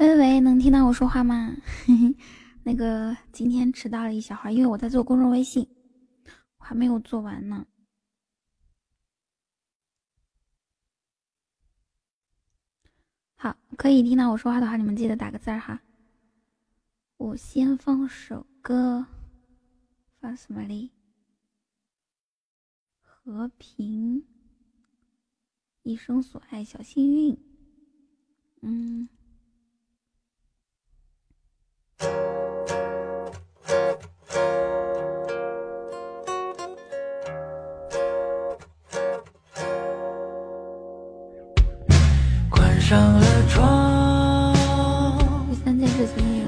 喂喂，能听到我说话吗？那个今天迟到了一小会儿，因为我在做公众微信，我还没有做完呢。好，可以听到我说话的话，你们记得打个字儿哈。我先放首歌，放什么哩？和平，一生所爱，小幸运。嗯。关上了窗。第三件事情。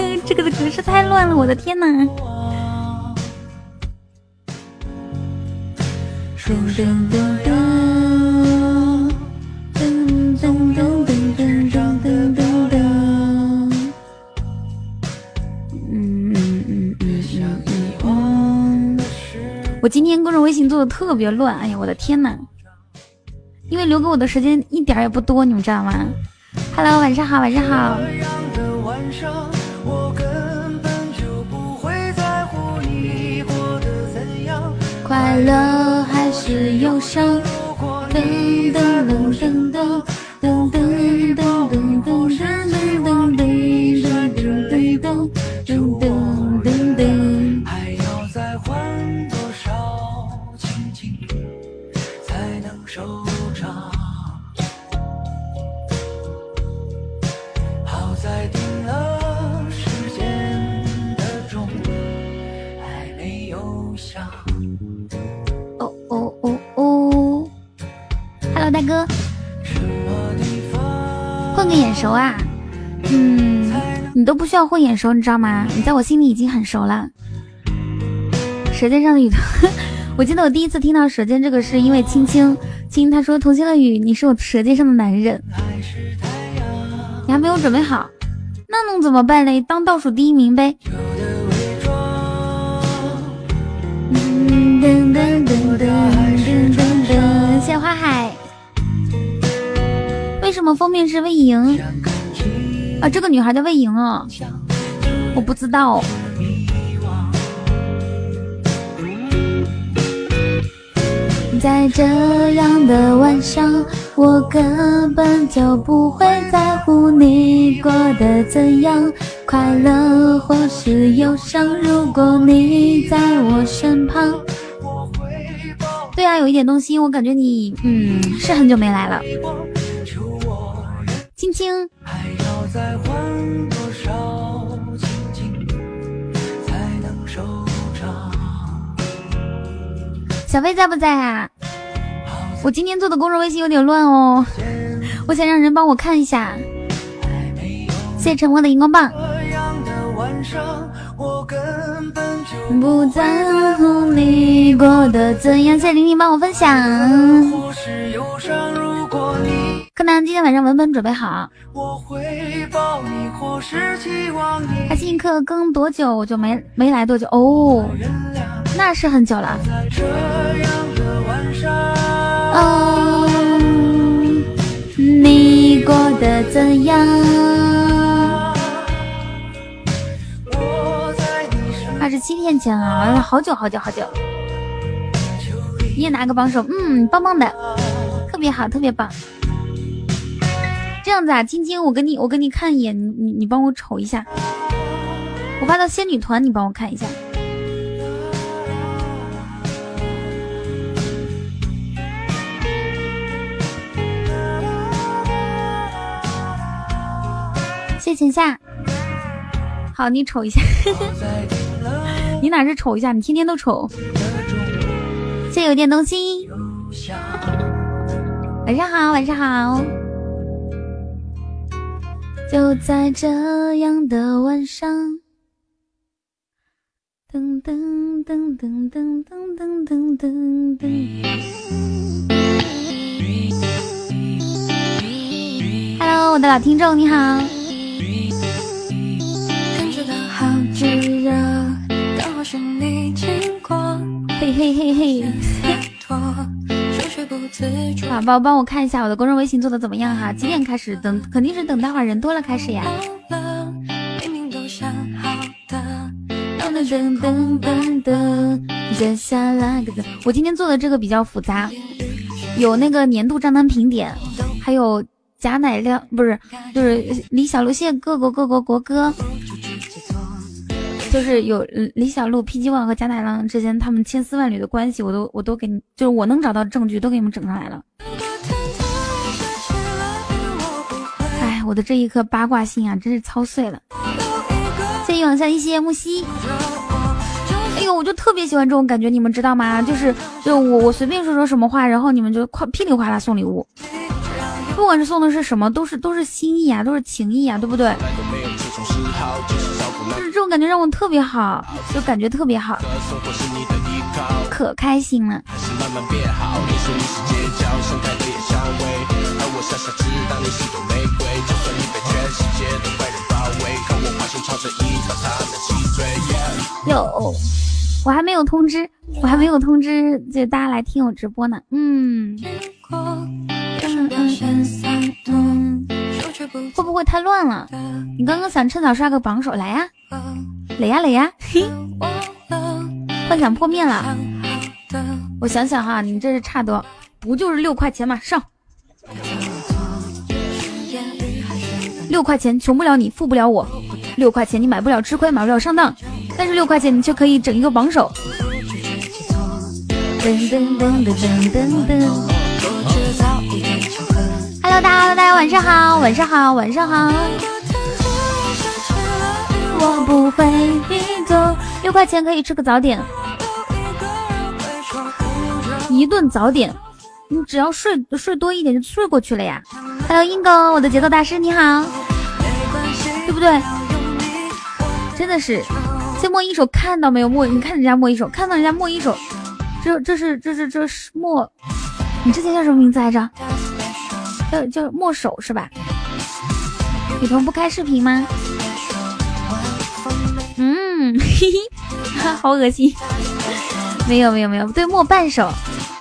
这个的格式太乱了，我的天哪！噔噔噔噔噔噔噔噔噔噔噔噔。嗯嗯嗯嗯嗯。我今天公众微信做的特别乱，哎呀，我的天呐！因为留给我的时间一点也不多，你们知道吗？Hello，晚上好，晚上好。快乐还是忧伤？噔噔噔噔噔噔噔需要混眼熟，你知道吗？你在我心里已经很熟了。舌尖上的雨，我记得我第一次听到“舌尖”这个是因为青青青，他说“同心的雨，你是我舌尖上的男人”，你还没有准备好，那能怎么办嘞？当倒数第一名呗。噔噔噔噔噔噔噔，谢花海。为什么封面是魏莹？啊，这个女孩叫魏莹啊，我不知道。在这样的晚上，我根本就不会在乎你过得怎样，快乐或是忧伤。如果你在我身旁。对啊，有一点东西，我感觉你，嗯，是很久没来了。青青，小飞在不在啊？我今天做的公众微信有点乱哦，我想让人帮我看一下。谢谢沉默的荧光棒。不在乎你过得怎样，谢谢玲玲帮我分享。柯南，今天晚上文本准备好。他进课更多久？我就没没来多久哦，那是很久了。哦，你过得怎样？二十七天前啊，玩了好久好久好久。你也拿个帮手，嗯，棒棒的，特别好，特别棒。这样子啊，晶晶，我给你，我给你看一眼，你你帮我瞅一下。我发到仙女团，你帮我看一下。谢浅夏。好，你瞅一下。你哪是瞅一下？你天天都瞅。谢有点东西。晚上好，晚上好。就在这样的晚上。噔噔噔噔噔噔噔噔噔噔。Hello，我的老听众，你好。感觉的好炙热，当我是你经过嘿嘿嘿嘿。宝宝帮我看一下我的公众微信做的怎么样哈？几点开始？等肯定是等待会儿人多了开始呀。噔噔噔噔，接下来我今天做的这个比较复杂，有那个年度账单评点，还有贾乃亮不是，就是李小璐谢各国各国国歌，就是有李小璐、PG One 和贾乃亮之间他们千丝万缕的关系，我都我都给你，就是我能找到证据都给你们整上来了。哎，我的这一颗八卦心啊，真是操碎了。谢谢往下一些木西。哎呦，我就特别喜欢这种感觉，你们知道吗？就是就我我随便说说什么话，然后你们就夸噼里啪啦送礼物，不管是送的是什么，都是都是心意啊，都是情谊啊，对不对？这种感觉让我特别好，就感觉特别好，可开心了。有，我还没有通知，我还没有通知，就大家来听我直播呢。嗯，会不会太乱了？你刚刚想趁早刷个榜首，来呀，来呀来呀，嘿，幻想破灭了。我想想哈，你这是差多，不就是六块钱吗？上。六块钱穷不了你，富不了我。六块钱你买不了吃亏，买不了上当，但是六块钱你却可以整一个榜首。噔噔噔噔噔噔噔。Hello，大家，大家晚上好，晚上好，晚上好。我不会走，六块钱可以吃个早点，一顿早点，你只要睡睡多一点就睡过去了呀。Hello，英哥，我的节奏大师，你好，对不对？真的是，这莫一手看到没有？莫，你看人家莫一手，看到人家莫一手，这这是这是这是莫，你之前叫什么名字来着？叫叫莫手是吧？雨桐不开视频吗？嗯，嘿嘿，好恶心。没有没有没有，对，莫半手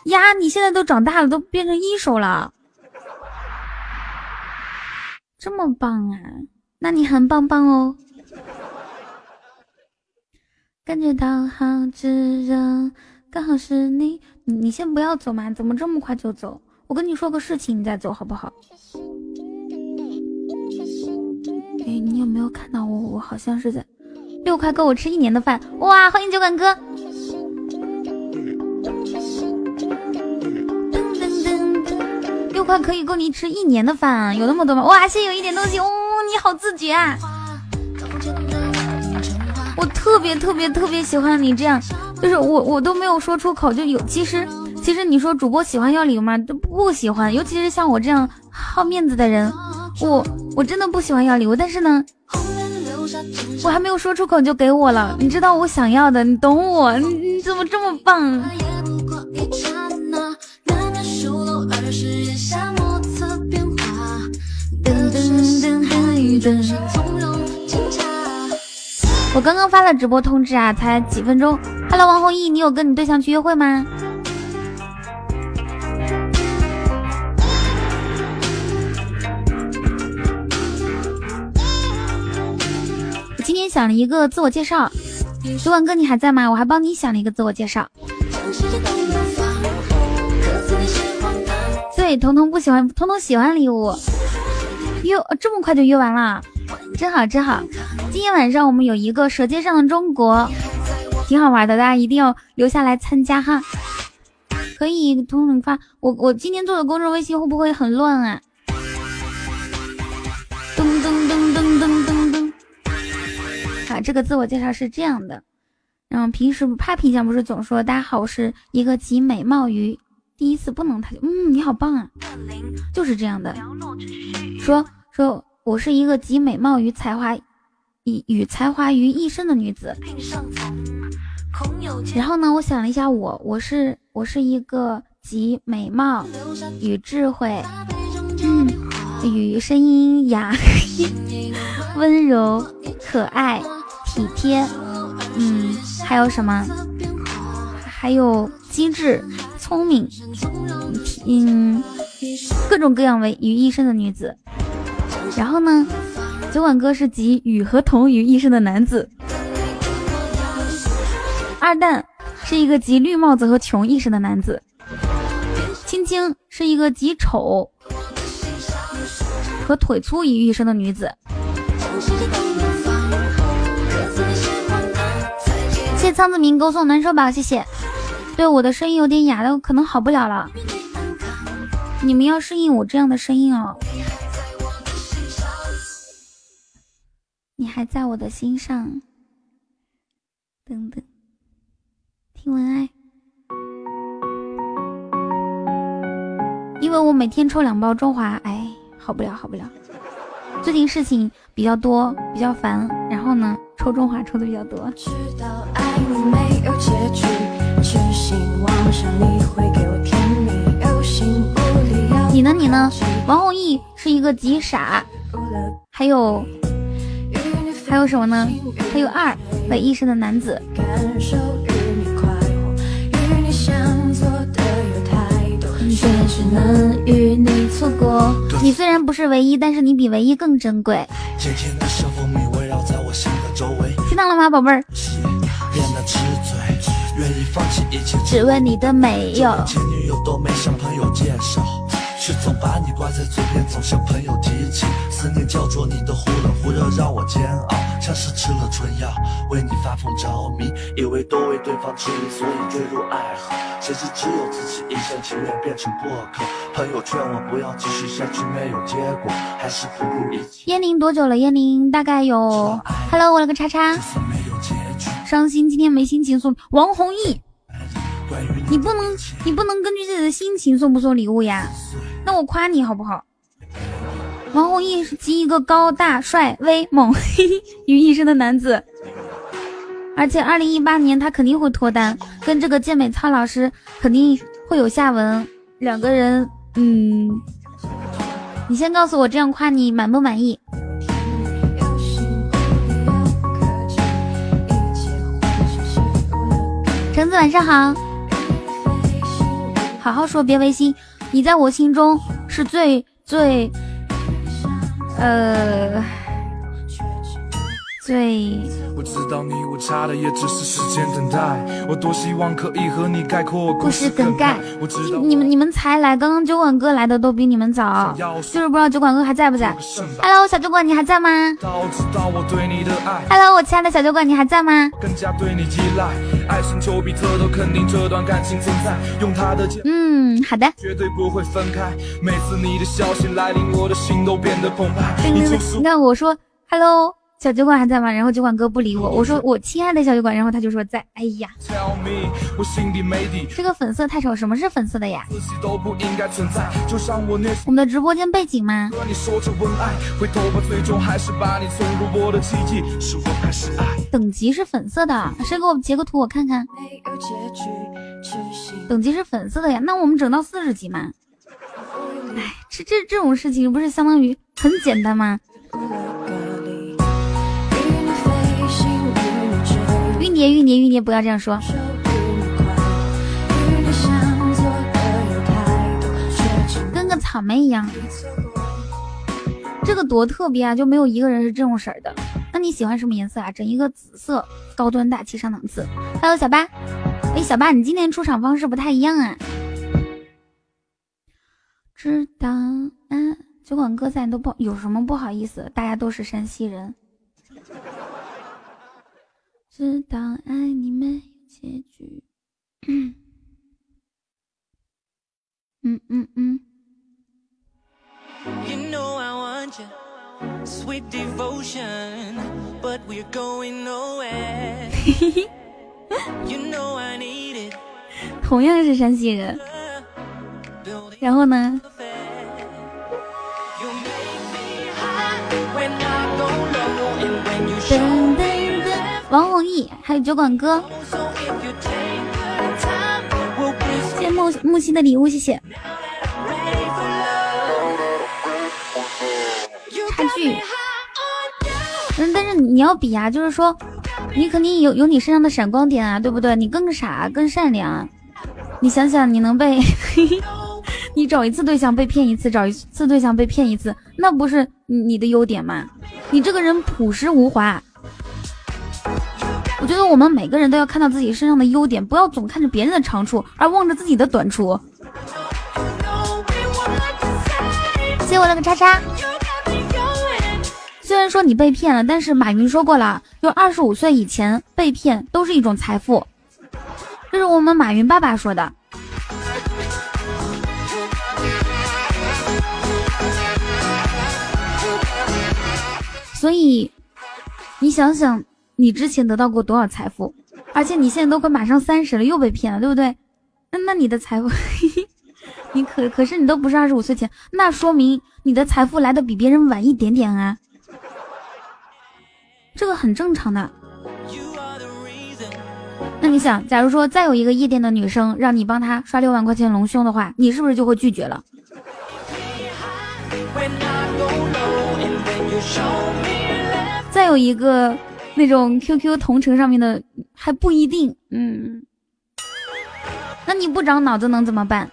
呀！你现在都长大了，都变成一手了，这么棒啊！那你很棒棒哦。感觉到好炙热，刚好是。你你先不要走嘛，怎么这么快就走？我跟你说个事情，你再走好不好？哎，你有没有看到我？我好像是在六块够我吃一年的饭。哇，欢迎酒馆哥！六块可以够你吃一年的饭，啊有那么多吗？哇，先有一点东西哦，你好自觉啊！我特别特别特别喜欢你这样，就是我我都没有说出口就有。其实其实你说主播喜欢要礼物吗？都不喜欢，尤其是像我这样好面子的人，我我真的不喜欢要礼物。但是呢，我还没有说出口就给我了，你知道我想要的，你懂我？你你怎么这么棒？我刚刚发了直播通知啊，才几分钟。Hello，王弘毅，你有跟你对象去约会吗？想了一个自我介绍，主管哥你还在吗？我还帮你想了一个自我介绍。对，彤彤不喜欢，彤彤喜欢礼物。约这么快就约完了。真好真好，今天晚上我们有一个《舌尖上的中国》，挺好玩的，大家一定要留下来参加哈。可以通通发我，我今天做的公众微信会不会很乱啊？这个自我介绍是这样的，然后平时拍皮相不是总说大家好，我是一个集美貌于第一次不能太久嗯，你好棒啊，就是这样的，说说。我是一个集美貌与才华，与与才华于一身的女子。然后呢，我想了一下，我我是我是一个集美貌与智慧，嗯，与声音雅、温柔、可爱、体贴，嗯，还有什么？还有机智、聪明，嗯，各种各样为于一身的女子。然后呢，酒馆哥是集雨和铜于一身的男子。二蛋是一个集绿帽子和穷一身的男子。青青是一个集丑和腿粗于一身的女子。谢苍子明给我送暖手宝，谢谢。对我的声音有点哑的，可能好不了了。你们要适应我这样的声音哦。你还在我的心上。等等，听文爱。因为我每天抽两包中华，哎，好不了，好不了。最近事情比较多，比较烦，然后呢，抽中华抽的比较多。你呢？你呢？王弘毅是一个极傻，还有还有什么呢？还有二为一生的男子。你虽然不是唯一，但是你比唯一更珍贵。听到了吗，宝贝儿？只为你的美有。却总把你挂在嘴边，总向朋友提起。思念叫做你的忽冷忽热，让我煎熬，像是吃了春药，为你发疯着迷，以为都为对方痴迷，所以坠入爱河。谁知只有自己一厢情愿变成过客。朋友劝我不要继续下去，没有结果，还是不顾一切。燕玲多久了？燕玲大概有。Hello，我了个叉叉。伤心，今天没心情送王弘毅。你不能，你不能根据自己的心情送不送礼物呀？那我夸你好不好？王弘毅是集一个高大帅、威猛 于一身的男子，而且二零一八年他肯定会脱单，跟这个健美操老师肯定会有下文。两个人，嗯，你先告诉我，这样夸你满不满意？橙子晚上好，好好说，别违心。你在我心中是最最，呃，最。我知道你我差的也只是时间等待，我多希望可以和你概括故事梗概。我知道你们你们才来，刚刚酒馆哥来的都比你们早，就是不知道酒馆哥还在不在。Hello，小酒馆你还在吗？Hello，我亲爱的小酒馆你还在吗？嗯，好的。你看我说 Hello。小酒馆还在吗？然后酒馆哥不理我，我说我亲爱的小酒馆，然后他就说在。哎呀，这个粉色太丑，什么是粉色的呀？我们的直播间背景吗？等级是粉色的，谁给我截个图我看看？等级是粉色的呀，那我们整到四十级吗？哎，这这这种事情不是相当于很简单吗？玉蝶，玉蝶，玉蝶，不要这样说。跟个草莓一样，这个多特别啊！就没有一个人是这种色的。那你喜欢什么颜色啊？整一个紫色，高端大气上档次。还有小八，哎，小八，你今天出场方式不太一样啊。知道啊，酒馆哥在都不有什么不好意思，大家都是山西人。知道爱你没有结局。嗯嗯嗯。同样是山西人。然后呢？王弘毅，还有酒馆哥，谢谢木木西的礼物，谢谢。差距，嗯，但是你要比啊，就是说，你肯定有有你身上的闪光点啊，对不对？你更傻更善良。你想想，你能被 你找一次对象被骗一次，找一次对象被骗一次，那不是你的优点吗？你这个人朴实无华。觉得我们每个人都要看到自己身上的优点，不要总看着别人的长处而望着自己的短处。谢我那个叉叉。虽然说你被骗了，但是马云说过了，就二十五岁以前被骗都是一种财富，这是我们马云爸爸说的。所以，你想想，你之前得到过多少财富？而且你现在都快马上三十了，又被骗了，对不对？那那你的财富，你可可是你都不是二十五岁前，那说明你的财富来的比别人晚一点点啊。这个很正常的。那你想，假如说再有一个夜店的女生让你帮她刷六万块钱隆胸的话，你是不是就会拒绝了？再有一个那种 QQ 同城上面的还不一定，嗯，那你不长脑子能怎么办？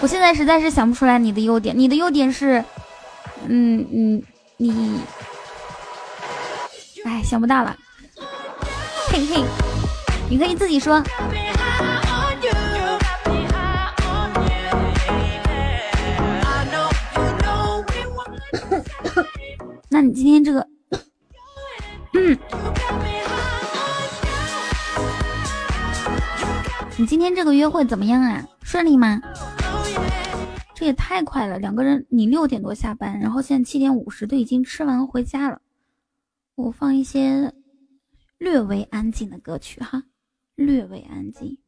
我现在实在是想不出来你的优点，你的优点是，嗯嗯，你。哎，想不到了，嘿嘿，你可以自己说。那你今天这个，嗯，你今天这个约会怎么样啊？顺利吗？这也太快了，两个人，你六点多下班，然后现在七点五十都已经吃完回家了。我放一些略微安静的歌曲哈，略微安静。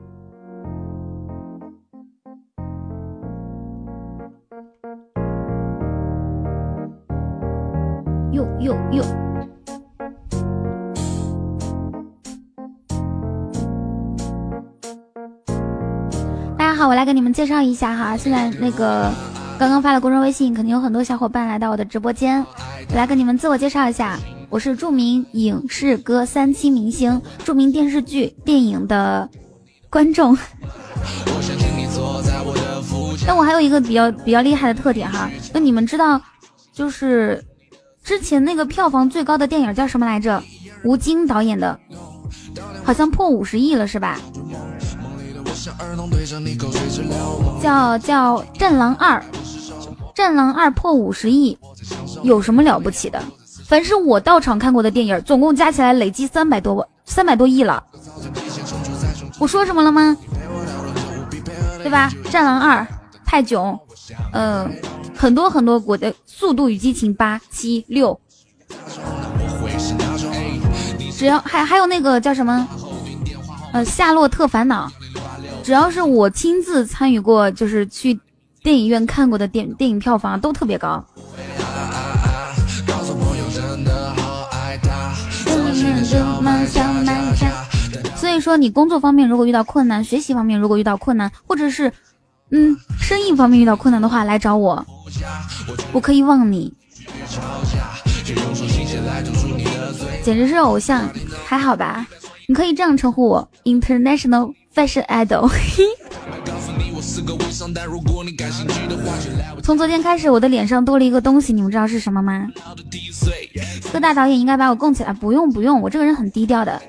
哟哟哟！好，我来给你们介绍一下哈，现在那个刚刚发了公众微信，肯定有很多小伙伴来到我的直播间，我来跟你们自我介绍一下。我是著名影视歌三栖明星，著名电视剧、电影的观众。但我还有一个比较比较厉害的特点哈，那你们知道，就是之前那个票房最高的电影叫什么来着？吴京导演的，好像破五十亿了是吧？叫叫《战狼二》，《战狼二》破五十亿，有什么了不起的？凡是我到场看过的电影，总共加起来累计三百多三百多亿了。我说什么了吗？对吧？战狼二、泰囧，嗯，很多很多国的《速度与激情》八、七、六，只要还还有那个叫什么，呃，《夏洛特烦恼》，只要是我亲自参与过，就是去电影院看过的电电影票房都特别高。所以说，你工作方面如果遇到困难，学习方面如果遇到困难，或者是，嗯，生意方面遇到困难的话，来找我，我可以忘你。简直是偶像，还好吧？你可以这样称呼我，International Fashion Idol。从昨天开始，我的脸上多了一个东西，你们知道是什么吗？各大导演应该把我供起来，不用不用，我这个人很低调的。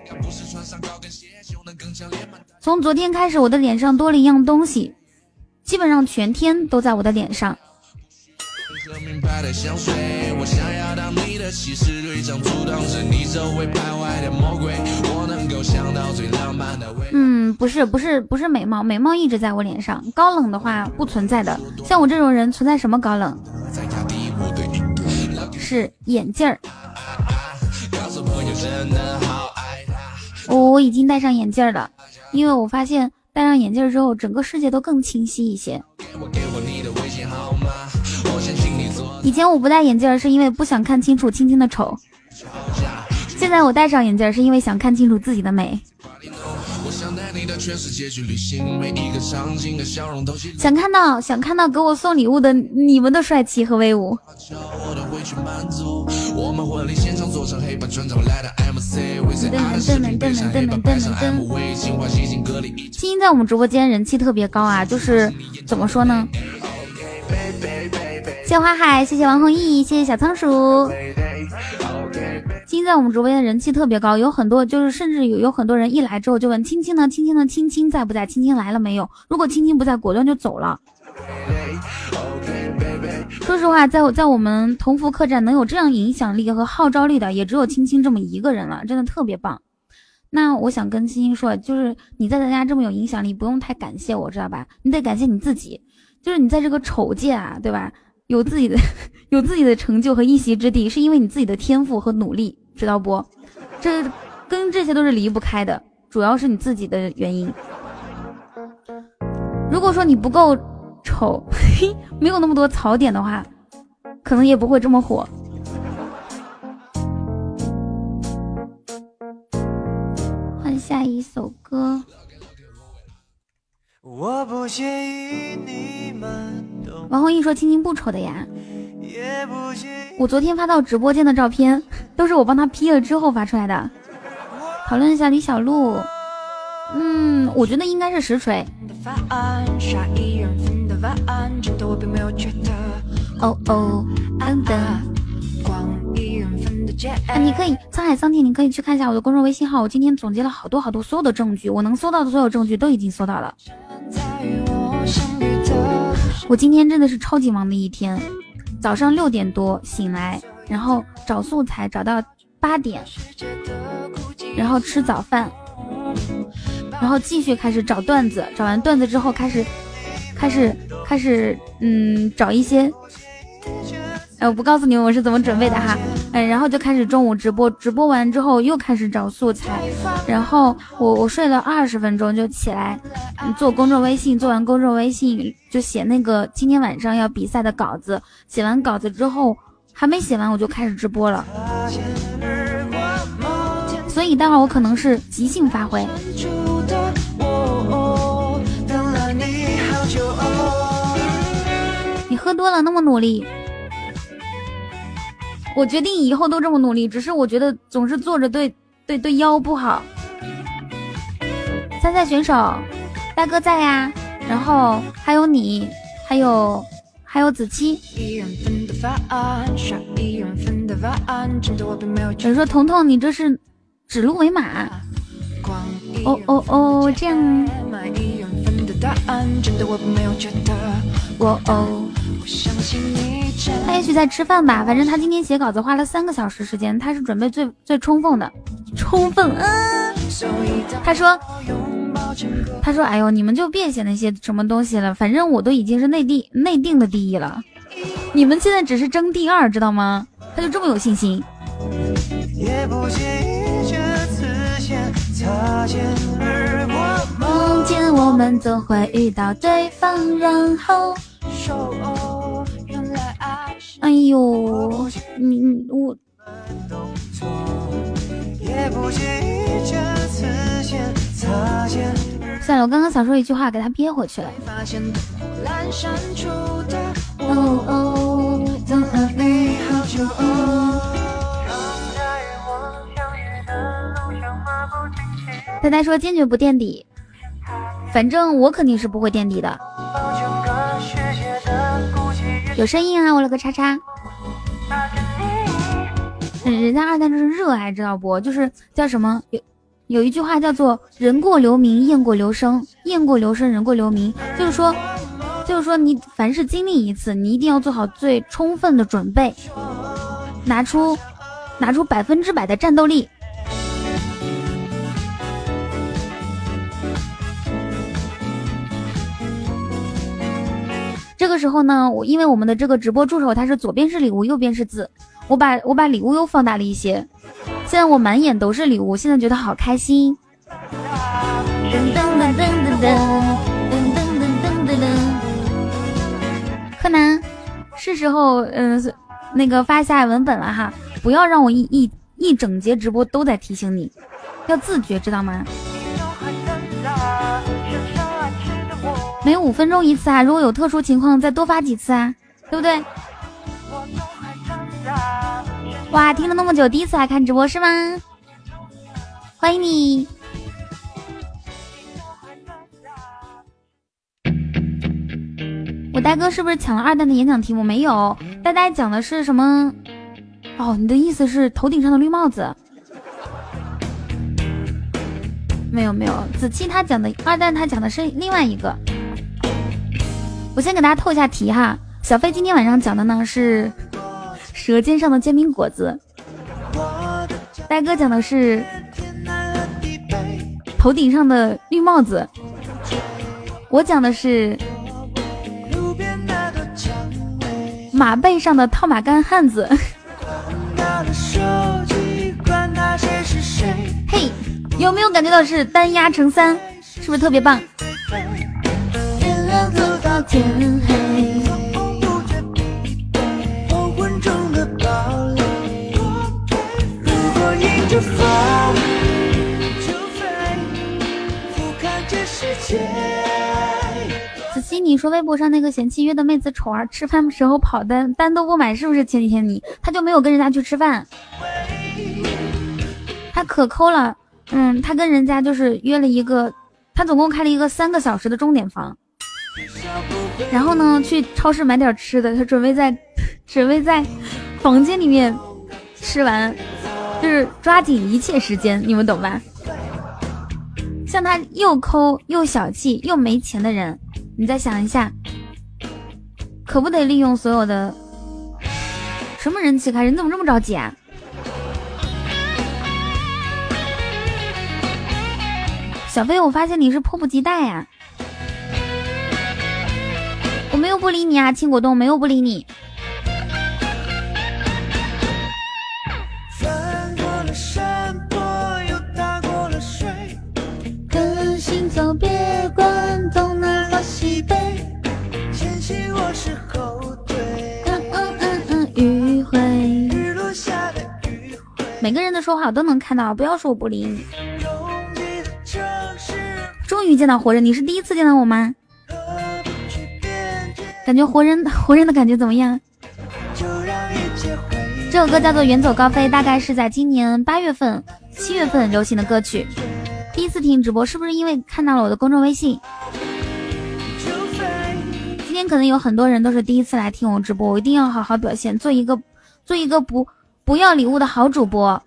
从昨天开始，我的脸上多了一样东西，基本上全天都在我的脸上。嗯，不是不是不是美貌，美貌一直在我脸上。高冷的话不存在的，像我这种人存在什么高冷？是眼镜儿。我我已经戴上眼镜了，因为我发现戴上眼镜之后，整个世界都更清晰一些。以前我不戴眼镜是因为不想看清楚青青的丑，现在我戴上眼镜是因为想看清楚自己的美。想看到想看到给我送礼物的你们的帅气和威武。青青在我们直播间人气特别高啊，就是怎么说呢？谢花海，谢谢王弘毅，谢谢小仓鼠。青青在我们直播间的人气特别高，有很多就是甚至有有很多人一来之后就问青青呢，青青呢，青青在不在？青青来了没有？如果青青不在，果断就走了。说实话，在我在我们同福客栈能有这样影响力和号召力的，也只有青青这么一个人了，真的特别棒。那我想跟青青说，就是你在咱家这么有影响力，不用太感谢我，知道吧？你得感谢你自己，就是你在这个丑界啊，对吧？有自己的 有自己的成就和一席之地，是因为你自己的天赋和努力，知道不？这跟这些都是离不开的，主要是你自己的原因。如果说你不够丑，没有那么多槽点的话，可能也不会这么火。换下一首歌。我不介意你们王红毅说：“青青不丑的呀。”我昨天发到直播间的照片，都是我帮他 P 了之后发出来的。讨论一下李小璐，嗯，我觉得应该是实锤。哦哦，啊，你可以沧海桑田，你可以去看一下我的公众微信号。我今天总结了好多好多所有的证据，我能搜到的所有证据都已经搜到了。我今天真的是超级忙的一天，早上六点多醒来，然后找素材找到八点，然后吃早饭，然后继续开始找段子，找完段子之后开始开始开始嗯找一些。哎，我不告诉你们我是怎么准备的哈，然后就开始中午直播，直播完之后又开始找素材，然后我我睡了二十分钟就起来做公众微信，做完公众微信就写那个今天晚上要比赛的稿子，写完稿子之后还没写完我就开始直播了，所以待会儿我可能是即兴发挥。你喝多了那么努力。我决定以后都这么努力，只是我觉得总是坐着对对对腰不好。参赛选手，大哥在呀，然后还有你，还有还有子期。有人说彤彤，你这是指鹿为马。哦哦哦，这样。我哦。他也许在吃饭吧，反正他今天写稿子花了三个小时时间，他是准备最最充分的，充分。嗯，他说，他说，哎呦，你们就别写那些什么东西了，反正我都已经是内地内定的第一了，你们现在只是争第二，知道吗？他就这么有信心。梦见我们总会遇到对方，然后。哎呦，你你我。算了，我刚刚想说一句话，给他憋回去了。呆呆说坚决不垫底，反正我肯定是不会垫底的。有声音啊！我了个叉叉，人家二蛋就是热爱，知道不？就是叫什么？有有一句话叫做“人过留名，雁过留声，雁过留声，人过留名”。就是说，就是说，你凡是经历一次，你一定要做好最充分的准备，拿出拿出百分之百的战斗力。这个时候呢，我因为我们的这个直播助手他是左边是礼物，右边是字，我把我把礼物又放大了一些，现在我满眼都是礼物，现在觉得好开心。噔噔噔噔噔噔噔噔噔噔噔。柯南，是时候嗯那个发下文本了哈，不要让我一一一整节直播都在提醒你，要自觉知道吗？每五分钟一次啊！如果有特殊情况，再多发几次啊，对不对？哇，听了那么久，第一次来看直播是吗？欢迎你。我呆哥是不是抢了二蛋的演讲题目？没有，呆呆讲的是什么？哦，你的意思是头顶上的绿帽子？没有没有，子期他讲的二蛋他讲的是另外一个。我先给大家透一下题哈，小飞今天晚上讲的呢是舌尖上的煎饼果子，呆哥讲的是头顶上的绿帽子，我讲的是马背上的套马杆汉子。嘿，有没有感觉到是单压成三？是不是特别棒？到天黑子熙，你说微博上那个嫌弃约的妹子丑啊，吃饭时候跑单单都不买，是不是前几天你他就没有跟人家去吃饭？他可抠了，嗯，他跟人家就是约了一个，他总共开了一个三个小时的钟点房。然后呢，去超市买点吃的，他准备在，准备在房间里面吃完，就是抓紧一切时间，你们懂吧？像他又抠又小气又没钱的人，你再想一下，可不得利用所有的什么人气卡？人怎么这么着急啊？小飞，我发现你是迫不及待呀。我没有不理你啊，青果冻，没有不理你。翻过了山坡，又踏过了水，跟心走，别管东南和西北，前行我是后退。嗯嗯嗯嗯，余晖，日落下的余。每个人的说话我都能看到，不要说我不理你。终于见到活人，你是第一次见到我吗？感觉活人 活人的感觉怎么样？这首歌叫做《远走高飞》，大概是在今年八月份、七月份流行的歌曲。第一次听直播，是不是因为看到了我的公众微信？今天可能有很多人都是第一次来听我直播，我一定要好好表现，做一个做一个不不要礼物的好主播，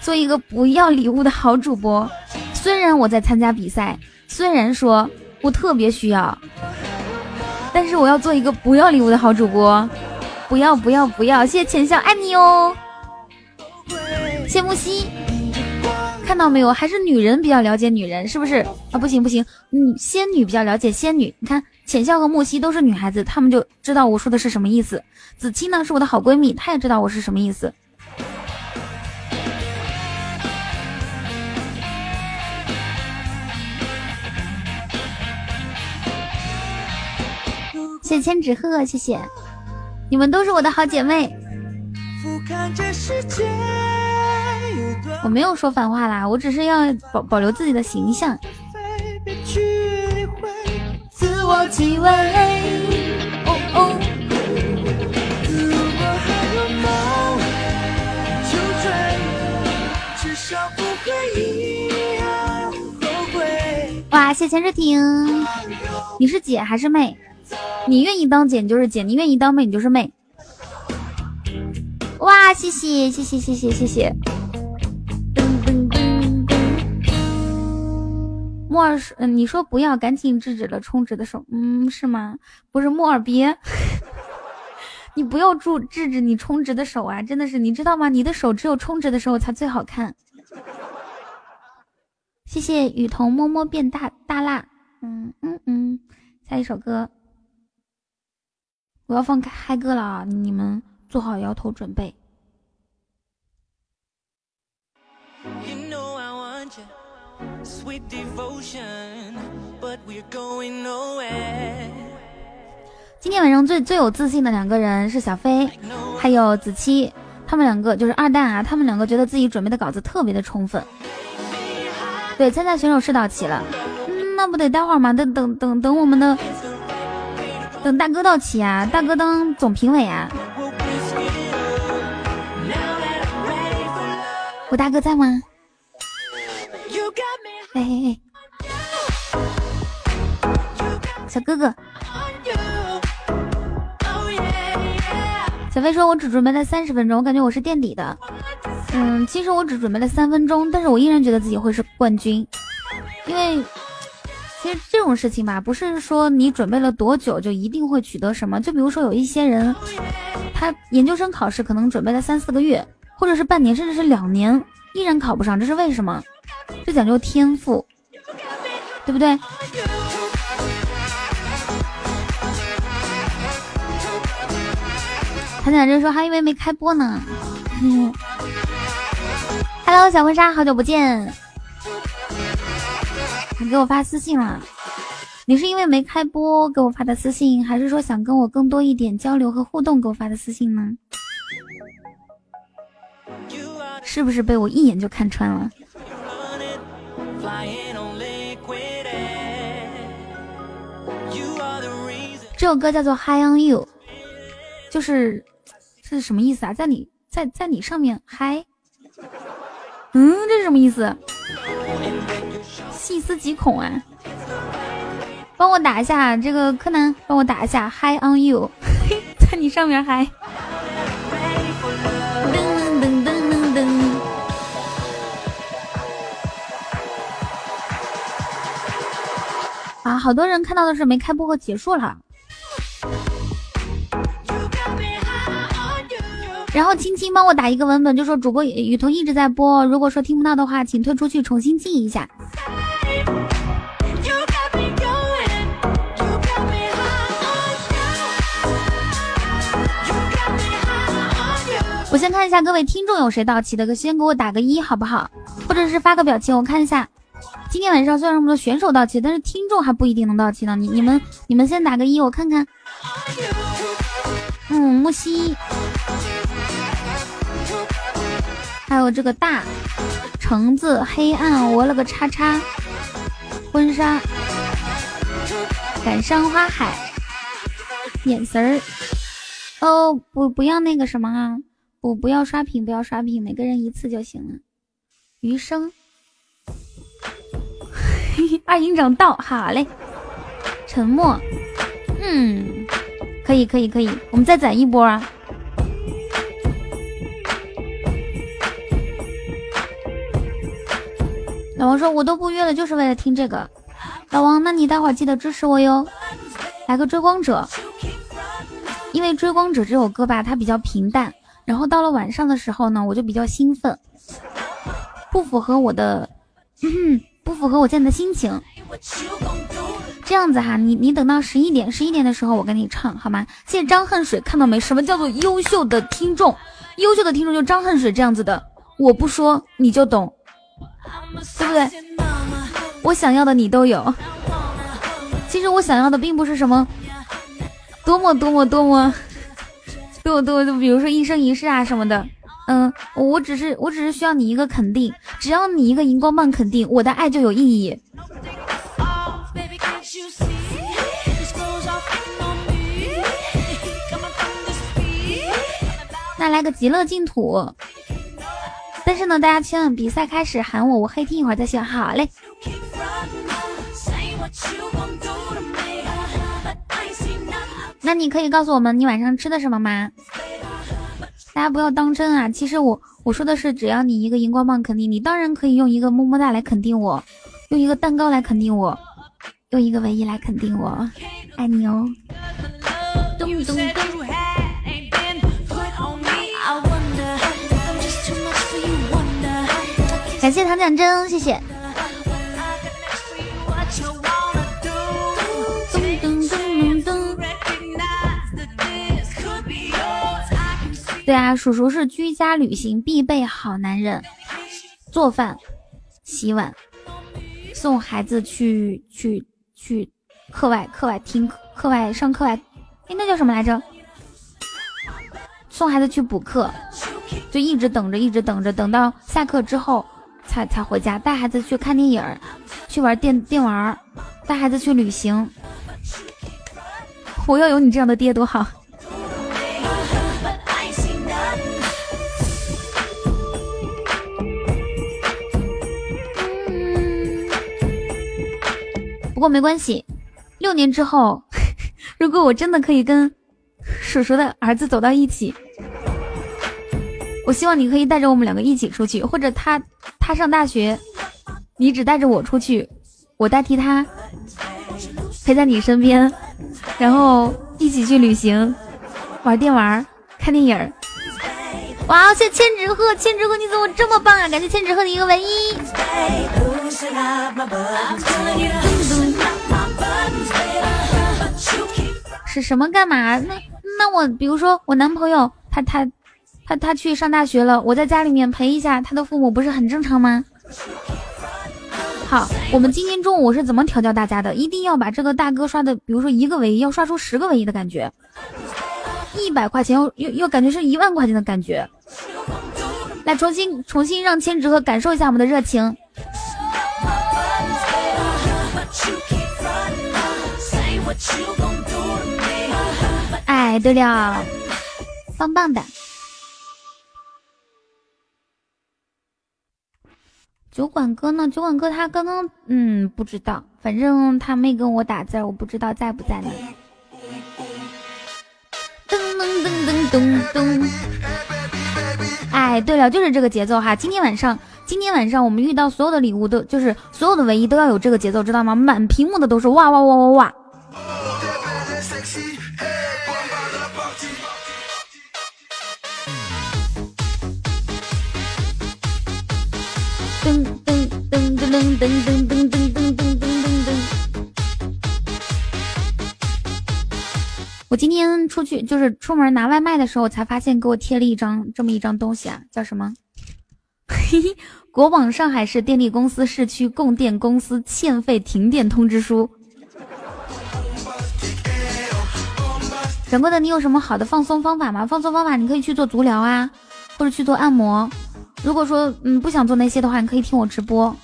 做一个不要礼物的好主播。虽然我在参加比赛，虽然说我特别需要。但是我要做一个不要礼物的好主播，不要不要不要！谢谢浅笑，爱你哦。谢木西，看到没有？还是女人比较了解女人，是不是？啊，不行不行，嗯，仙女比较了解仙女。你看，浅笑和木西都是女孩子，她们就知道我说的是什么意思。子期呢，是我的好闺蜜，她也知道我是什么意思。谢千纸鹤，谢谢你们都是我的好姐妹。我没有说反话啦，我只是要保保留自己的形象。自我体味。哦哦。哇，谢千日婷，你是姐还是妹？你愿意当姐，你就是姐；你愿意当妹，你就是妹。哇，谢谢，谢谢，谢谢，谢谢。莫尔，你说不要赶紧制止了充值的手？嗯，是吗？不是，莫尔别 你，不要住制止你充值的手啊。真的是，你知道吗？你的手只有充值的时候才最好看。谢谢雨桐，摸摸变大大辣。嗯嗯嗯，下一首歌。我要放开嗨歌了啊！你们做好摇头准备。今天晚上最最有自信的两个人是小飞，还有子期，他们两个就是二蛋啊，他们两个觉得自己准备的稿子特别的充分。对，参赛选手是到齐了，嗯，那不得待会儿吗？等等等等我们的。等大哥到齐啊！大哥当总评委啊！我大哥在吗？哎哎哎，小哥哥。小飞说：“我只准备了三十分钟，我感觉我是垫底的。嗯，其实我只准备了三分钟，但是我依然觉得自己会是冠军，因为其实这种事情吧，不是说你准备了多久就一定会取得什么。就比如说有一些人，他研究生考试可能准备了三四个月，或者是半年，甚至是两年，依然考不上，这是为什么？这讲究天赋，对不对？”谭小珍说：“还以为没开播呢。”嗯，Hello，小婚纱，好久不见。给我发私信了？你是因为没开播给我发的私信，还是说想跟我更多一点交流和互动给我发的私信呢？是不是被我一眼就看穿了？这首歌叫做《High on You》，就是。这是什么意思啊？在你在在你上面嗨，嗯，这是什么意思？细思极恐啊！帮我打一下这个柯南，帮我打一下 High on you，在你上面嗨。噔噔噔噔噔。啊，好多人看到的是没开播和结束了。然后青青帮我打一个文本，就说主播雨桐一直在播，如果说听不到的话，请退出去重新进一下。我先看一下各位听众有谁到齐的，先给我打个一好不好？或者是发个表情，我看一下。今天晚上虽然我们的选手到齐，但是听众还不一定能到齐呢。你你们你们先打个一，我看看。嗯，木西。还有这个大橙子，黑暗，我了个叉叉，婚纱，感伤花海，眼神儿，哦不不要那个什么啊，不不要刷屏，不要刷屏，每个人一次就行了。余生，二营长到，好嘞。沉默，嗯，可以可以可以，我们再攒一波啊。老王说：“我都不约了，就是为了听这个。”老王，那你待会儿记得支持我哟，来个追光者。因为追光者这首歌吧，它比较平淡，然后到了晚上的时候呢，我就比较兴奋，不符合我的，不符合我现在的心情。这样子哈，你你等到十一点，十一点的时候我跟你唱好吗？谢谢张恨水，看到没？什么叫做优秀的听众？优秀的听众就张恨水这样子的，我不说你就懂。对不对？我想要的你都有。其实我想要的并不是什么多么多么多么多么多，就比如说一生一世啊什么的。嗯，我只是我只是需要你一个肯定，只要你一个荧光棒肯定，我的爱就有意义。那来个极乐净土。但是呢，大家千万比赛开始喊我，我黑听一会儿再行。好嘞。那你可以告诉我们你晚上吃的什么吗？大家不要当真啊！其实我我说的是，只要你一个荧光棒肯定，你当然可以用一个么么哒来肯定我，用一个蛋糕来肯定我，用一个唯一来肯定我，爱你哦。咚咚咚。感谢唐奖真，谢谢。对啊，叔叔是居家旅行必备好男人，做饭、洗碗、送孩子去去去课外课外听课外上课外，哎，那叫什么来着？送孩子去补课，就一直等着，一直等着，等到下课之后。才才回家带孩子去看电影儿去玩电电玩儿带孩子去旅行。我要有你这样的爹多好。不过没关系六年之后 如果我真的可以跟叔叔的儿子走到一起我希望你可以带着我们两个一起出去，或者他他上大学，你只带着我出去，我代替他陪在你身边，然后一起去旅行，玩电玩，看电影。哇！谢千纸鹤，千纸鹤你怎么这么棒啊？感谢千纸鹤的一个唯一。是什么干嘛？那那我比如说我男朋友他他他他他去上大学了，我在家里面陪一下他的父母，不是很正常吗？好，我们今天中午我是怎么调教大家的？一定要把这个大哥刷的，比如说一个唯一要刷出十个唯一的感觉。一百块钱又又又感觉是一万块钱的感觉，来重新重新让千纸鹤感受一下我们的热情。哎，对了，棒棒的酒馆哥呢？酒馆哥他刚刚嗯不知道，反正他没跟我打字，我不知道在不在呢。噔噔噔噔噔噔！哎，对了，就是这个节奏哈。今天晚上，今天晚上我们遇到所有的礼物都就是所有的唯一都要有这个节奏，知道吗？满屏幕的都是哇哇哇哇哇！噔噔噔噔噔噔噔噔噔噔。我今天出去就是出门拿外卖的时候，才发现给我贴了一张这么一张东西啊，叫什么？嘿嘿国网上海市电力公司市区供电公司欠费停电通知书。掌柜的，你有什么好的放松方法吗？放松方法，你可以去做足疗啊，或者去做按摩。如果说嗯不想做那些的话，你可以听我直播。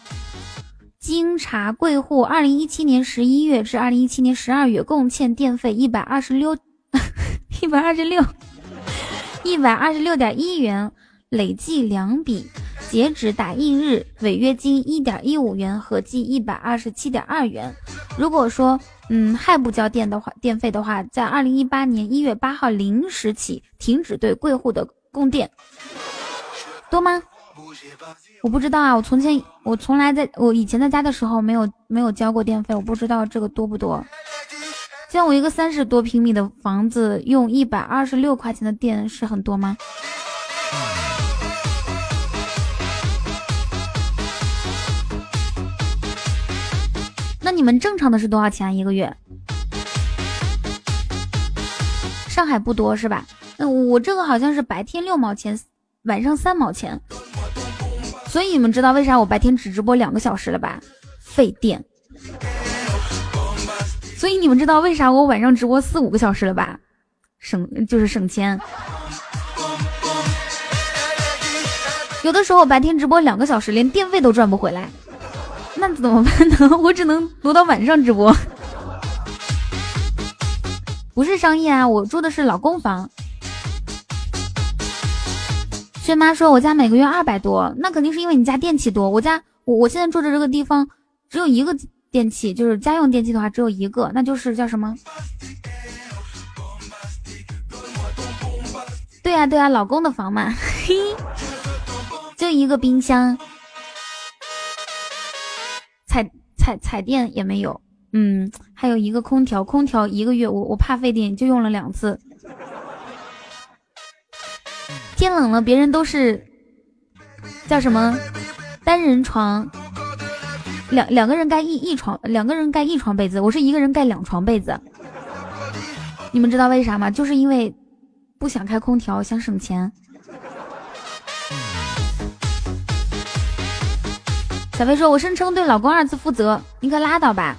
经查，贵户二零一七年十一月至二零一七年十二月共欠电费一百二十六，一百二十六，一百二十六点一元，累计两笔，截止打印日违约金一点一五元，合计一百二十七点二元。如果说嗯还不交电的话，电费的话，在二零一八年一月八号零时起停止对贵户的供电，多吗？我不知道啊，我从前我从来在我以前在家的时候没有没有交过电费，我不知道这个多不多。像我一个三十多平米的房子，用一百二十六块钱的电是很多吗？那你们正常的是多少钱一个月？上海不多是吧？那我这个好像是白天六毛钱，晚上三毛钱。所以你们知道为啥我白天只直播两个小时了吧？费电。所以你们知道为啥我晚上直播四五个小时了吧？省就是省钱。有的时候白天直播两个小时，连电费都赚不回来，那怎么办呢？我只能挪到晚上直播。不是商业啊，我住的是老公房。轩妈说：“我家每个月二百多，那肯定是因为你家电器多。我家我我现在住的这个地方只有一个电器，就是家用电器的话只有一个，那就是叫什么？对呀对呀，老公的房嘛，嘿，就一个冰箱，彩彩彩电也没有，嗯，还有一个空调，空调一个月我我怕费电，就用了两次。”天冷了，别人都是叫什么单人床，两两个人盖一一床，两个人盖一床被子，我是一个人盖两床被子。你们知道为啥吗？就是因为不想开空调，想省钱。小飞说：“我声称对老公二次负责，你可拉倒吧。”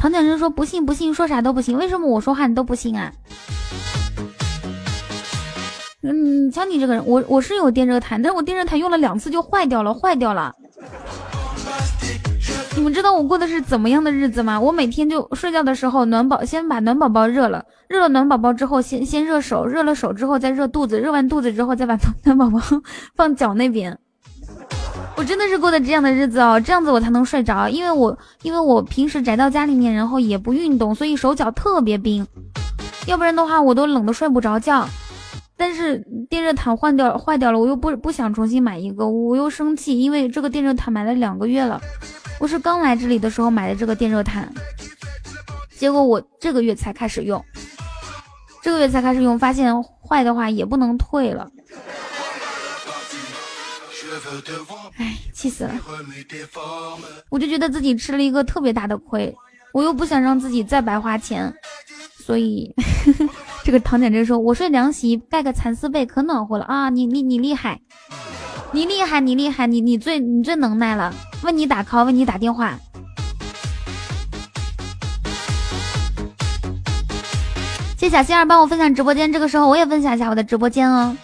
唐讲生说：“不信不信，说啥都不信，为什么我说话你都不信啊？”嗯，像你这个人，我我是有电热毯，但是我电热毯用了两次就坏掉了，坏掉了。你们知道我过的是怎么样的日子吗？我每天就睡觉的时候，暖宝先把暖宝宝热了，热了暖宝宝之后，先先热手，热了手之后再热肚子，热完肚子之后再把暖宝宝 放脚那边。我真的是过的这样的日子哦，这样子我才能睡着，因为我因为我平时宅到家里面，然后也不运动，所以手脚特别冰，要不然的话我都冷的睡不着觉。但是电热毯换掉坏掉了，我又不不想重新买一个，我又生气，因为这个电热毯买了两个月了，我是刚来这里的时候买的这个电热毯，结果我这个月才开始用，这个月才开始用，发现坏的话也不能退了。哎，气死了！我就觉得自己吃了一个特别大的亏，我又不想让自己再白花钱，所以 这个唐简真说：“我睡凉席，盖个蚕丝被，可暖和了啊！”你你你厉害，你厉害，你厉害，你你最你最能耐了。问你打 call，问你打电话。谢谢小仙儿帮我分享直播间，这个时候我也分享一下我的直播间哦。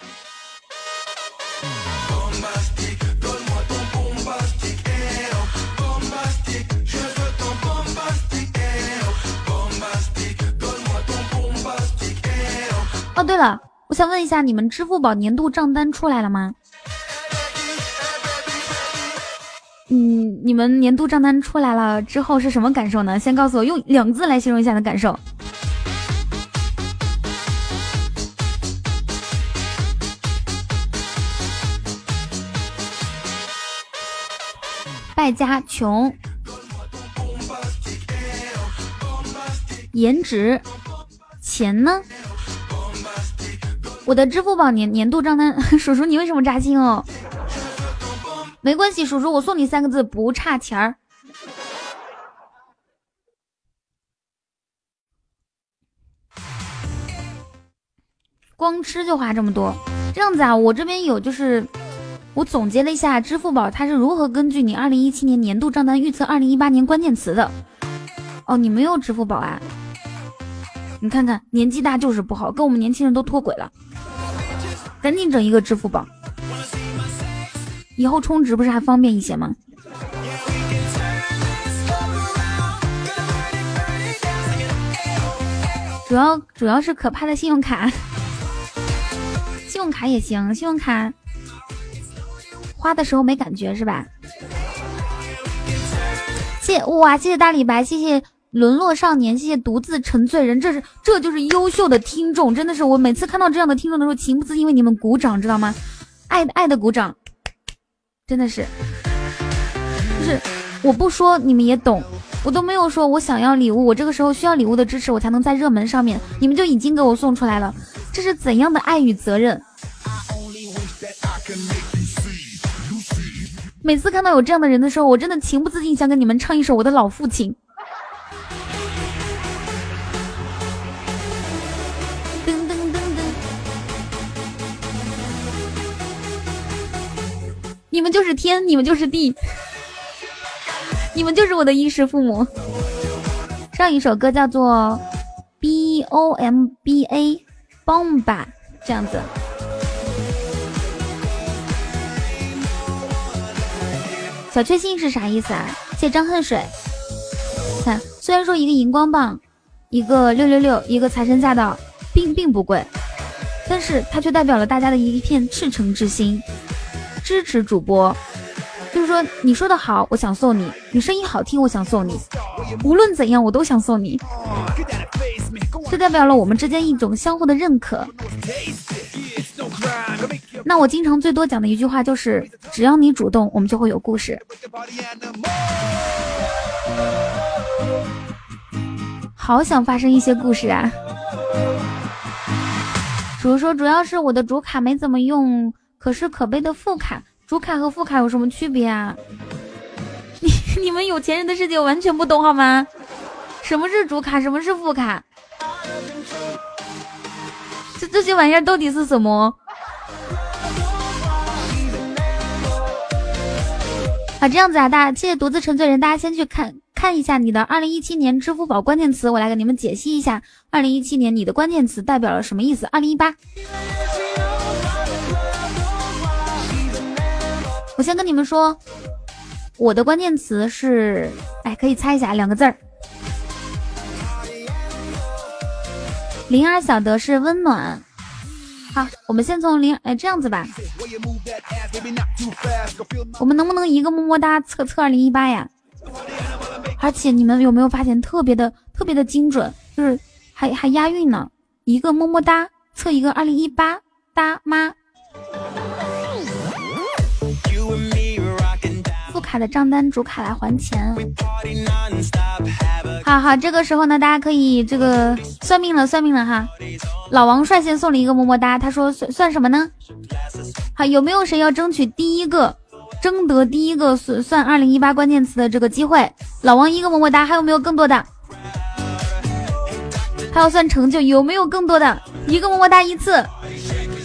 对了，我想问一下，你们支付宝年度账单出来了吗？嗯，你们年度账单出来了之后是什么感受呢？先告诉我，用两个字来形容一下的感受。败家穷，颜值，钱呢？我的支付宝年年度账单，叔叔你为什么扎心哦？没关系，叔叔我送你三个字，不差钱儿。光吃就花这么多，这样子啊？我这边有，就是我总结了一下支付宝它是如何根据你二零一七年年度账单预测二零一八年关键词的。哦，你没有支付宝啊？你看看，年纪大就是不好，跟我们年轻人都脱轨了。赶紧整一个支付宝，以后充值不是还方便一些吗？主要主要是可怕的信用卡，信用卡也行，信用卡花的时候没感觉是吧？谢哇，谢谢大李白，谢谢。沦落少年，谢谢独自沉醉人，这是这就是优秀的听众，真的是我每次看到这样的听众的时候，情不自禁为你们鼓掌，知道吗？爱爱的鼓掌，真的是，就是我不说你们也懂，我都没有说我想要礼物，我这个时候需要礼物的支持，我才能在热门上面，你们就已经给我送出来了，这是怎样的爱与责任？每次看到有这样的人的时候，我真的情不自禁想给你们唱一首我的老父亲。你们就是天，你们就是地，你们就是我的衣食父母。上一首歌叫做 B O M B A，Bomba，这样子。小确幸是啥意思啊？谢张恨水。看，虽然说一个荧光棒，一个六六六，一个财神驾到，并并不贵，但是它却代表了大家的一片赤诚之心。支持主播，就是说你说的好，我想送你；你声音好听，我想送你。无论怎样，我都想送你。这代表了我们之间一种相互的认可。那我经常最多讲的一句话就是：只要你主动，我们就会有故事。好想发生一些故事啊！主说主要是我的主卡没怎么用。可是可悲的副卡，主卡和副卡有什么区别啊？你 你们有钱人的世界我完全不懂好吗？什么是主卡，什么是副卡？这这些玩意儿到底是什么？好，这样子啊，大家谢谢独自沉醉人，大家先去看看一下你的二零一七年支付宝关键词，我来给你们解析一下，二零一七年你的关键词代表了什么意思？二零一八。我先跟你们说，我的关键词是，哎，可以猜一下，两个字儿。灵儿晓得是温暖，好，我们先从零，哎，这样子吧，我们能不能一个么么哒测测二零一八呀？而且你们有没有发现特别的特别的精准，就是还还押韵呢？一个么么哒测一个二零一八哒妈。卡的账单主卡来还钱。好好，这个时候呢，大家可以这个算命了，算命了哈。老王率先送了一个么么哒，他说算算什么呢？好，有没有谁要争取第一个，争得第一个算算二零一八关键词的这个机会？老王一个么么哒，还有没有更多的？还要算成就，有没有更多的？一个么么哒一次，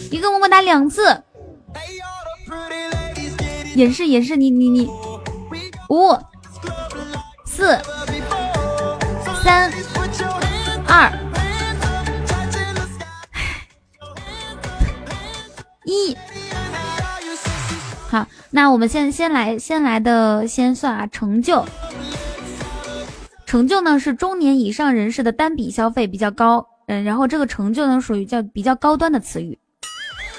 一个么么哒两次。也是也是，你你你，五四三二一，好，那我们先先来先来的先算啊，成就，成就呢是中年以上人士的单笔消费比较高，嗯，然后这个成就呢属于叫比较高端的词语，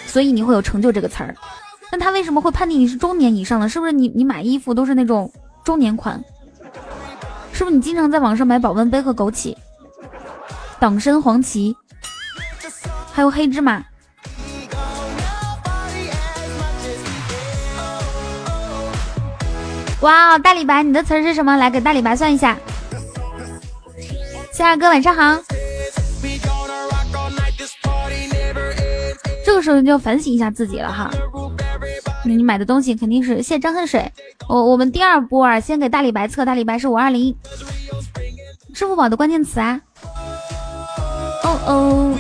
所以你会有成就这个词儿。那他为什么会判定你是中年以上呢？是不是你你买衣服都是那种中年款？是不是你经常在网上买保温杯和枸杞、党参、黄芪，还有黑芝麻？哇哦，大李白，你的词是什么？来给大李白算一下。谢二哥，晚上好。这个时候你就要反省一下自己了哈。你买的东西肯定是谢张恨水。我我们第二波啊，先给大李白测，大李白是五二零，支付宝的关键词啊。哦哦，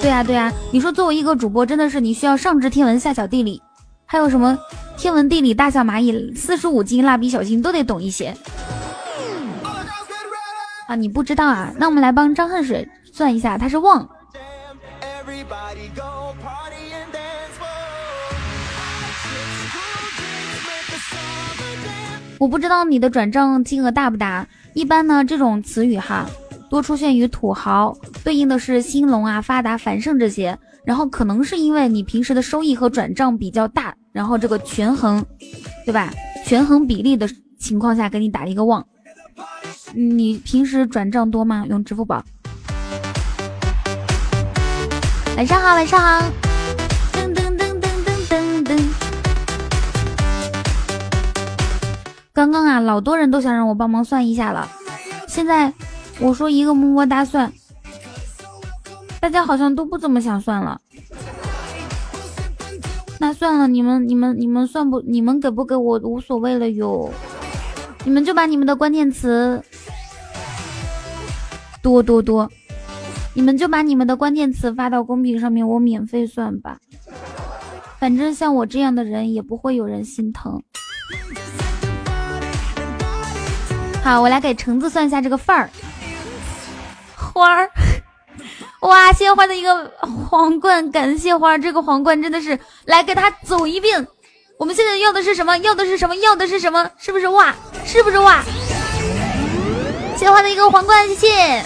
对呀对呀，你说作为一个主播，真的是你需要上知天文下晓地理，还有什么天文地理大小蚂蚁四书五经蜡笔小新都得懂一些啊？你不知道啊？那我们来帮张恨水算一下，他是旺。我不知道你的转账金额大不大。一般呢，这种词语哈，多出现于土豪，对应的是兴隆啊、发达、繁盛这些。然后可能是因为你平时的收益和转账比较大，然后这个权衡，对吧？权衡比例的情况下，给你打了一个旺。你平时转账多吗？用支付宝？晚上好，晚上好。刚刚啊，老多人都想让我帮忙算一下了。现在我说一个么么哒算，大家好像都不怎么想算了。那算了，你们你们你们算不，你们给不给我无所谓了哟。你们就把你们的关键词多多多，你们就把你们的关键词发到公屏上面，我免费算吧。反正像我这样的人也不会有人心疼。好，我来给橙子算一下这个份儿。花儿，哇，谢花的一个皇冠，感谢花，这个皇冠真的是来给他走一遍。我们现在要的是什么？要的是什么？要的是什么？是不是哇？是不是哇？谢花的一个皇冠，谢谢。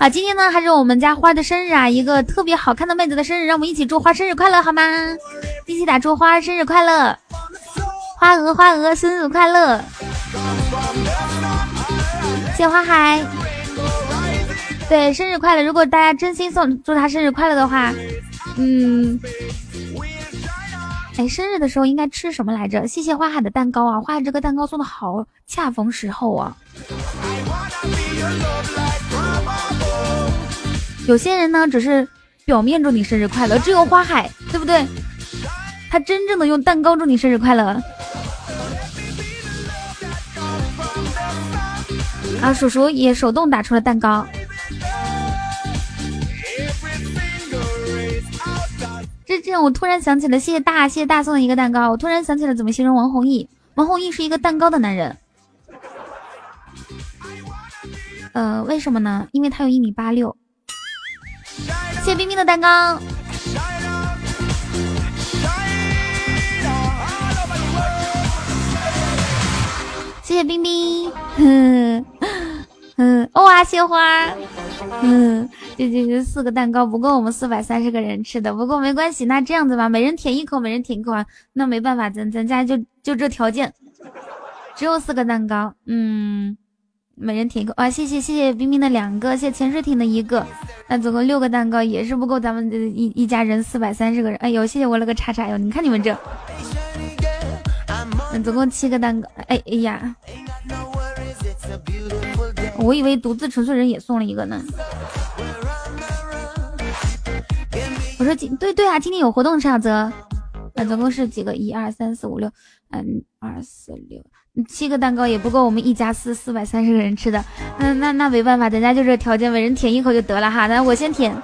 好，今天呢还是我们家花的生日啊，一个特别好看的妹子的生日，让我们一起祝花生日快乐好吗？一起打祝花生日快乐。花鹅，花鹅，生日快乐！谢花海，对，生日快乐！如果大家真心送祝他生日快乐的话，嗯，哎，生日的时候应该吃什么来着？谢谢花海的蛋糕啊，花海这个蛋糕送的好恰逢时候啊！有些人呢，只是表面祝你生日快乐，只有花海，对不对？他真正的用蛋糕祝你生日快乐。啊，叔叔也手动打出了蛋糕。这这，我突然想起了，谢谢大，谢谢大送的一个蛋糕。我突然想起了怎么形容王弘毅。王弘毅是一个蛋糕的男人。呃，为什么呢？因为他有一米八六。谢谢冰冰的蛋糕。谢谢冰冰，嗯嗯，哇，鲜花，嗯，这这这四个蛋糕不够我们四百三十个人吃的，不过没关系，那这样子吧，每人舔一口，每人舔一口啊，那没办法，咱咱家就就这条件，只有四个蛋糕，嗯，每人舔一口。啊，谢谢谢谢冰冰的两个，谢谢潜水艇的一个，那总共六个蛋糕也是不够咱们一一家人四百三十个人，哎呦，谢谢我了个叉叉哟，你看你们这，那总共七个蛋糕，哎哎呀。我以为独自纯粹人也送了一个呢。我说今对对啊，今天有活动，小泽。那总共是几个？一二三四五六，嗯，二四六，七个蛋糕也不够我们一家四四百三十个人吃的。嗯，那那没办法，咱家就这条件，每人舔一口就得了哈。那我先舔。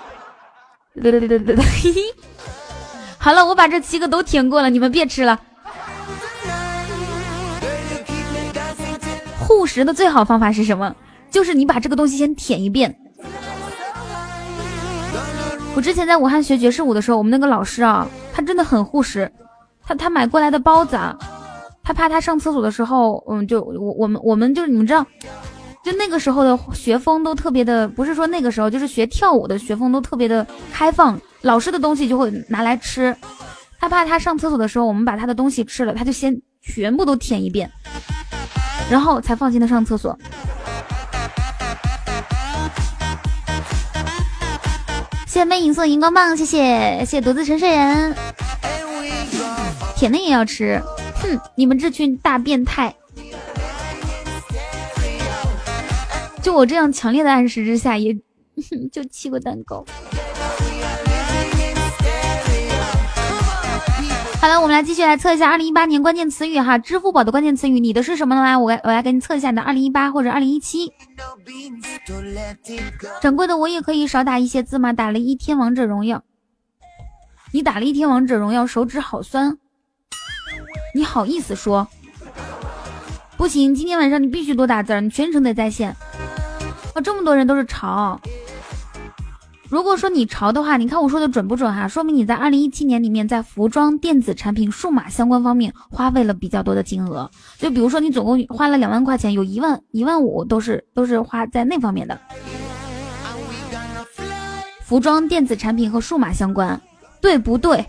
对对对对对对。好了，我把这七个都舔过了，你们别吃了。护食的最好方法是什么？就是你把这个东西先舔一遍。我之前在武汉学爵士舞的时候，我们那个老师啊，他真的很护食。他他买过来的包子啊，他怕他上厕所的时候，嗯，就我我们我们就是你们知道，就那个时候的学风都特别的，不是说那个时候，就是学跳舞的学风都特别的开放。老师的东西就会拿来吃，他怕他上厕所的时候，我们把他的东西吃了，他就先全部都舔一遍，然后才放心的上厕所。谢谢魅影送荧光棒，谢谢谢谢独自沉睡人，甜的也要吃，哼，你们这群大变态！就我这样强烈的暗示之下，也 就七个蛋糕。好了，我们来继续来测一下二零一八年关键词语哈，支付宝的关键词语，你的是什么呢？来，我来我来给你测一下你的二零一八或者二零一七。掌柜的，我也可以少打一些字吗？打了一天王者荣耀，你打了一天王者荣耀，手指好酸，你好意思说？不行，今天晚上你必须多打字，你全程得在线。啊，这么多人都是潮。如果说你潮的话，你看我说的准不准哈？说明你在二零一七年里面在服装、电子产品、数码相关方面花费了比较多的金额。就比如说你总共花了两万块钱，有一万一万五都是都是花在那方面的。服装、电子产品和数码相关，对不对？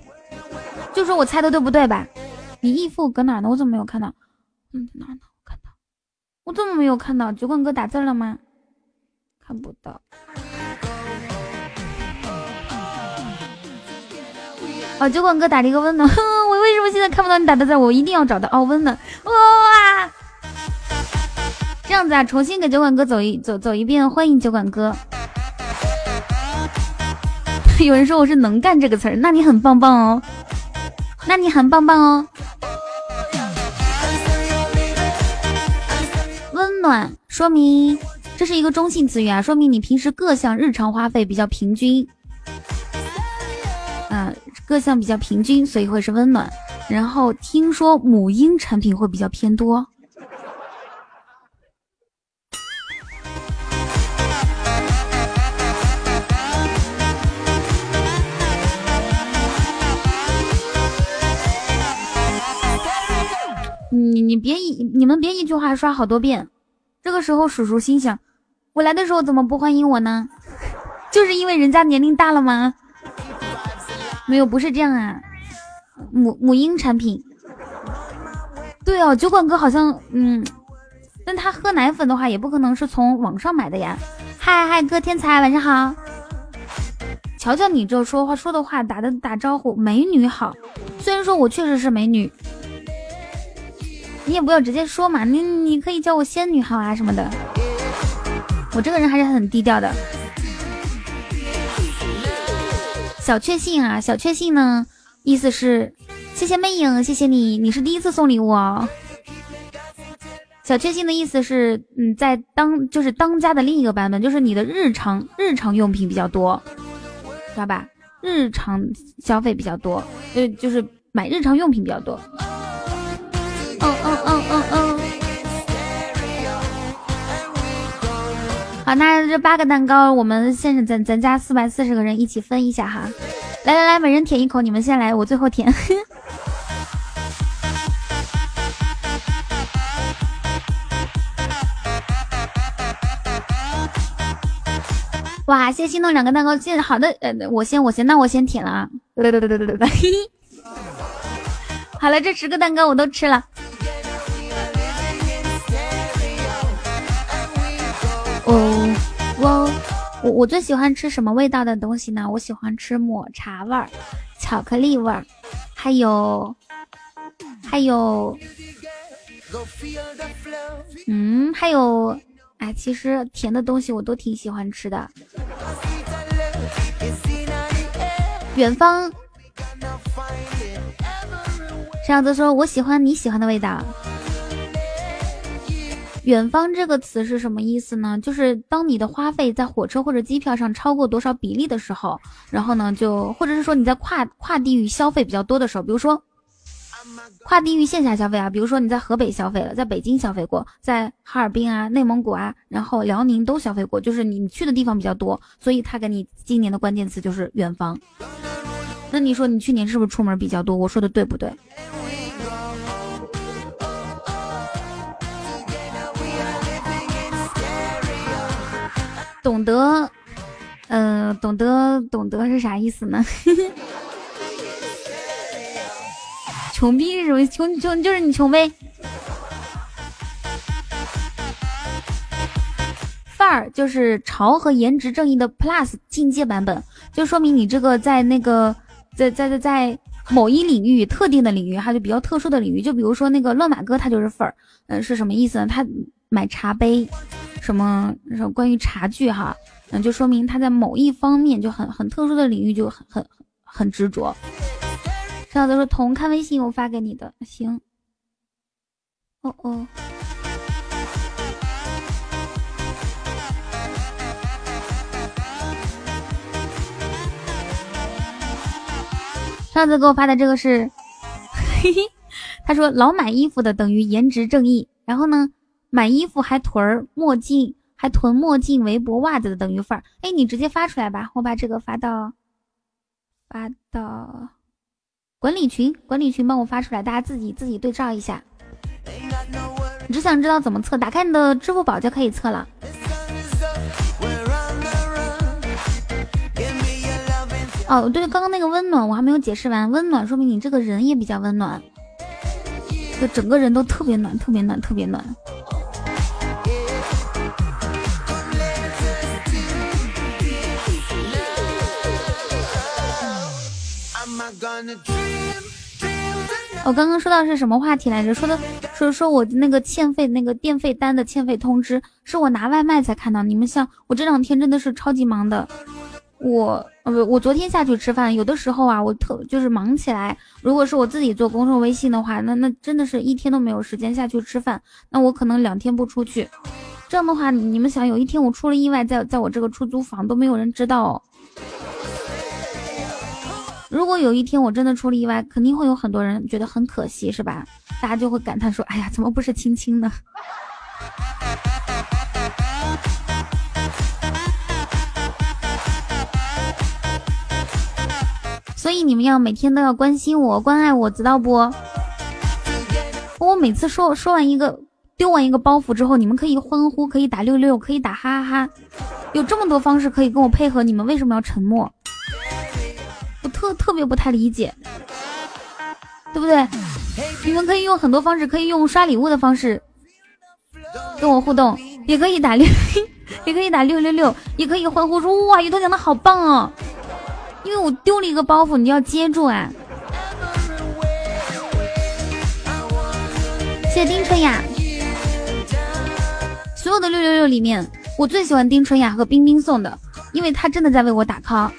就说我猜的对不对吧？你义父搁哪呢？我怎么没有看到？嗯，哪呢？我看到，我怎么没有看到？酒馆哥打字了吗？看不到。哦，酒馆哥打了一个温暖，我为什么现在看不到你打的字？我一定要找到哦，温暖哇！这样子啊，重新给酒馆哥走一走走一遍，欢迎酒馆哥。有人说我是能干这个词儿，那你很棒棒哦，那你很棒棒哦。温暖说明这是一个中性词语啊，说明你平时各项日常花费比较平均。各项比较平均，所以会是温暖。然后听说母婴产品会比较偏多。你你别一你们别一句话刷好多遍。这个时候叔叔心想，我来的时候怎么不欢迎我呢？就是因为人家年龄大了吗？没有，不是这样啊，母母婴产品。对哦，酒馆哥好像，嗯，但他喝奶粉的话，也不可能是从网上买的呀。嗨嗨，哥天才，晚上好。瞧瞧你这说话说的话，打的打招呼，美女好。虽然说我确实是美女，你也不要直接说嘛，你你可以叫我仙女好啊什么的。我这个人还是很低调的。小确幸啊，小确幸呢，意思是谢谢魅影，谢谢你，你是第一次送礼物哦。小确幸的意思是，嗯，在当就是当家的另一个版本，就是你的日常日常用品比较多，知道吧？日常消费比较多，就就是买日常用品比较多。嗯嗯嗯嗯嗯。好，那这八个蛋糕，我们现在咱咱家四百四十个人一起分一下哈。来来来，每人舔一口，你们先来，我最后舔。哇，谢谢心动两个蛋糕，谢好的，呃，我先我先，那我先舔了啊！对对对对对对对，好了，这十个蛋糕我都吃了。我我我最喜欢吃什么味道的东西呢？我喜欢吃抹茶味儿、巧克力味儿，还有还有，嗯，还有。哎，其实甜的东西我都挺喜欢吃的。远方，沈小泽说：“我喜欢你喜欢的味道。”远方这个词是什么意思呢？就是当你的花费在火车或者机票上超过多少比例的时候，然后呢，就或者是说你在跨跨地域消费比较多的时候，比如说。跨地域线下消费啊，比如说你在河北消费了，在北京消费过，在哈尔滨啊、内蒙古啊，然后辽宁都消费过，就是你去的地方比较多，所以他给你今年的关键词就是远方。那你说你去年是不是出门比较多？我说的对不对？懂得，嗯，懂得，懂得是啥意思呢？穷逼是什么？穷穷就是你穷呗。范儿就是潮和颜值正义的 Plus 进阶版本，就说明你这个在那个在在在在某一领域特定的领域，还有比较特殊的领域，就比如说那个乱马哥，他就是范儿。嗯，是什么意思呢？他买茶杯，什么什么关于茶具哈，那，就说明他在某一方面就很很特殊的领域就很很很执着。上次说彤看微信，我发给你的，行。哦哦。上次给我发的这个是，嘿嘿，他说老买衣服的等于颜值正义，然后呢，买衣服还囤墨镜，还囤墨镜、围脖、袜子的等于范儿。哎，你直接发出来吧，我把这个发到，发到。管理群，管理群帮我发出来，大家自己自己对照一下。你只想知道怎么测，打开你的支付宝就可以测了。哦，对，刚刚那个温暖我还没有解释完，温暖说明你这个人也比较温暖，就整个人都特别暖，特别暖，特别暖。我刚刚说到是什么话题来着？说的说说我那个欠费那个电费单的欠费通知，是我拿外卖才看到。你们像我这两天真的是超级忙的，我呃不，我昨天下去吃饭，有的时候啊，我特就是忙起来。如果是我自己做公众微信的话，那那真的是一天都没有时间下去吃饭。那我可能两天不出去，这样的话，你们想有一天我出了意外，在在我这个出租房都没有人知道。如果有一天我真的出了意外，肯定会有很多人觉得很可惜，是吧？大家就会感叹说：“哎呀，怎么不是青青呢？”所以你们要每天都要关心我、关爱我，知道不？我每次说说完一个丢完一个包袱之后，你们可以欢呼，可以打六六，可以打哈哈哈，有这么多方式可以跟我配合，你们为什么要沉默？特特别不太理解，对不对？你们可以用很多方式，可以用刷礼物的方式跟我互动，也可以打六，也可以打六六六，也可以欢呼说哇，雨桐讲的好棒哦！因为我丢了一个包袱，你要接住啊！谢谢丁春雅，所有的六六六里面，我最喜欢丁春雅和冰冰送的，因为他真的在为我打 call。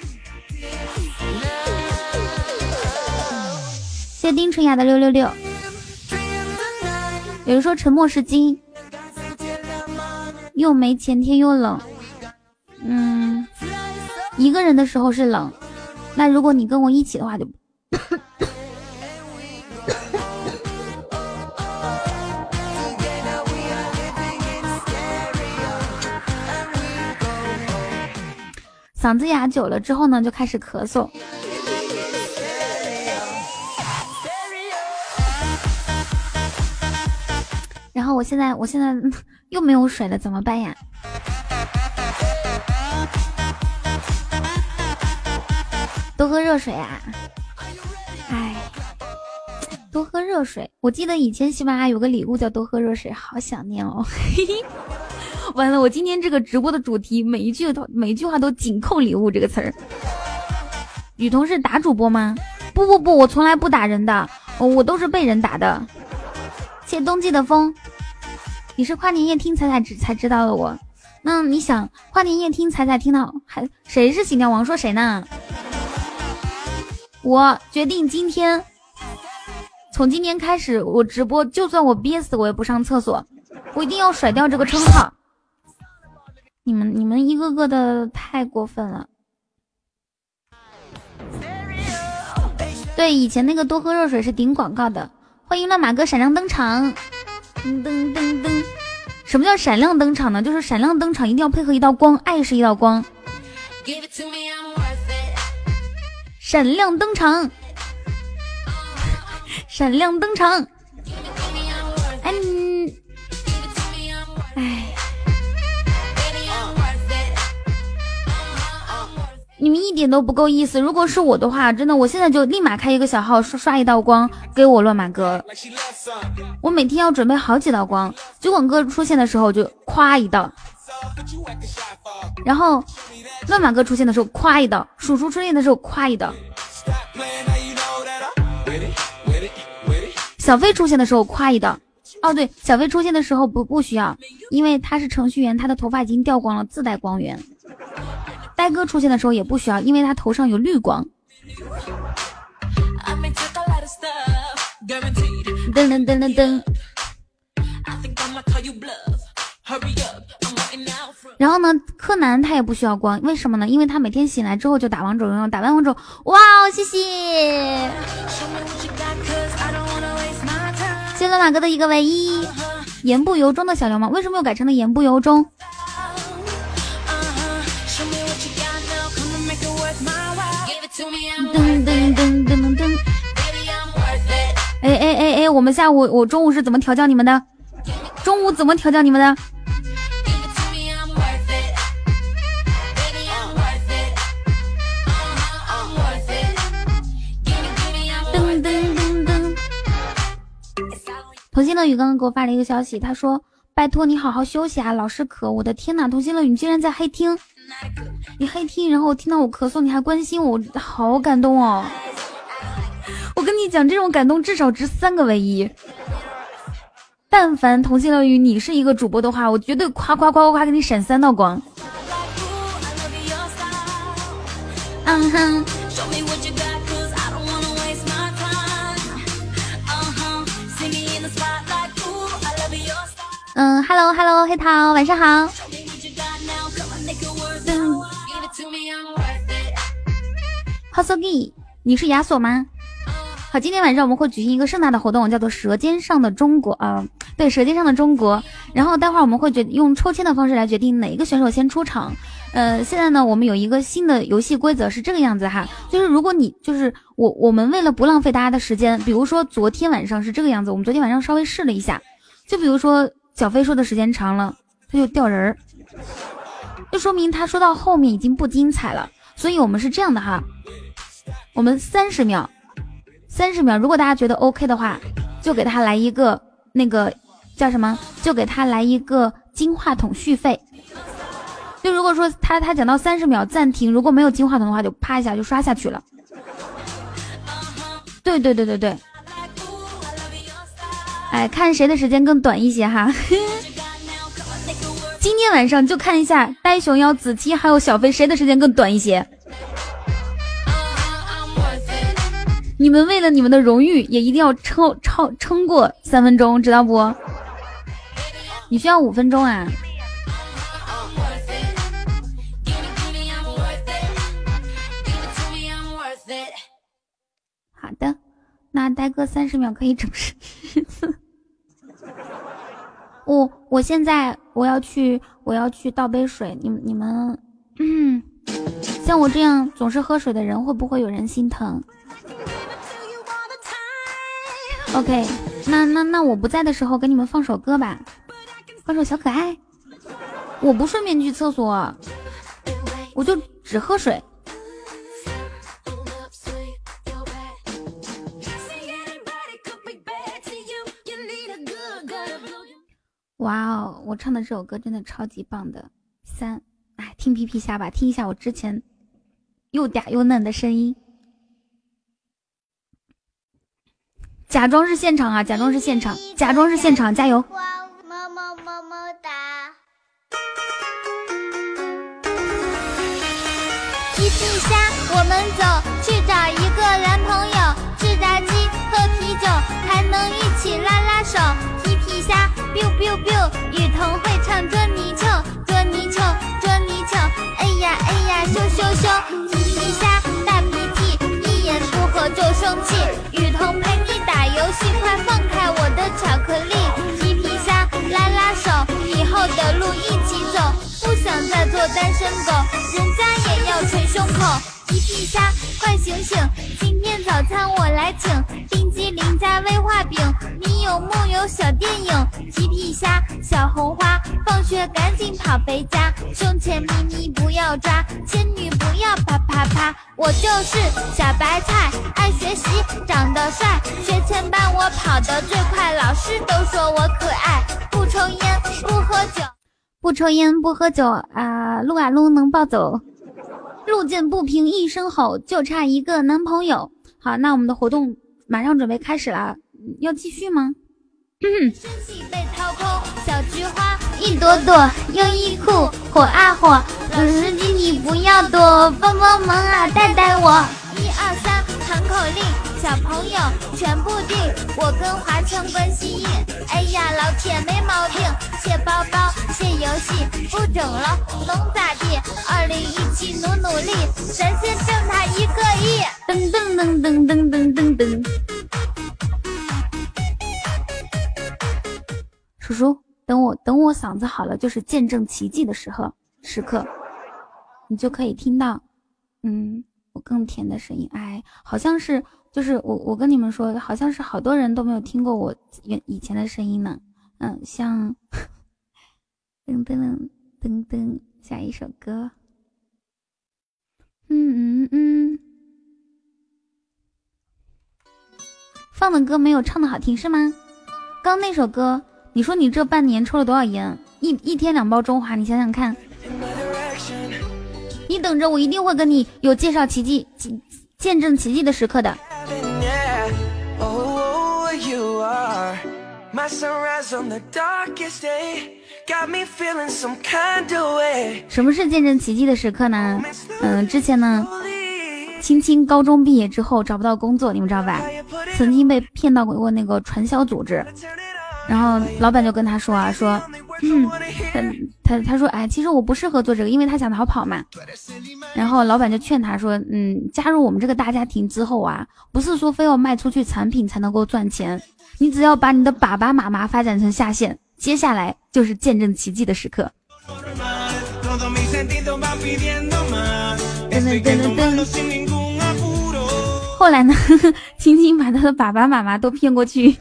谢丁纯雅的六六六。有人说沉默是金，又没钱天又冷。嗯，一个人的时候是冷，那如果你跟我一起的话就。嗓子哑久了之后呢，就开始咳嗽。我现在我现在 又没有水了，怎么办呀？多喝热水啊！哎，多喝热水。我记得以前喜马拉雅有个礼物叫多喝热水，好想念哦。完了，我今天这个直播的主题每一句都每一句话都紧扣礼物这个词儿。女同事打主播吗？不不不，我从来不打人的，我都是被人打的。谢冬季的风，你是跨年夜听彩彩知才知道的我。那你想跨年夜听彩彩听到还谁是新疆王？说谁呢？我决定今天从今天开始，我直播就算我憋死我也不上厕所，我一定要甩掉这个称号。你们你们一个个的太过分了。对，以前那个多喝热水是顶广告的。欢迎乱马哥闪亮登场，噔噔噔噔。什么叫闪亮登场呢？就是闪亮登场一定要配合一道光，爱是一道光。闪亮登场，闪亮登场。你们一点都不够意思。如果是我的话，真的，我现在就立马开一个小号刷刷一道光给我乱马哥。我每天要准备好几道光，酒馆哥出现的时候就夸一道，然后乱马哥出现的时候夸一道，鼠叔出现的时候夸一道，小飞出现的时候夸一道。哦，对，小飞出现的时候不不需要，因为他是程序员，他的头发已经掉光了，自带光源。呆哥出现的时候也不需要，因为他头上有绿光。噔噔噔噔噔。然后呢，柯南他也不需要光，为什么呢？因为他每天醒来之后就打王者荣耀，打完王者，哇哦，谢谢，谢谢马哥的一个唯一。言不由衷的小流氓，为什么又改成了言不由衷？噔噔噔噔噔！哎哎哎哎，我们下午我中午是怎么调教你们的？中午怎么调教你们的？噔噔噔噔！童心乐语刚刚给我发了一个消息，他说：“拜托你好好休息啊，老是咳。”我的天呐，童心乐语竟然在黑厅！你黑听，然后听到我咳嗽，你还关心我，好感动哦！我跟你讲，这种感动至少值三个唯一。但凡同性乐语你是一个主播的话，我绝对夸夸夸夸夸给你闪三道光。嗯哼。嗯，Hello Hello，黑桃，晚上好。哈索吉，你是亚索吗？好，今天晚上我们会举行一个盛大的活动，叫做《舌尖上的中国》啊，对，《舌尖上的中国》。然后待会儿我们会决用抽签的方式来决定哪一个选手先出场。呃，现在呢，我们有一个新的游戏规则是这个样子哈，就是如果你就是我，我们为了不浪费大家的时间，比如说昨天晚上是这个样子，我们昨天晚上稍微试了一下，就比如说小飞说的时间长了，他就掉人儿，就说明他说到后面已经不精彩了。所以我们是这样的哈。我们三十秒，三十秒。如果大家觉得 OK 的话，就给他来一个那个叫什么？就给他来一个金话筒续费。就如果说他他讲到三十秒暂停，如果没有金话筒的话，就啪一下就刷下去了。对对对对对。哎，看谁的时间更短一些哈。今天晚上就看一下呆熊妖、子期还有小飞谁的时间更短一些。你们为了你们的荣誉，也一定要撑超撑过三分钟，知道不？你需要五分钟啊！好的，那呆哥三十秒可以整十次。我我现在我要去我要去倒杯水，你你们，嗯，像我这样总是喝水的人，会不会有人心疼？OK，那那那我不在的时候给你们放首歌吧，放首小可爱。我不顺便去厕所，我就只喝水。哇哦，我唱的这首歌真的超级棒的。三，哎，听皮皮虾吧，听一下我之前又嗲又嫩的声音。假装是现场啊，假装是现场，假装是现场，加油！么么么么哒。皮皮虾，我们走，去找一个男朋友，吃炸鸡，喝啤酒，还能一起拉拉手。皮皮虾，biu biu biu，雨桐会唱捉泥鳅，捉泥鳅，捉泥鳅，哎呀哎呀，羞羞羞。皮皮虾，大鼻涕，一言不合就生气，雨桐陪你。打游戏，快放开我的巧克力！皮皮虾，拉拉手，以后的路一起走。不想再做单身狗，人家也要捶胸口。皮皮虾，快醒醒，今天早餐我来请，冰激凌加威化饼。你有木有小电影？皮皮虾，小红花，放学赶紧跑回家，胸前咪咪不要抓，仙女不要啪啪啪。我就是小白菜，爱学习，长得帅，学前班我跑得最快，老师都说我可爱。不抽烟，不喝酒，不抽烟不喝酒啊，撸啊撸能暴走。路见不平一声吼，就差一个男朋友。好，那我们的活动马上准备开始了，要继续吗？嗯、被掏空小菊花一朵朵，优衣库火啊火，老司机你不要躲，帮帮忙啊，带带我。一二三，喊口令。小朋友全部定，我跟华强关系硬。哎呀，老铁没毛病，卸包包，卸游戏，不整了，能咋地？二零一七努努力，咱先挣他一个亿。噔噔噔噔噔噔噔噔。叔叔，等我等我嗓子好了，就是见证奇迹的时候时刻，你就可以听到，嗯，我更甜的声音。哎，好像是。就是我，我跟你们说，好像是好多人都没有听过我以以前的声音呢。嗯，像噔噔噔噔噔，下一首歌。嗯嗯嗯，放的歌没有唱的好听是吗？刚那首歌，你说你这半年抽了多少烟？一一天两包中华，你想想看。你等着，我一定会跟你有介绍奇迹、见证奇迹的时刻的。什么是见证奇迹的时刻呢？嗯，之前呢，青青高中毕业之后找不到工作，你们知道吧？曾经被骗到过那个传销组织。然后老板就跟他说啊，说，他他他说，哎，其实我不适合做这个，因为他想逃跑嘛。然后老板就劝他说，嗯，加入我们这个大家庭之后啊，不是说非要卖出去产品才能够赚钱，你只要把你的爸爸妈妈发展成下线，接下来就是见证奇迹的时刻。后来呢，青青把他的爸爸妈妈都骗过去。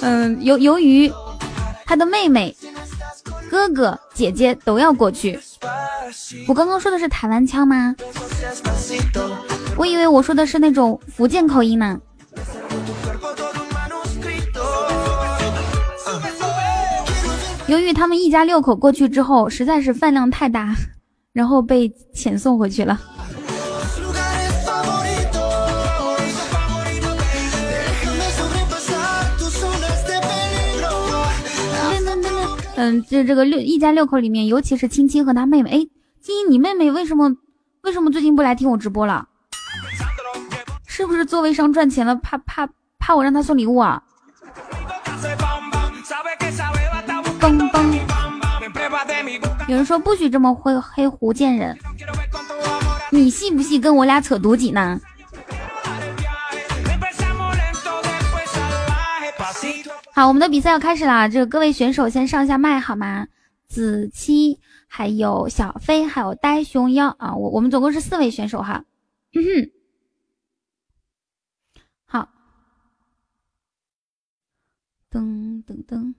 嗯，由由于他的妹妹、哥哥、姐姐都要过去。我刚刚说的是台湾腔吗？我以为我说的是那种福建口音呢。由于他们一家六口过去之后，实在是饭量太大，然后被遣送回去了。嗯，这这个六一家六口里面，尤其是青青和他妹妹。哎，青青，你妹妹为什么为什么最近不来听我直播了？是不是做微商赚钱了？怕怕怕我让他送礼物啊？嘣嘣！有人说不许这么黑黑胡见人，你信不信跟我俩扯犊子呢？好，我们的比赛要开始啦！这个各位选手先上下麦好吗？子期，还有小飞，还有呆熊妖啊！我我们总共是四位选手哈。嗯哼，好，噔噔噔，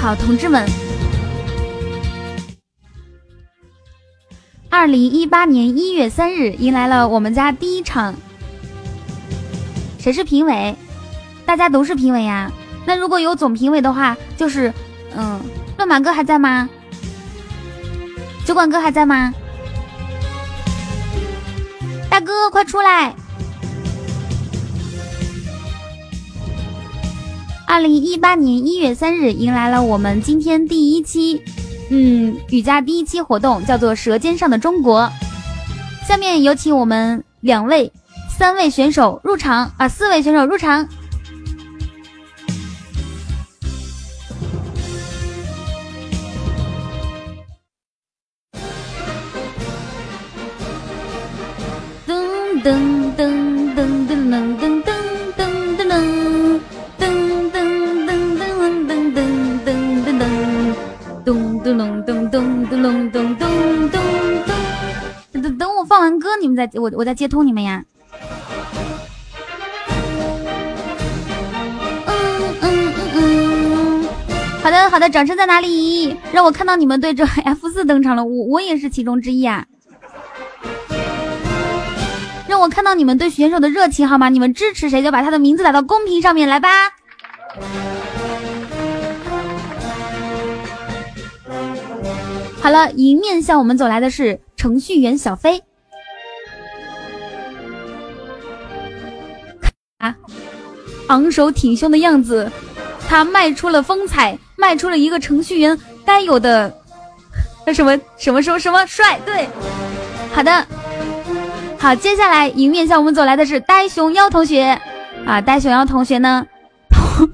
好，同志们。二零一八年一月三日，迎来了我们家第一场。谁是评委？大家都是评委呀。那如果有总评委的话，就是，嗯，乱马哥还在吗？酒馆哥还在吗？大哥，快出来！二零一八年一月三日，迎来了我们今天第一期。嗯，雨佳第一期活动叫做《舌尖上的中国》，下面有请我们两位、三位选手入场啊，四位选手入场。我我在接通你们呀。嗯嗯嗯嗯，好的好的，掌声在哪里？让我看到你们对这 F 四登场了，我我也是其中之一啊。让我看到你们对选手的热情好吗？你们支持谁就把他的名字打到公屏上面来吧。好了，迎面向我们走来的是程序员小飞。啊，昂首挺胸的样子，他迈出了风采，迈出了一个程序员该有的那什么什么什么什么帅。对，好的，好，接下来迎面向我们走来的是呆熊妖同学。啊，呆熊妖同学呢，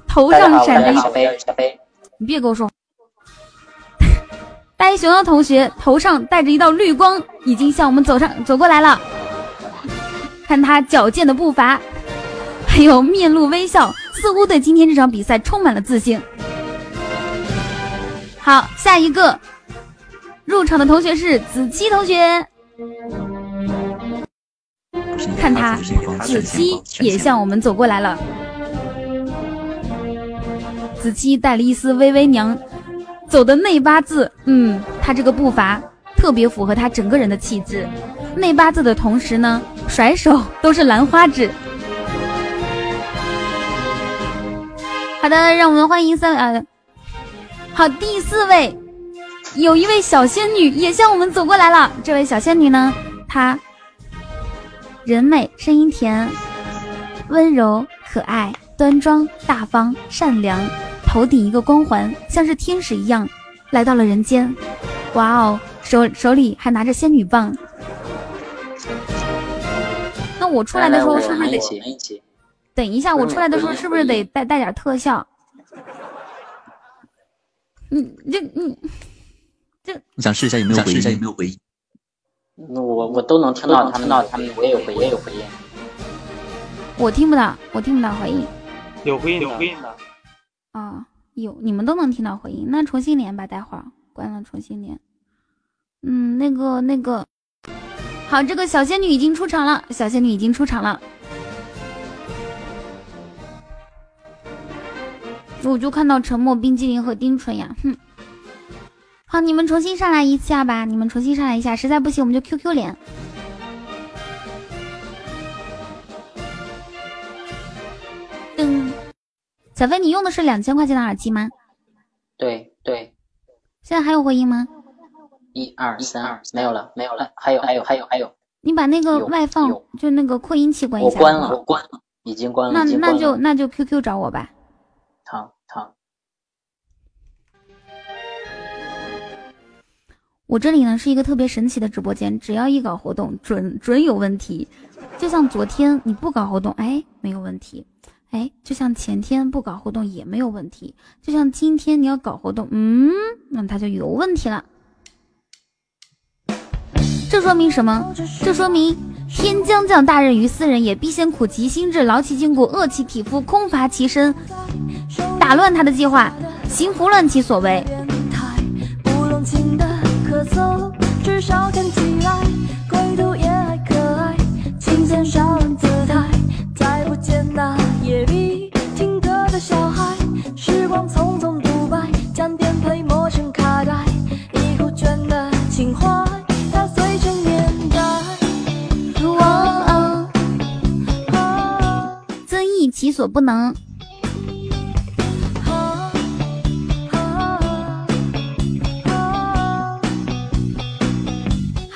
头头上闪着一，小飞，小飞，你别跟我说。呆熊妖同学头上带着一道绿光，已经向我们走上走过来了。看他矫健的步伐，还有面露微笑，似乎对今天这场比赛充满了自信。好，下一个入场的同学是子期同学。看他，子期也向我们走过来了。子期带了一丝微微娘。走的内八字，嗯，他这个步伐特别符合他整个人的气质。内八字的同时呢，甩手都是兰花指。好的，让我们欢迎三呃，好，第四位，有一位小仙女也向我们走过来了。这位小仙女呢，她人美，声音甜，温柔可爱，端庄大方，善良。头顶一个光环，像是天使一样来到了人间。哇哦，手手里还拿着仙女棒。那我出来的时候是不是得？等一下，我出来的时候是不是得带带点特效？你这你这，你想试一下有没有回音？有没有回音？那我我都能听到他们，他们我也有回音，有回音。我听不到，我听不到回音。有回音，有回音的。啊，有你们都能听到回音，那重新连吧，待会儿关了重新连。嗯，那个那个，好，这个小仙女已经出场了，小仙女已经出场了。我就看到沉默冰激凌和丁纯呀，哼。好，你们重新上来一下吧，你们重新上来一下，实在不行我们就 QQ 连。噔。小飞，你用的是两千块钱的耳机吗？对对。现在还有回音吗？一二三二，没有了，没有了。还有还有还有还有。你把那个外放，就那个扩音器关一下。我关了，我关了，已经关了。那那就那就 QQ 找我吧。我这里呢是一个特别神奇的直播间，只要一搞活动，准准有问题。就像昨天你不搞活动，哎，没有问题。哎，就像前天不搞活动也没有问题，就像今天你要搞活动，嗯，那它就有问题了。这说明什么？这说明天将降大任于斯人也，必先苦其心志，劳其筋骨，饿其体肤，空乏其身，打乱他的计划，行拂乱其所为。至少看起来归途也还可爱琴弦少了姿态再不见那夜里听歌的小孩时光匆匆独白将颠沛磨成卡带已枯卷的情怀它碎成年代哇哦哇哦遵义其所不能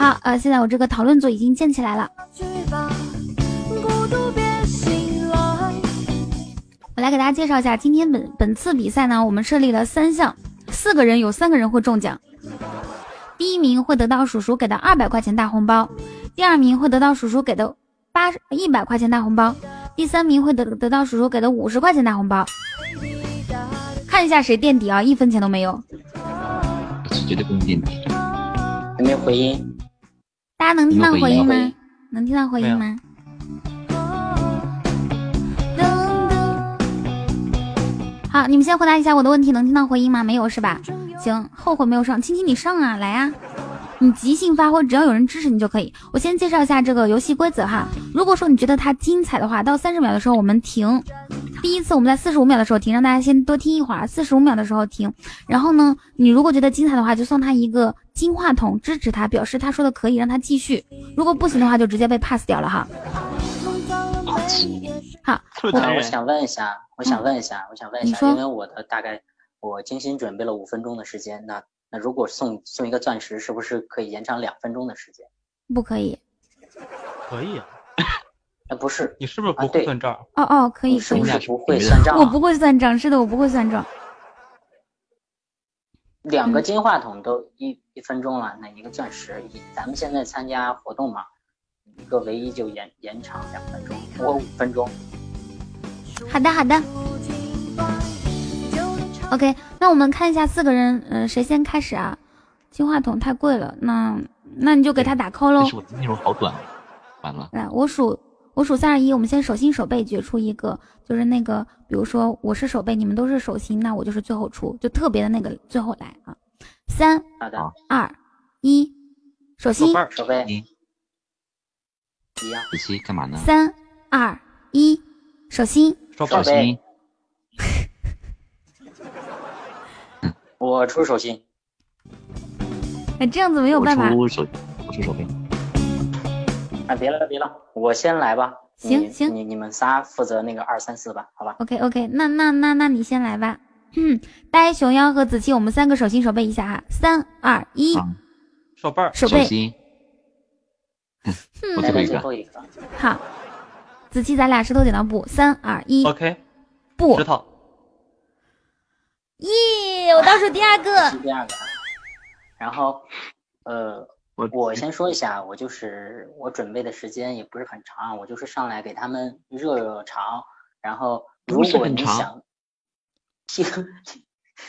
好，呃，现在我这个讨论组已经建起来了。我来给大家介绍一下，今天本本次比赛呢，我们设立了三项，四个人有三个人会中奖。第一名会得到叔叔给的二百块钱大红包，第二名会得到叔叔给的八一百块钱大红包，第三名会得得到叔叔给的五十块钱大红包。看一下谁垫底啊，一分钱都没有。绝对不能垫底。有没有回音？大家能听到回音吗？能听到回音吗？好，你们先回答一下我的问题，能听到回音吗？没有是吧？行，后悔没有上，青青你上啊，来啊！你即兴发挥，只要有人支持你就可以。我先介绍一下这个游戏规则哈。如果说你觉得它精彩的话，到三十秒的时候我们停。第一次我们在四十五秒的时候停，让大家先多听一会儿。四十五秒的时候停。然后呢，你如果觉得精彩的话，就送他一个金话筒，支持他，表示他说的可以，让他继续。如果不行的话，就直接被 pass 掉了哈。好，我想问一下，我想问一下，我想问一下，因为我的大概我精心准备了五分钟的时间，那那如果送送一个钻石，是不是可以延长两分钟的时间？不可以。可以啊。哎，不是，你是不是不会算账？哦哦，可以，是不是不会算账？我不会算账，是的，我不会算账。两个金话筒都一一分钟了，那一个钻石，咱们现在参加活动嘛，一个唯一就延延长两分钟，我五分钟。好的好的。OK，那我们看一下四个人，嗯，谁先开始啊？金话筒太贵了，那那你就给他打 call 喽。内容好短，完了。来，我数。我数三二一，我们先手心手背决出一个，就是那个，比如说我是手背，你们都是手心，那我就是最后出，就特别的那个最后来啊。三，好的，二，一，手心手背一样。子期干嘛呢？三二一，手心手背。我出手心。哎，这样子没有办法。我出手，我出手背。啊，别了别了，我先来吧。行行，你你们仨负责那个二三四吧，好吧？OK OK，那那那那你先来吧。嗯，呆熊妖和子期，我们三个手心手背一下哈。三二一，手背手背。我最后一个。好，子期，咱俩石头剪刀布。三二一，OK。布石头。耶，我倒数第二个。第二个。然后，呃。我先说一下，我就是我准备的时间也不是很长，我就是上来给他们热热场，然后如果你想 听，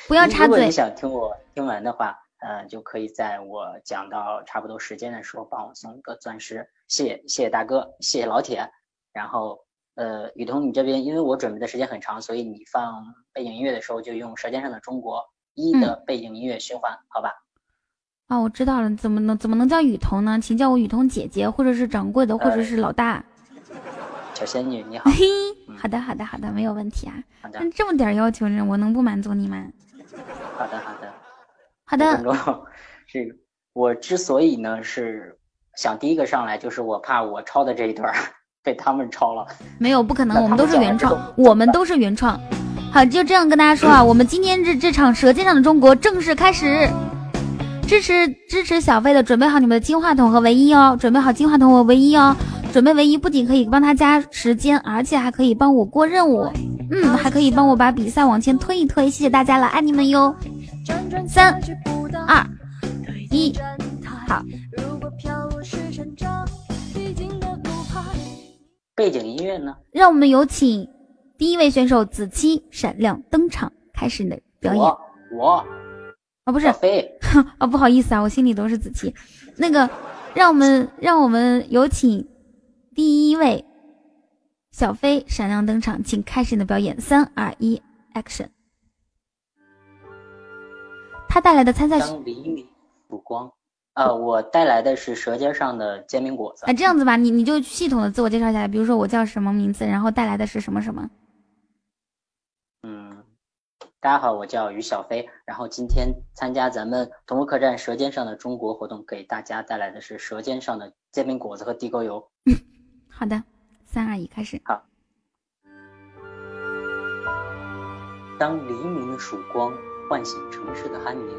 不要插嘴。如果你想听我听完的话，呃，就可以在我讲到差不多时间的时候帮我送一个钻石，谢谢谢谢大哥，谢谢老铁。然后呃，雨桐你这边因为我准备的时间很长，所以你放背景音乐的时候就用《舌尖上的中国》一的背景音乐循环，好吧？哦，我知道了，怎么能怎么能叫雨桐呢？请叫我雨桐姐姐，或者是掌柜的，或者是老大。小仙女你好。嘿，好的好的好的，没有问题啊。那。这么点要求呢，我能不满足你吗？好的好的好的。这个我之所以呢是想第一个上来，就是我怕我抄的这一段被他们抄了。没有，不可能，我们都是原创，我们都是原创。好，就这样跟大家说啊，我们今天这这场《舌尖上的中国》正式开始。支持支持小飞的，准备好你们的金话筒和唯一哦！准备好金话筒和唯一哦！准备唯一不仅可以帮他加时间，而且还可以帮我过任务，嗯，还可以帮我把比赛往前推一推。谢谢大家了，爱你们哟！三二一，好。背景音乐呢？让我们有请第一位选手子期闪亮登场，开始你的表演。我。啊，不是，啊，不好意思啊，我心里都是子期。那个，让我们让我们有请第一位小飞闪亮登场，请开始你的表演。三二一，Action！他带来的参赛是黎明曙光。呃，我带来的是舌尖上的煎饼果子。哎，这样子吧，你你就系统的自我介绍一下，比如说我叫什么名字，然后带来的是什么什么。嗯大家好，我叫于小飞，然后今天参加咱们同福客栈《舌尖上的中国》活动，给大家带来的是舌尖上的煎饼果子和地沟油。好的，三二一，开始。好。当黎明的曙光唤醒城市的酣眠，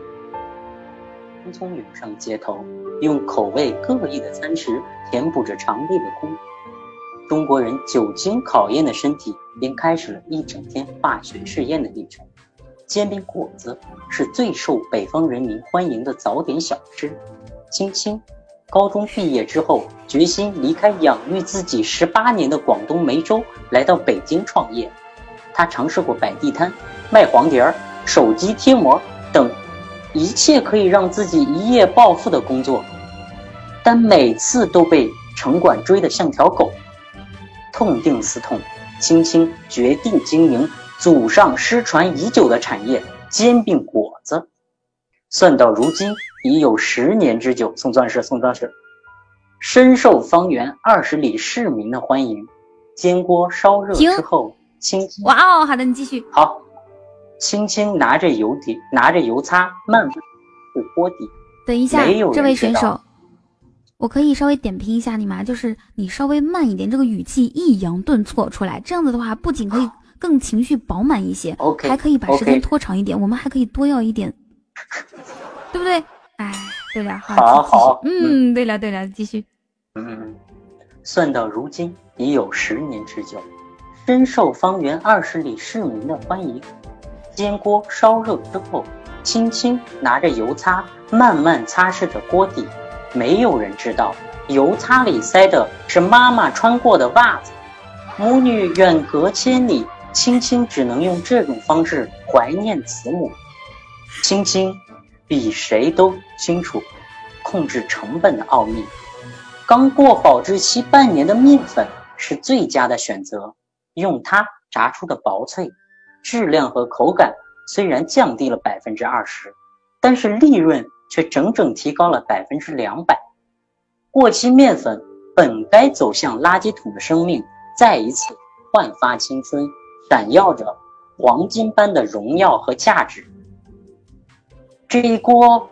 匆匆涌上街头，用口味各异的餐食填补着肠胃的空。中国人久经考验的身体，便开始了一整天化学试验的历程。煎饼果子是最受北方人民欢迎的早点小吃。青青高中毕业之后，决心离开养育自己十八年的广东梅州，来到北京创业。他尝试过摆地摊、卖黄碟儿、手机贴膜等一切可以让自己一夜暴富的工作，但每次都被城管追得像条狗。痛定思痛，青青决定经营祖上失传已久的产业——煎饼果子。算到如今，已有十年之久。送钻石，送钻石，深受方圆二十里市民的欢迎。煎锅烧热之后，青青哇哦，好的，你继续。好，青青拿着油底，拿着油擦，慢慢铺锅底。等一下，这位选手。我可以稍微点评一下你吗？就是你稍微慢一点，这个语气抑扬顿挫出来，这样子的话，不仅可以更情绪饱满一些还可以把时间拖长一点。我们还可以多要一点，对不对？哎，对了，好好，嗯，对了对了，继续。嗯，算到如今已有十年之久，深受方圆二十里市民的欢迎。煎锅烧热之后，轻轻拿着油擦，慢慢擦拭着锅底。没有人知道，油擦里塞的是妈妈穿过的袜子。母女远隔千里，青青只能用这种方式怀念慈母。青青比谁都清楚控制成本的奥秘。刚过保质期半年的面粉是最佳的选择，用它炸出的薄脆，质量和口感虽然降低了百分之二十，但是利润。却整整提高了百分之两百。过期面粉本该走向垃圾桶的生命，再一次焕发青春，闪耀着黄金般的荣耀和价值。这一锅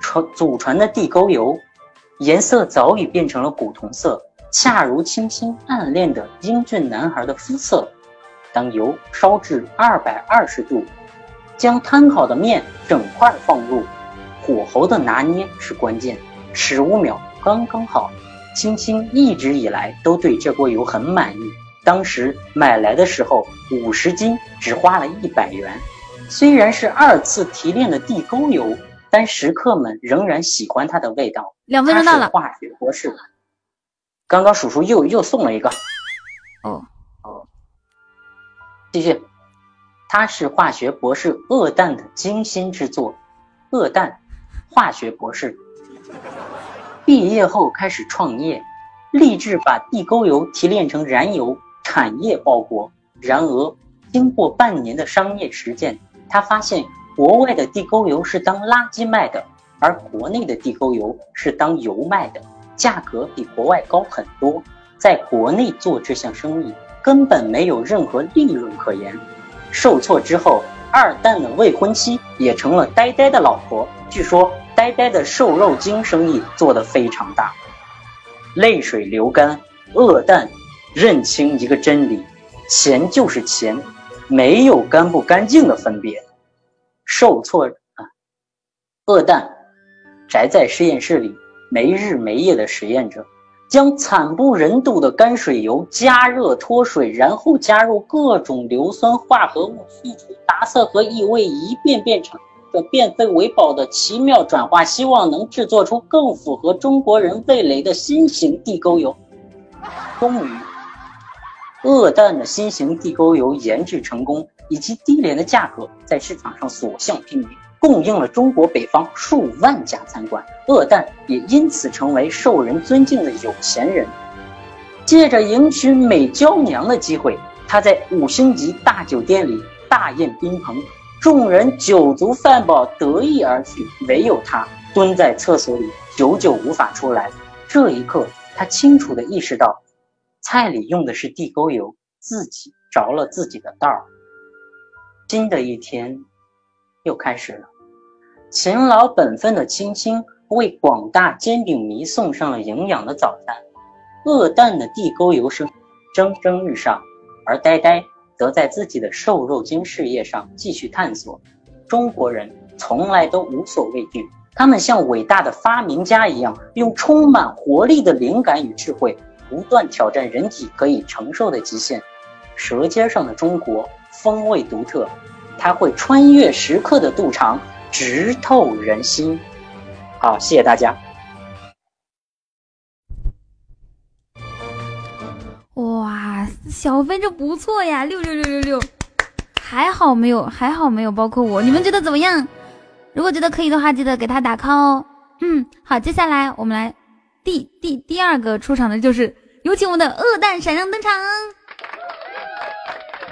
传祖传的地沟油，颜色早已变成了古铜色，恰如青青暗恋的英俊男孩的肤色。当油烧至二百二十度，将摊好的面整块放入。火候的拿捏是关键，十五秒刚刚好。青青一直以来都对这锅油很满意，当时买来的时候五十斤只花了一百元。虽然是二次提炼的地沟油，但食客们仍然喜欢它的味道。两分钟到了，化学博士。刚刚叔叔又又送了一个。哦哦，继续。它是化学博士恶蛋的精心之作，恶蛋。化学博士毕业后开始创业，立志把地沟油提炼成燃油，产业报国。然而，经过半年的商业实践，他发现国外的地沟油是当垃圾卖的，而国内的地沟油是当油卖的，价格比国外高很多。在国内做这项生意根本没有任何利润可言。受挫之后，二蛋的未婚妻也成了呆呆的老婆。据说。呆呆的瘦肉精生意做得非常大，泪水流干，恶蛋认清一个真理：钱就是钱，没有干不干净的分别。受挫啊，恶蛋宅在实验室里，没日没夜的实验着，将惨不忍睹的泔水油加热脱水，然后加入各种硫酸化合物，去除杂色和异味，一遍遍成。这变废为宝的奇妙转化，希望能制作出更符合中国人味蕾的新型地沟油。终于，恶蛋的新型地沟油研制成功，以及低廉的价格在市场上所向披靡，供应了中国北方数万家餐馆。恶蛋也因此成为受人尊敬的有钱人。借着迎娶美娇娘的机会，他在五星级大酒店里大宴宾朋。众人酒足饭饱，得意而去，唯有他蹲在厕所里，久久无法出来。这一刻，他清楚地意识到，菜里用的是地沟油，自己着了自己的道儿。新的一天又开始了，勤劳本分的青青为广大煎饼迷送上了营养的早餐，恶淡的地沟油声蒸蒸日上，而呆呆则在自己的瘦肉精事业上继续探索。中国人从来都无所畏惧，他们像伟大的发明家一样，用充满活力的灵感与智慧，不断挑战人体可以承受的极限。舌尖上的中国，风味独特，它会穿越时刻的肚肠，直透人心。好，谢谢大家。哇，小飞这不错呀，六六六六六，还好没有，还好没有包括我，你们觉得怎么样？如果觉得可以的话，记得给他打 call 哦。嗯，好，接下来我们来第第第二个出场的就是有请我们的恶蛋闪亮登场。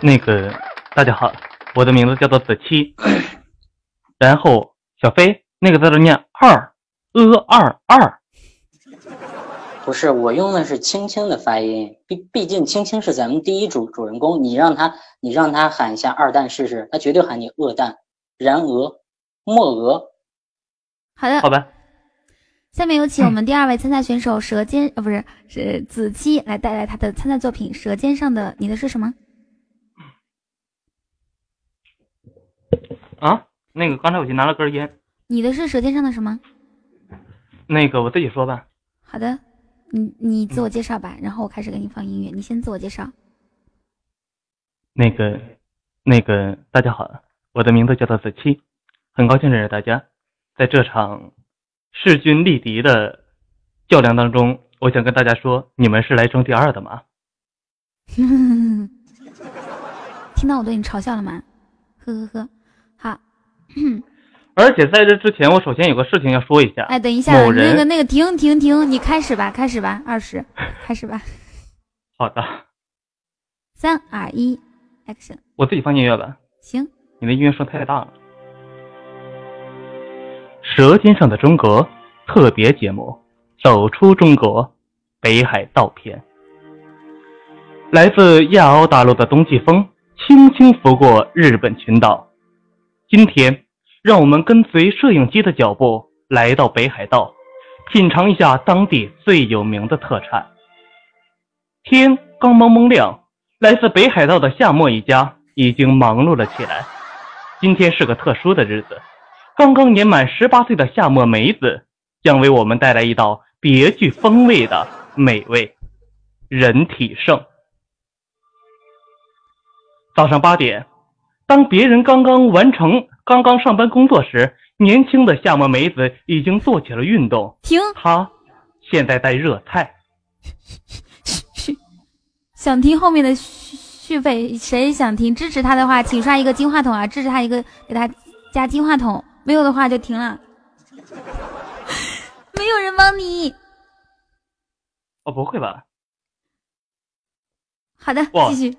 那个大家好，我的名字叫做子期，然后小飞那个字念二，呃二二。不是我用的是青青的发音，毕毕竟青青是咱们第一主主人公，你让他你让他喊一下二蛋试试，他绝对喊你恶蛋。然鹅，莫鹅。好的，好吧。下面有请我们第二位参赛选手舌尖呃不是是子期来带来他的参赛作品《舌尖上的你的是什么》。啊，那个刚才我去拿了根烟。你的是舌尖上的什么？那个我自己说吧。好的。你你自我介绍吧，然后我开始给你放音乐。你先自我介绍。那个，那个，大家好，我的名字叫做子期，很高兴认识大家。在这场势均力敌的较量当中，我想跟大家说，你们是来争第二的吗？听到我对你嘲笑了吗？呵呵呵，好。而且在这之前，我首先有个事情要说一下。哎，等一下，那个那个，停停停，你开始吧，开始吧，二十，开始吧。好的。三二一，action。我自己放音乐吧。行。你的音乐声太大了。舌尖上的中国特别节目，走出中国，北海道篇。来自亚欧大陆的冬季风，轻轻拂过日本群岛。今天。让我们跟随摄影机的脚步，来到北海道，品尝一下当地最有名的特产。天刚蒙蒙亮，来自北海道的夏末一家已经忙碌了起来。今天是个特殊的日子，刚刚年满十八岁的夏末梅子将为我们带来一道别具风味的美味——人体盛。早上八点。当别人刚刚完成、刚刚上班工作时，年轻的夏末梅子已经做起了运动。停，他现在在热菜。想听后面的续费？谁想听？支持他的话，请刷一个金话筒啊！支持他一个，给他加金话筒。没有的话就停了。没有人帮你。哦，不会吧？好的，继续，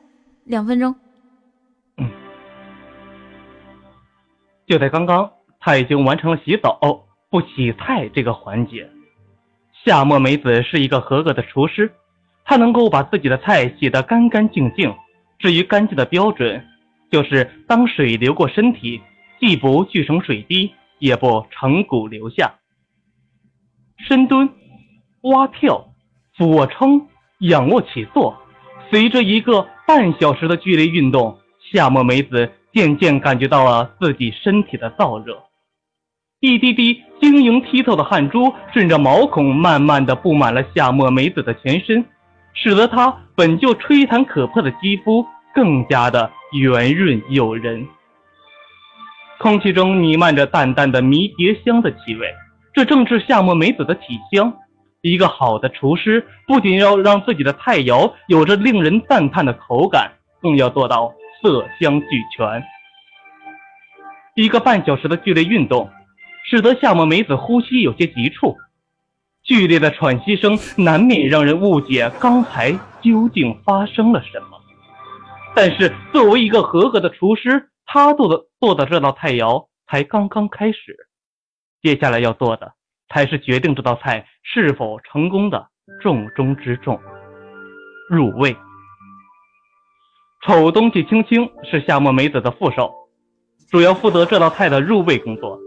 两分钟。就在刚刚，他已经完成了洗澡不洗菜这个环节。夏末美子是一个合格的厨师，她能够把自己的菜洗得干干净净。至于干净的标准，就是当水流过身体，既不聚成水滴，也不成骨留下。深蹲、蛙跳、俯卧撑、仰卧起坐，随着一个半小时的剧烈运动，夏末美子。渐渐感觉到了自己身体的燥热，一滴滴晶莹剔透的汗珠顺着毛孔慢慢的布满了夏末美子的全身，使得她本就吹弹可破的肌肤更加的圆润诱人。空气中弥漫着淡淡的迷迭香的气味，这正是夏末美子的体香。一个好的厨师不仅要让自己的菜肴有着令人赞叹的口感，更要做到。色香俱全，一个半小时的剧烈运动，使得夏末梅子呼吸有些急促，剧烈的喘息声难免让人误解刚才究竟发生了什么。但是作为一个合格的厨师，他做的做的这道菜肴才刚刚开始，接下来要做的才是决定这道菜是否成功的重中之重——入味。丑东西青青是夏末美子的副手，主要负责这道菜的入味工作。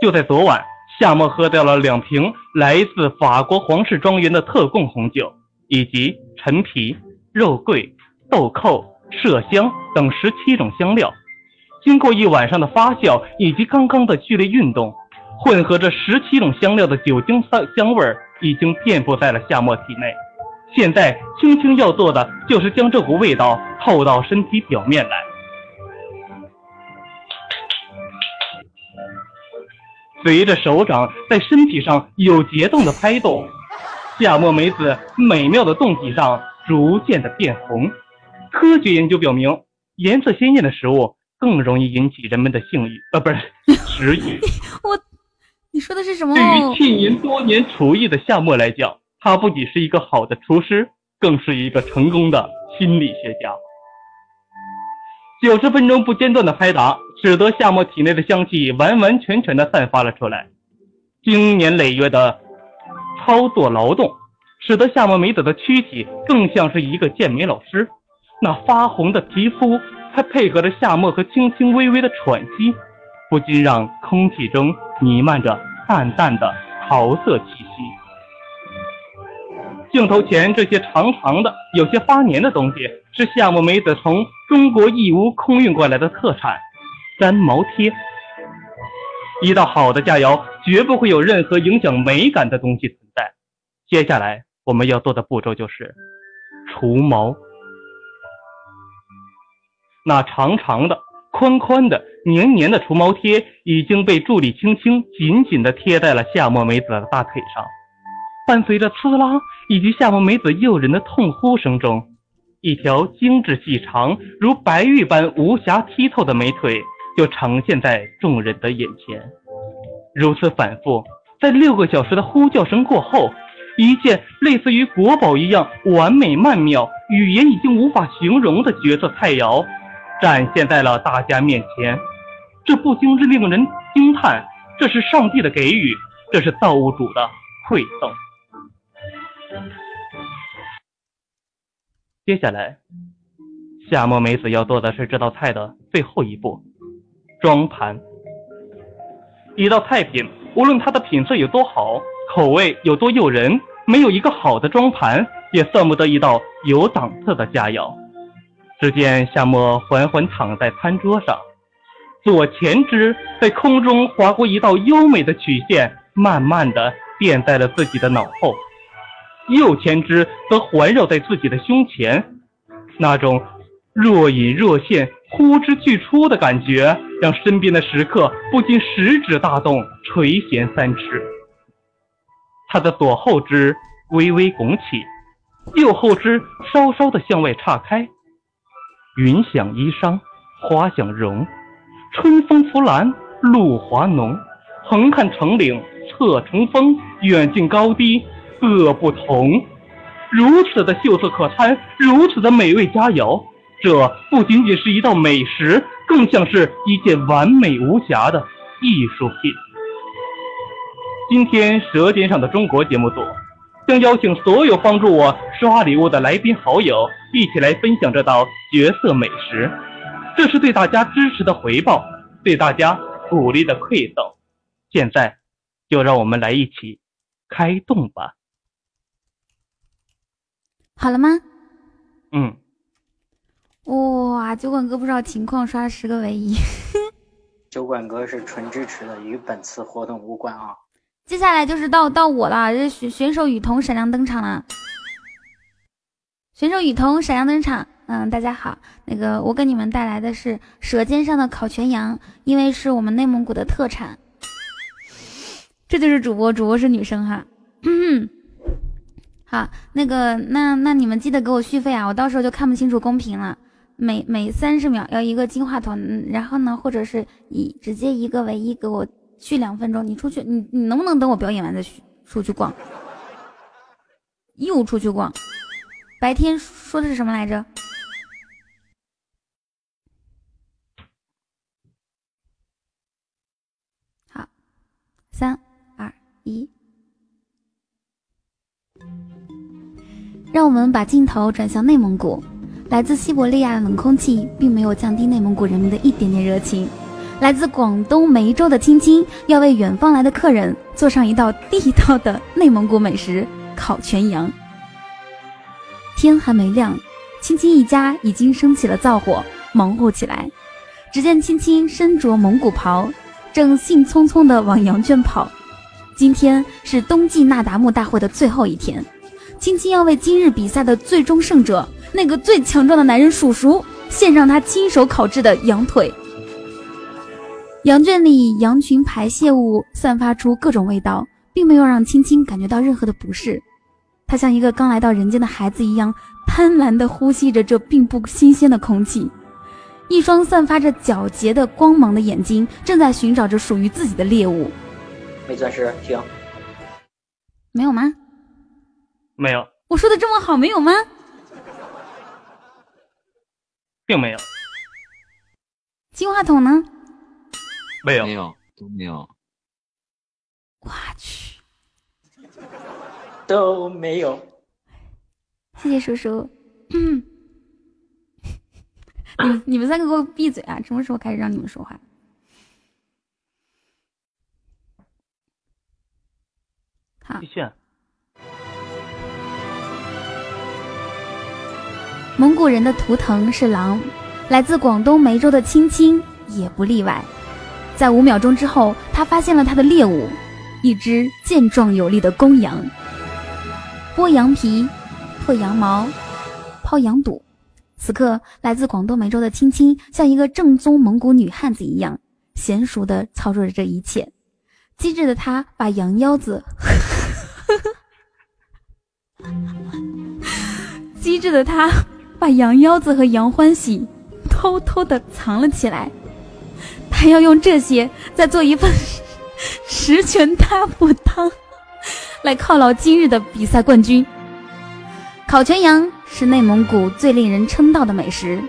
就在昨晚，夏末喝掉了两瓶来自法国皇室庄园的特供红酒，以及陈皮、肉桂、豆蔻、麝香等十七种香料，经过一晚上的发酵以及刚刚的剧烈运动，混合着十七种香料的酒精香香味儿已经遍布在了夏沫体内。现在，青青要做的就是将这股味道透到身体表面来。随着手掌在身体上有节奏的拍动，夏沫梅子美妙的胴体上逐渐的变红。科学研究表明，颜色鲜艳的食物更容易引起人们的性欲，呃，不是 食欲。我，你说的是什么？对于浸淫多年厨艺的夏末来讲，他不仅是一个好的厨师，更是一个成功的心理学家。九十分钟不间断的拍打，使得夏沫体内的香气完完全全的散发了出来。经年累月的操作劳动，使得夏沫梅子的躯体更像是一个健美老师。那发红的皮肤，还配合着夏沫和轻轻微微的喘息，不禁让空气中弥漫着淡淡的桃色气息。镜头前这些长长的、有些发黏的东西，是夏沫梅子从中国义乌空运过来的特产——粘毛贴。一道好的佳肴绝不会有任何影响美感的东西存在。接下来我们要做的步骤就是除毛。那长长的、宽宽的、黏黏的除毛贴已经被助理轻轻紧紧地贴在了夏沫梅子的大腿上。伴随着呲啦以及夏目美子诱人的痛呼声中，一条精致细长、如白玉般无瑕剔透的美腿就呈现在众人的眼前。如此反复，在六个小时的呼叫声过后，一件类似于国宝一样完美曼妙、语言已经无法形容的绝色菜肴，展现在了大家面前。这不禁令人惊叹：这是上帝的给予，这是造物主的馈赠。接下来，夏沫梅子要做的是这道菜的最后一步——装盘。一道菜品，无论它的品色有多好，口味有多诱人，没有一个好的装盘，也算不得一道有档次的佳肴。只见夏沫缓缓躺在餐桌上，左前肢在空中划过一道优美的曲线，慢慢的垫在了自己的脑后。右前肢则环绕在自己的胸前，那种若隐若现、呼之欲出的感觉，让身边的食客不禁食指大动，垂涎三尺。他的左后肢微微拱起，右后肢稍稍的向外岔开。云想衣裳，花想容，春风拂槛，露华浓。横看成岭，侧成峰，远近高低。各不同，如此的秀色可餐，如此的美味佳肴，这不仅仅是一道美食，更像是一件完美无瑕的艺术品。今天《舌尖上的中国》节目组将邀请所有帮助我刷礼物的来宾好友，一起来分享这道绝色美食。这是对大家支持的回报，对大家鼓励的馈赠。现在，就让我们来一起开动吧。好了吗？嗯。哇，酒馆哥不知道情况，刷了十个唯一。酒馆哥是纯支持的，与本次活动无关啊。接下来就是到到我了，这选选手雨桐闪亮登场了。选手雨桐闪亮登场，嗯，大家好，那个我给你们带来的是舌尖上的烤全羊，因为是我们内蒙古的特产。这就是主播，主播是女生哈。好，那个，那那你们记得给我续费啊，我到时候就看不清楚公屏了。每每三十秒要一个金话筒，然后呢，或者是以直接一个唯一给我续两分钟。你出去，你你能不能等我表演完再续出去逛？又出去逛？白天说的是什么来着？好，三二一。让我们把镜头转向内蒙古，来自西伯利亚的冷空气并没有降低内蒙古人民的一点点热情。来自广东梅州的青青要为远方来的客人做上一道地道的内蒙古美食——烤全羊。天还没亮，青青一家已经升起了灶火，忙活起来。只见青青身着蒙古袍，正兴冲冲地往羊圈跑。今天是冬季那达慕大会的最后一天，青青要为今日比赛的最终胜者，那个最强壮的男人叔叔，献上他亲手烤制的羊腿。羊圈里羊群排泄物散发出各种味道，并没有让青青感觉到任何的不适。他像一个刚来到人间的孩子一样，贪婪地呼吸着这并不新鲜的空气。一双散发着皎洁的光芒的眼睛，正在寻找着属于自己的猎物。没钻石，停。没有吗？没有。我说的这么好，没有吗？并没有。金话筒呢？没有，没有，都没有。我去，都没有。谢谢叔叔。嗯。你你们三个给我闭嘴啊！什么时候开始让你们说话？好。蒙古人的图腾是狼，来自广东梅州的青青也不例外。在五秒钟之后，他发现了他的猎物——一只健壮有力的公羊。剥羊皮，破羊毛，抛羊肚。此刻，来自广东梅州的青青像一个正宗蒙古女汉子一样娴熟地操作着这一切。机智的他把羊腰子，机智的他把羊腰子和羊欢喜偷偷地藏了起来。他要用这些再做一份十全大补汤，来犒劳今日的比赛冠军——烤全羊。是内蒙古最令人称道的美食，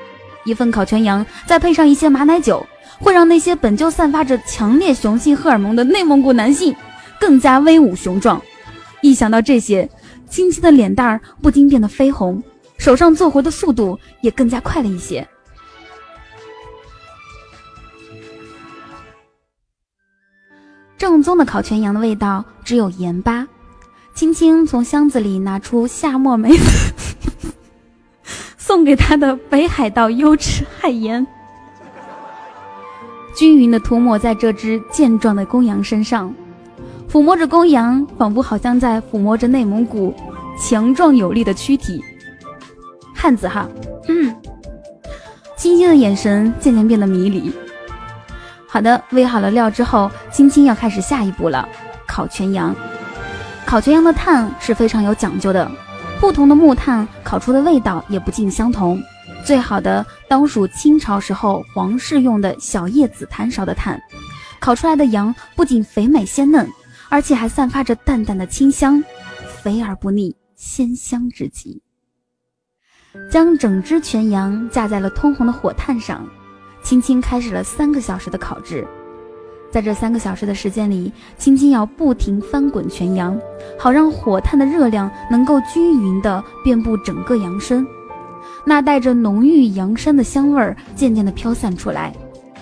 一份烤全羊，再配上一些马奶酒，会让那些本就散发着强烈雄性荷尔蒙的内蒙古男性更加威武雄壮。一想到这些，青青的脸蛋儿不禁变得绯红，手上做活的速度也更加快了一些。正宗的烤全羊的味道只有盐巴。青青从箱子里拿出夏末梅子。送给他的北海道优质海盐，均匀的涂抹在这只健壮的公羊身上，抚摸着公羊，仿佛好像在抚摸着内蒙古强壮有力的躯体。汉子哈，嗯，青青的眼神渐渐变得迷离。好的，煨好了料之后，青青要开始下一步了，烤全羊。烤全羊的炭是非常有讲究的。不同的木炭烤出的味道也不尽相同，最好的当属清朝时候皇室用的小叶紫檀烧的炭，烤出来的羊不仅肥美鲜嫩，而且还散发着淡淡的清香，肥而不腻，鲜香之极。将整只全羊架在了通红的火炭上，轻轻开始了三个小时的烤制。在这三个小时的时间里，青青要不停翻滚全羊，好让火炭的热量能够均匀地遍布整个羊身。那带着浓郁羊膻的香味儿渐渐地飘散出来，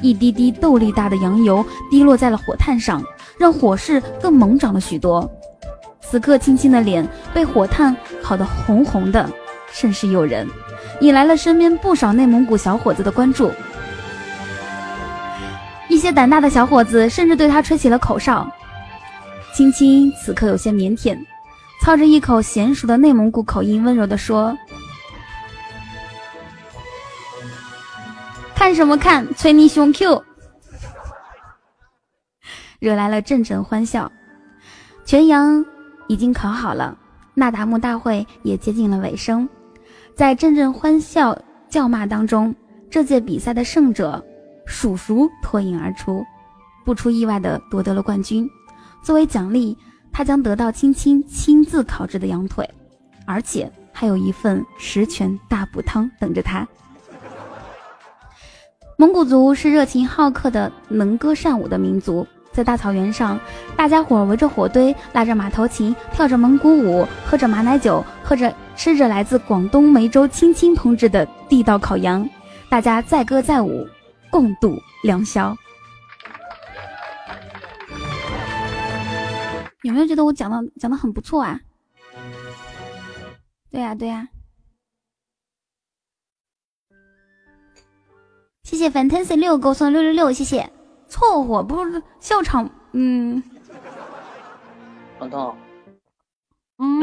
一滴滴豆粒大的羊油滴落在了火炭上，让火势更猛涨了许多。此刻，青青的脸被火炭烤得红红的，甚是诱人，引来了身边不少内蒙古小伙子的关注。一些胆大的小伙子甚至对他吹起了口哨。青青此刻有些腼腆，操着一口娴熟的内蒙古口音，温柔地说：“看什么看，捶你胸 Q！” 惹来了阵阵欢笑。全羊已经烤好了，那达慕大会也接近了尾声。在阵阵欢笑叫骂当中，这届比赛的胜者。叔叔脱颖而出，不出意外的夺得了冠军。作为奖励，他将得到青青亲自烤制的羊腿，而且还有一份十全大补汤等着他。蒙古族是热情好客的、能歌善舞的民族，在大草原上，大家伙围着火堆，拉着马头琴，跳着蒙古舞，喝着马奶酒，喝着吃着来自广东梅州青青烹制的地道烤羊，大家载歌载舞。共度良宵，有没有觉得我讲的讲的很不错啊？对呀对呀。谢谢 fantasy 六给我送的六六六，谢谢。凑合不是笑场，嗯。彤彤，嗯。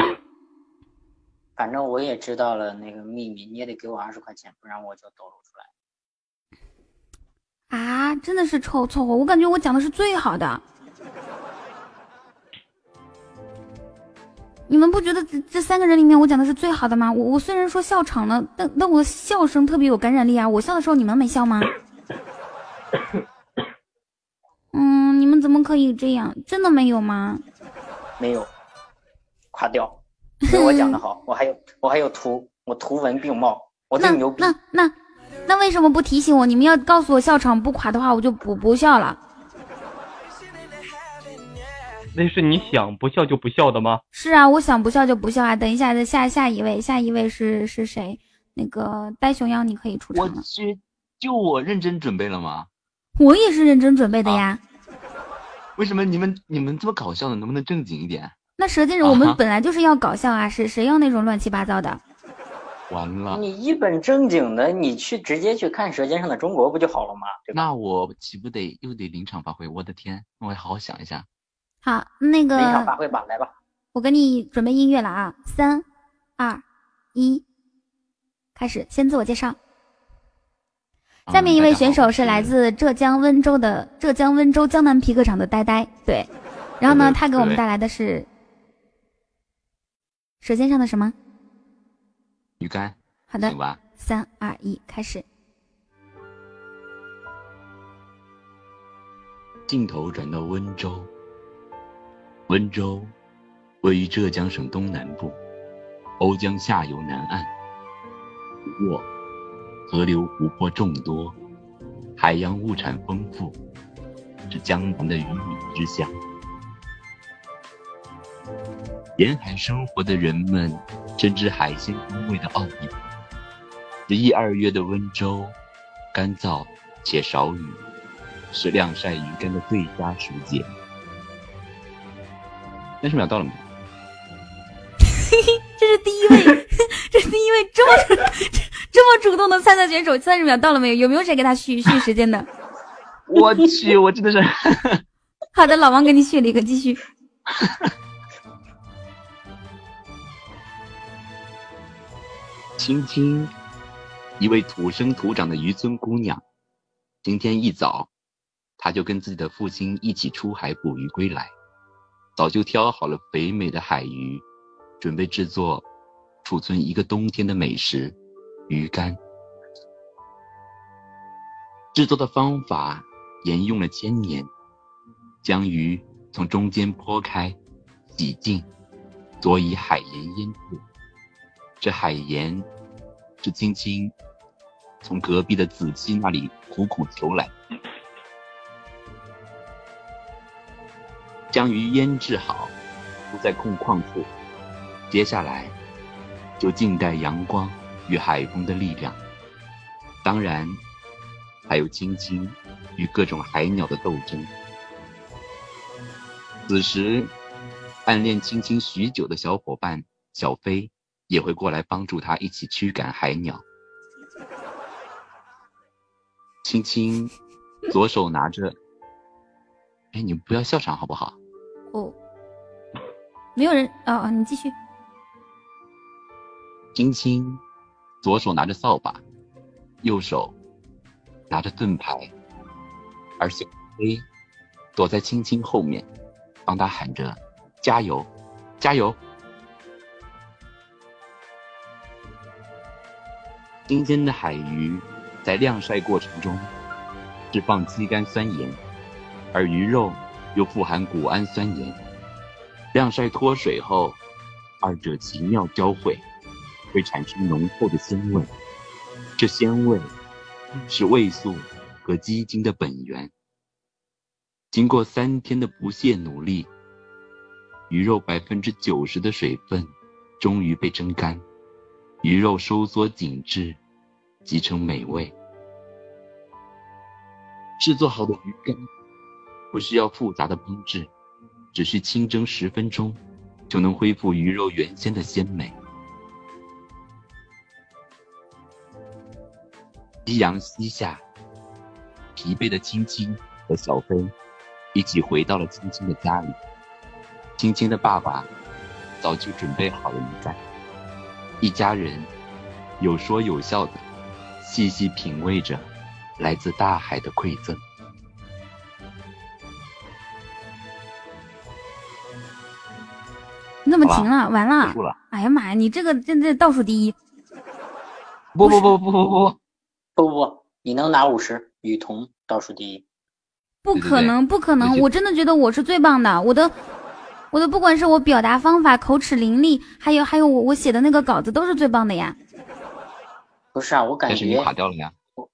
反正我也知道了那个秘密，你也得给我二十块钱，不然我就抖露出来。啊，真的是凑凑合，我感觉我讲的是最好的。你们不觉得这这三个人里面我讲的是最好的吗？我我虽然说笑场了，但但我的笑声特别有感染力啊！我笑的时候你们没笑吗？嗯，你们怎么可以这样？真的没有吗？没有，垮掉。没我讲的好，我还有我还有图，我图文并茂，我最牛逼。那那那为什么不提醒我？你们要告诉我笑场不垮的话，我就不不笑了。那是你想不笑就不笑的吗？是啊，我想不笑就不笑啊！等一下，再下下一位，下一位是是谁？那个呆熊妖，你可以出场。我去，就我认真准备了吗？我也是认真准备的呀。为什么你们你们这么搞笑呢？能不能正经一点？那舌尖人，我们本来就是要搞笑啊！谁谁要那种乱七八糟的？完了！你一本正经的，你去直接去看《舌尖上的中国》不就好了吗？那我岂不得又得临场发挥？我的天，我好好想一下。好，那个临场发挥吧，来吧，我给你准备音乐了啊！三、二、一，开始，先自我介绍。下面一位选手是来自浙江温州的浙江温州江南皮革厂的呆呆，对。然后呢，他给我们带来的是舌尖上的什么？鱼干。好的，三二一，开始。镜头转到温州。温州位于浙江省东南部，瓯江下游南岸。不过，河流湖泊众多，海洋物产丰富，是江南的鱼米之乡。沿海生活的人们深知海鲜风味的奥秘。十一二月的温州，干燥且少雨，是晾晒鱼干的最佳时节。三十秒到了吗？嘿嘿，这是第一位，这是第一位这么 这么主动的参赛选手。三十秒到了没有？有没有谁给他续续时间的？我去，我真的是。好的，老王给你续了一个，继续。青青，一位土生土长的渔村姑娘，今天一早，她就跟自己的父亲一起出海捕鱼归来。早就挑好了肥美的海鱼，准备制作储存一个冬天的美食——鱼干。制作的方法沿用了千年，将鱼从中间剖开，洗净，佐以海盐腌制。这海盐是青青从隔壁的子期那里苦苦求来。将鱼腌制好，铺在空旷处。接下来，就静待阳光与海风的力量。当然，还有青青与各种海鸟的斗争。此时，暗恋青青许久的小伙伴小飞也会过来帮助他一起驱赶海鸟。青青左手拿着。哎，你们不要笑场好不好？哦，没有人啊啊！你继续。青青左手拿着扫把，右手拿着盾牌，而小黑躲在青青后面，帮他喊着：“加油，加油！”新鲜的海鱼在晾晒过程中释放肌酐酸盐。而鱼肉又富含谷氨酸盐，晾晒脱水后，二者奇妙交汇，会产生浓厚的鲜味。这鲜味是味素和鸡精的本源。经过三天的不懈努力，鱼肉百分之九十的水分终于被蒸干，鱼肉收缩紧致，即成美味。制作好的鱼干。不需要复杂的烹制，只需清蒸十分钟，就能恢复鱼肉原先的鲜美。夕阳西下，疲惫的青青和小飞一起回到了青青的家里。青青的爸爸早就准备好了鱼竿，一家人有说有笑的，细细品味着来自大海的馈赠。你怎么停了？完了！了。哎呀妈呀，你这个现在倒数第一，不不不不不不，不不不，你能拿五十，雨桐倒数第一。不可能，不可能！我真的觉得我是最棒的，我的，我的不管是我表达方法、口齿伶俐，还有还有我我写的那个稿子都是最棒的呀。不是啊，我感但是你觉垮掉了呀。我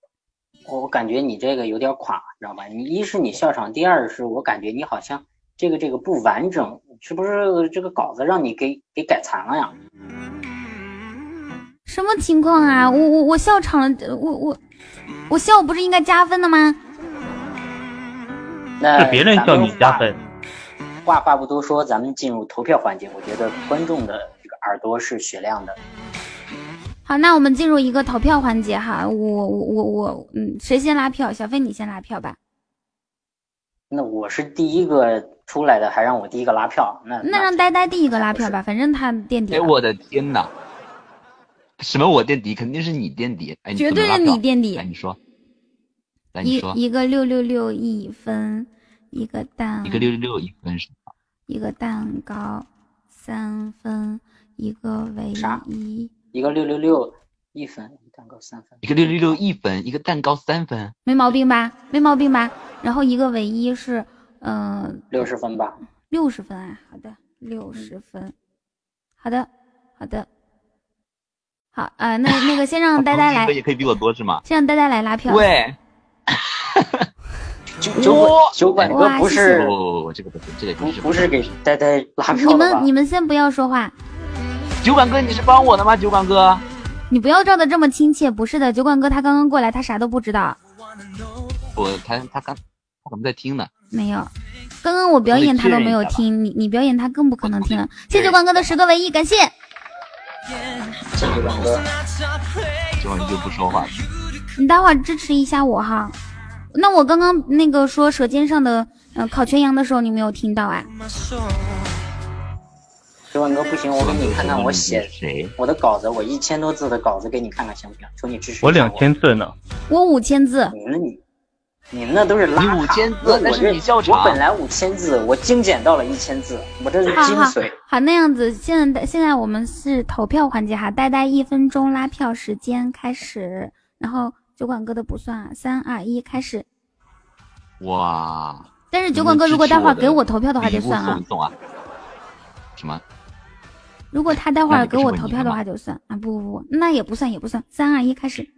我感觉你这个有点垮，知道吧？你一是你笑场，第二是我感觉你好像这个这个不完整，是不是这个稿子让你给给改残了呀？什么情况啊？我我我笑场了，我我我笑不是应该加分的吗？那是别人叫你加分。话话不多说，咱们进入投票环节。我觉得观众的这个耳朵是雪亮的。好，那我们进入一个投票环节哈。我我我我，嗯，谁先拉票？小飞你先拉票吧。那我是第一个出来的，还让我第一个拉票，那那让呆呆第一个拉票吧，反正他垫底哎，我的天哪！什么我垫底？肯定是你垫底。哎，绝对是你垫底来，你说，来你一说，一个六六六一分，一个蛋，一个六六六一分是吧？一个蛋糕三分，一个唯一，一个六六六一分，蛋糕三分，一个六六六一分，一个蛋糕三分。没毛病吧？没毛病吧？然后一个唯一是，嗯、六十分吧。六十分啊，好的，六十分，好的，好的，好，呃，那那个先让 呆呆来一分，也可以比我多是吗？先让呆呆来拉票。喂，酒 酒馆酒馆哥不是不，这个不是，这个不是不是给呆呆拉票你们你？们先不要说话，酒馆哥，你是帮我的吗？酒馆哥，你不要照的这么亲切。不是的，酒馆哥他刚刚过来，他啥都不知道。我他他刚他可能在听呢。没有，刚刚我表演他都没有听，你你表演他更不可能听了。谢谢酒馆哥的十个唯一，感谢。谢谢酒馆哥。酒馆哥就不说话了。你待会儿支持一下我哈。那我刚刚那个说舌尖上的呃烤全羊的时候，你没有听到啊？酒馆哥不行，我给你看看我写谁？我的稿子，我一千多字的稿子给你看看行不行？求你支持我我两千字呢。我五千字，你们你你们那都是拉你5000字那是那我本来五千字，我精简到了一千字，我这是精髓。好，那样子，现在现在我们是投票环节哈，呆呆一分钟拉票时间开始，然后酒馆哥的不算啊，三二一开始。哇！但是酒馆哥如果待会儿给我投票的话就算啊。什么？如果他待会儿给我投票的话就算啊，不不不，那也不算也不算，三二一开始。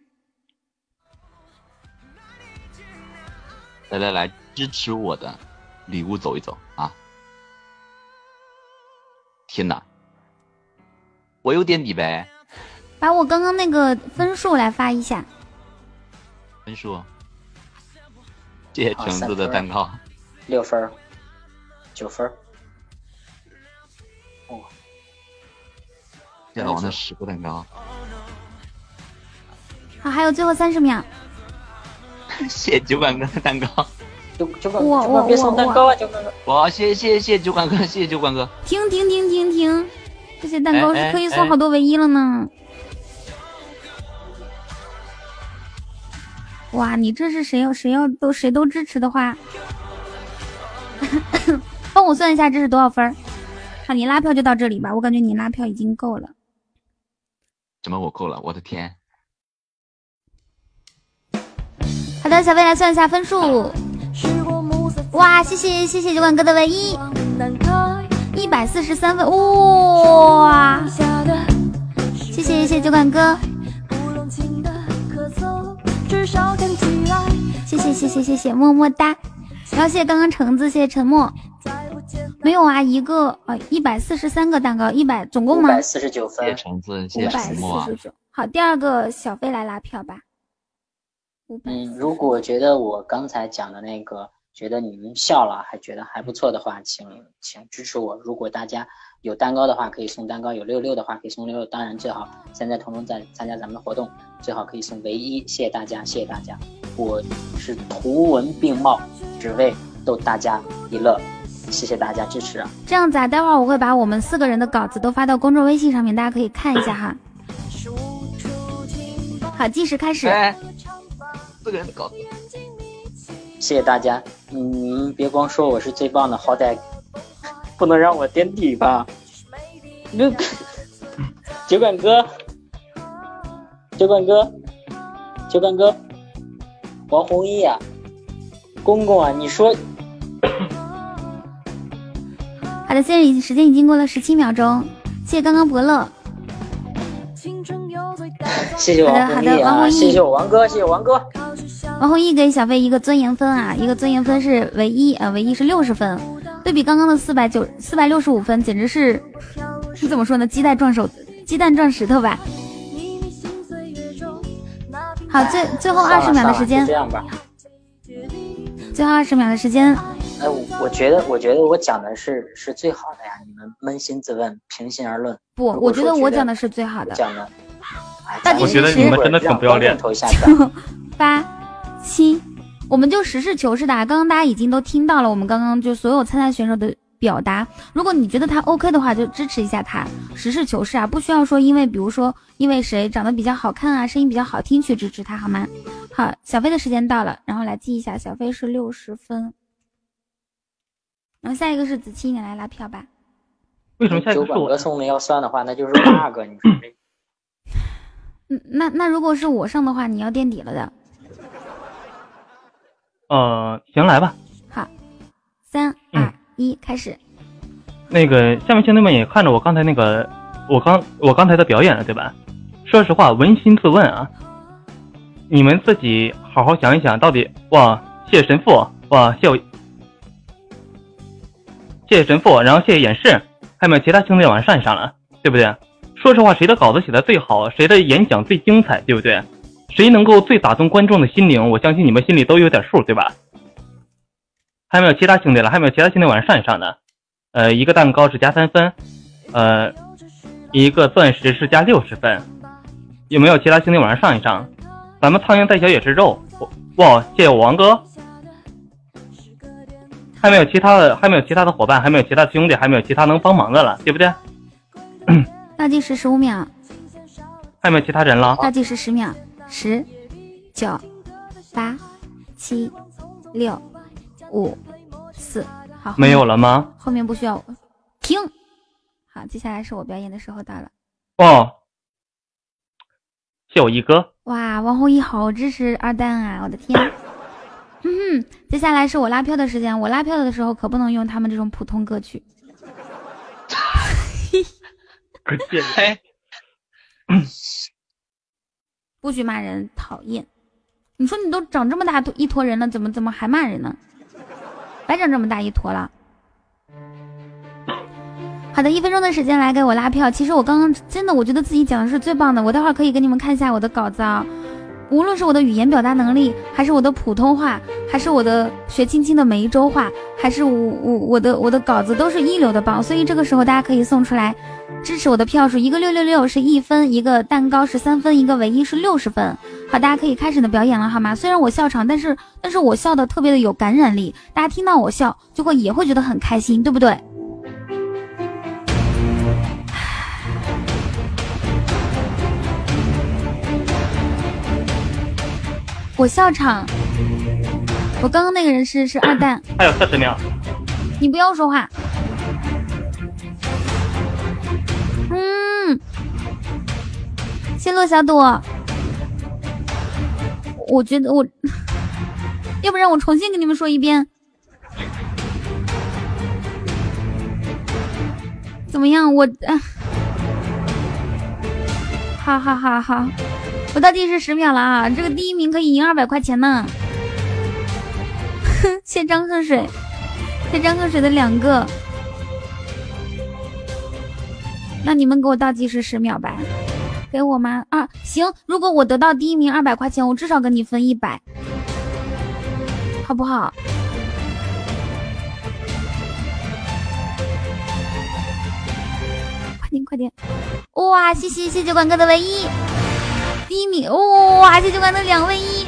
来来来，支持我的礼物走一走啊！天哪，我有垫底呗，把我刚刚那个分数来发一下，分数。谢谢橙子的蛋糕，六分儿，九分儿，哦，谢谢老王的十个蛋糕，好，还有最后三十秒。谢 谢酒馆哥的蛋糕，酒酒馆我酒馆别送蛋糕啊，酒馆哥。哇！谢谢谢谢酒馆哥，谢谢酒馆哥。停停停停停，这些蛋糕哎是可以哎送好多唯一了呢。哇，你这是谁要谁要都谁都支持的话，帮我算一下这是多少分儿？好，你拉票就到这里吧，我感觉你拉票已经够了。怎么我够了？我的天！好的，小飞来算一下分数。哇，谢谢谢谢酒馆哥的唯一，一百四十三分，哇！谢谢谢谢酒馆哥，谢谢谢谢谢谢么么哒，然后谢谢刚刚橙子，谢谢沉默。没有啊，一个啊，一百四十三个蛋糕，一百总共吗？一百四十九谢谢分，橙子，谢谢五百四石墨啊十。九。好，第二个小飞来拉票吧。五百嗯，如果觉得我刚才讲的那个觉得你们笑了还觉得还不错的话，请请支持我。如果大家有蛋糕的话，可以送蛋糕；有六六的话，可以送六六。当然最好现在彤彤在参加咱们的活动，最好可以送唯一。谢谢大家，谢谢大家。我是图文并茂，只为逗大家一乐。谢谢大家支持啊！这样子啊，待会儿我会把我们四个人的稿子都发到公众微信上面，大家可以看一下哈。好，计时开始。四个人的稿子。谢谢大家，你们别光说我是最棒的，好歹不能让我垫底吧？那酒馆哥，酒馆哥，酒馆哥，王弘毅啊，公公啊，你说。好的，现在已经时间已经过了十七秒钟，谢谢刚刚伯乐。谢谢王弘毅啊，谢谢我王哥，谢谢王哥。王弘毅给小飞一个尊严分啊，一个尊严分是唯一啊，唯一是六十分，对比刚刚的四百九四百六十五分，简直是是怎么说呢？鸡蛋撞手，鸡蛋撞石头吧。好，最最后二十秒的时间，这样吧。最后二十秒的时间。哎，我觉得，我觉得我讲的是是最好的呀，你们扪心自问，平心而论。不，我觉得我讲的是最好的。讲的。倒计时十。你们真的挺不要脸。八。七，我们就实事求是的。刚刚大家已经都听到了，我们刚刚就所有参赛选手的表达。如果你觉得他 OK 的话，就支持一下他。实事求是啊，不需要说因为比如说因为谁长得比较好看啊，声音比较好听去支持他，好吗？好，小飞的时间到了，然后来记一下，小飞是六十分。然后下一个是子期，你来拉票吧。为什么下一个是我送的要算的话，那就是 bug。你说这？嗯，那那如果是我上的话，你要垫底了的。呃，行，来吧。好，三二一，开始。那个下面兄弟们也看着我刚才那个，我刚我刚才的表演了，对吧？说实话，扪心自问啊，你们自己好好想一想，到底哇，谢谢神父，哇，谢我，谢谢神父，然后谢谢演示，还有没有其他兄弟往上一上了，对不对？说实话，谁的稿子写的最好，谁的演讲最精彩，对不对？谁能够最打动观众的心灵？我相信你们心里都有点数，对吧？还有没有其他兄弟了？还有没有其他兄弟往上上一上的？呃，一个蛋糕是加三分，呃，一个钻石是加六十分。有没有其他兄弟往上上一上？咱们苍蝇再小也是肉。哇，谢谢我王哥。还没有其他的？还没有其他的伙伴？还没有其他的兄弟？还没有其他能帮忙的了，对不对？倒计时十五秒。还有没有其他人了？倒计时十秒。十、九、八、七、六、五、四，好，没有了吗？后面不需要停。好，接下来是我表演的时候到了。哦，谢我一哥。哇，王红一好支持二蛋啊！我的天。嗯哼，接下来是我拉票的时间。我拉票的时候可不能用他们这种普通歌曲。可见。不许骂人，讨厌！你说你都长这么大一坨人了，怎么怎么还骂人呢？白长这么大一坨了。好的，一分钟的时间来给我拉票。其实我刚刚真的，我觉得自己讲的是最棒的。我待会儿可以给你们看一下我的稿子啊。无论是我的语言表达能力，还是我的普通话，还是我的学青青的梅州话，还是我我我的我的稿子都是一流的棒，所以这个时候大家可以送出来支持我的票数，一个六六六是一分，一个蛋糕是三分，一个唯一是六十分。好，大家可以开始你的表演了，好吗？虽然我笑场，但是但是我笑的特别的有感染力，大家听到我笑就会也会觉得很开心，对不对？我笑场，我刚刚那个人是是二蛋，还有四十秒，你不要说话。嗯，谢洛小朵，我觉得我，要不然我重新给你们说一遍，怎么样？我，好好好好。我倒计时十秒了啊！这个第一名可以赢二百块钱呢。谢张恨水，谢张恨水的两个。那你们给我倒计时十秒，呗给我吗？啊，行。如果我得到第一名，二百块钱，我至少跟你分一百，好不好？快点，快点！哇，谢谢谢谢九管哥的唯一第一名！哇，谢谢九管的两位一！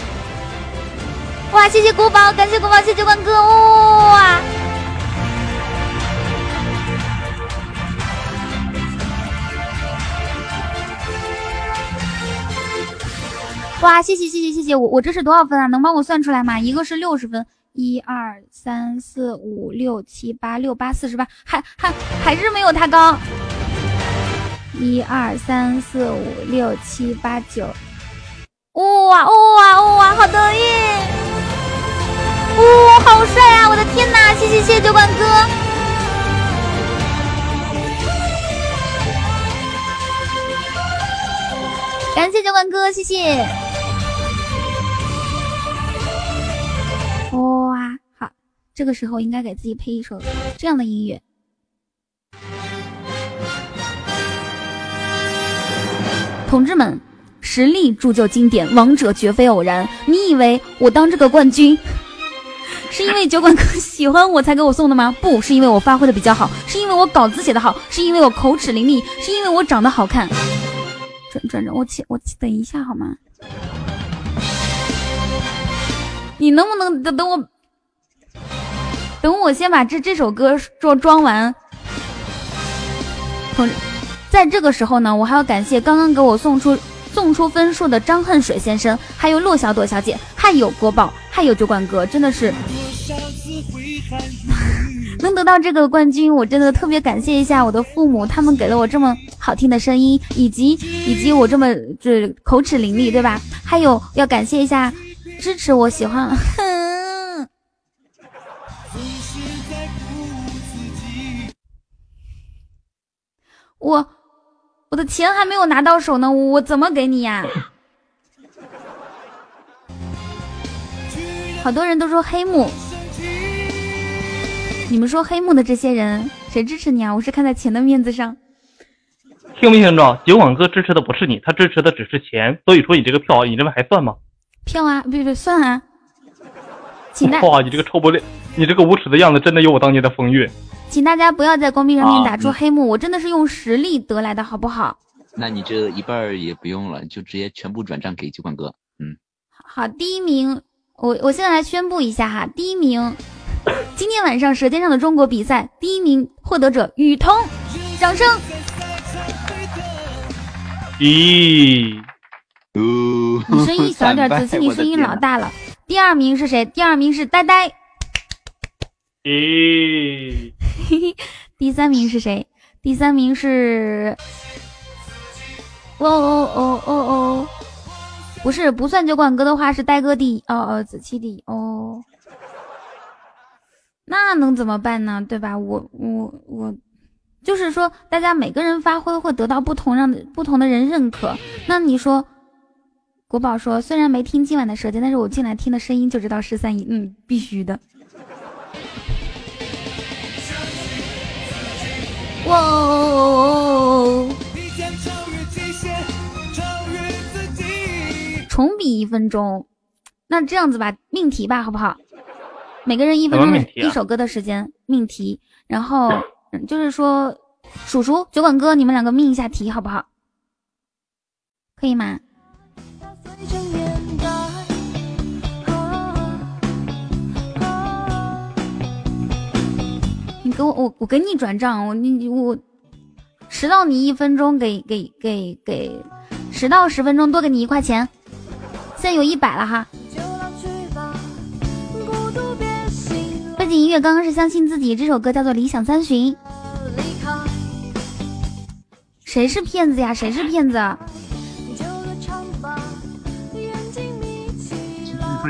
哇，谢谢国宝，感谢国宝，谢谢九管哥！哇！哇，谢谢谢谢谢谢，我我这是多少分啊？能帮我算出来吗？一个是六十分，一二三四五六七八六八四十八，还还还是没有他高。一二三四五六七八九，哇哇哇，好得意！哇，好帅啊！我的天哪，谢谢谢谢酒馆哥，感谢酒馆哥，谢谢。哇，好，这个时候应该给自己配一首这样的音乐。同志们，实力铸就经典，王者绝非偶然。你以为我当这个冠军，是因为酒馆哥喜欢我才给我送的吗？不是因为我发挥的比较好，是因为我稿子写的好，是因为我口齿伶俐，是因为我长得好看。转转转，我起我等一下好吗？你能不能等等我？等我先把这这首歌装装完。同，在这个时候呢，我还要感谢刚刚给我送出送出分数的张恨水先生，还有骆小朵小姐，还有国宝，还有酒馆哥，真的是 能得到这个冠军，我真的特别感谢一下我的父母，他们给了我这么好听的声音，以及以及我这么这口齿伶俐，对吧？还有要感谢一下。支持我喜欢，哼！我我的钱还没有拿到手呢，我怎么给你呀？好多人都说黑幕，你们说黑幕的这些人谁支持你啊？我是看在钱的面子上。听没听着？酒馆哥支持的不是你，他支持的只是钱，所以说你这个票，你认为还算吗？票啊，不不算啊，请大哇，你这个臭不脸，你这个无耻的样子，真的有我当年的风韵。请大家不要在公屏上面打出黑幕，我真的是用实力得来的，好不好？那你这一半也不用了，就直接全部转账给酒馆哥。嗯，好，第一名，我我现在来宣布一下哈，第一名，今天晚上《舌尖上的中国》比赛第一名获得者雨桐，掌声。咦。你声音小点，子期你声音老大了。第二名是谁？第二名是呆呆。咦，第三名是谁？第三名是……哦哦哦哦哦，不是，不算酒馆哥的话是呆哥第一。哦哦，子期第一。哦，那能怎么办呢？对吧？我我我，就是说，大家每个人发挥会得到不同让不同的人认可。那你说？国宝说：“虽然没听今晚的舌尖，但是我进来听的声音就知道十三姨，嗯，必须的。”哇！重比一分钟，那这样子吧，命题吧，好不好？每个人一分钟一首歌的时间，命题。然后就是说，叔叔、酒馆哥，你们两个命一下题，好不好？可以吗？你给我，我我给你转账，我你我迟到你一分钟，给给给给迟到十分钟多给你一块钱，现在有一百了哈。背景音乐刚刚是相信自己，这首歌叫做《理想三旬》。谁是骗子呀？谁是骗子？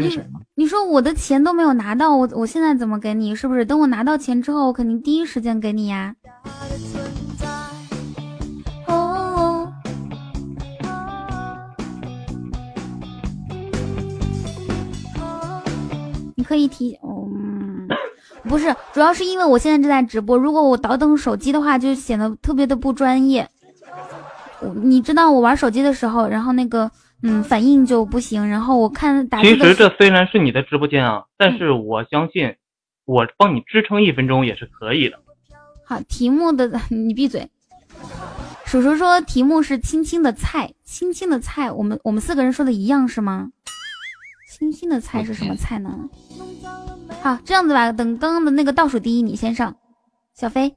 你你说我的钱都没有拿到，我我现在怎么给你？是不是等我拿到钱之后，我肯定第一时间给你呀？哦，你可以提，嗯，不是，主要是因为我现在正在直播，如果我倒腾手机的话，就显得特别的不专业。你知道我玩手机的时候，然后那个。嗯，反应就不行。然后我看打。其实这虽然是你的直播间啊，但是我相信，我帮你支撑一分钟也是可以的。好，题目的 你闭嘴。叔叔说题目是青青的菜，青青的菜，我们我们四个人说的一样是吗？青青的菜是什么菜呢？好，这样子吧，等刚刚的那个倒数第一，你先上，小飞，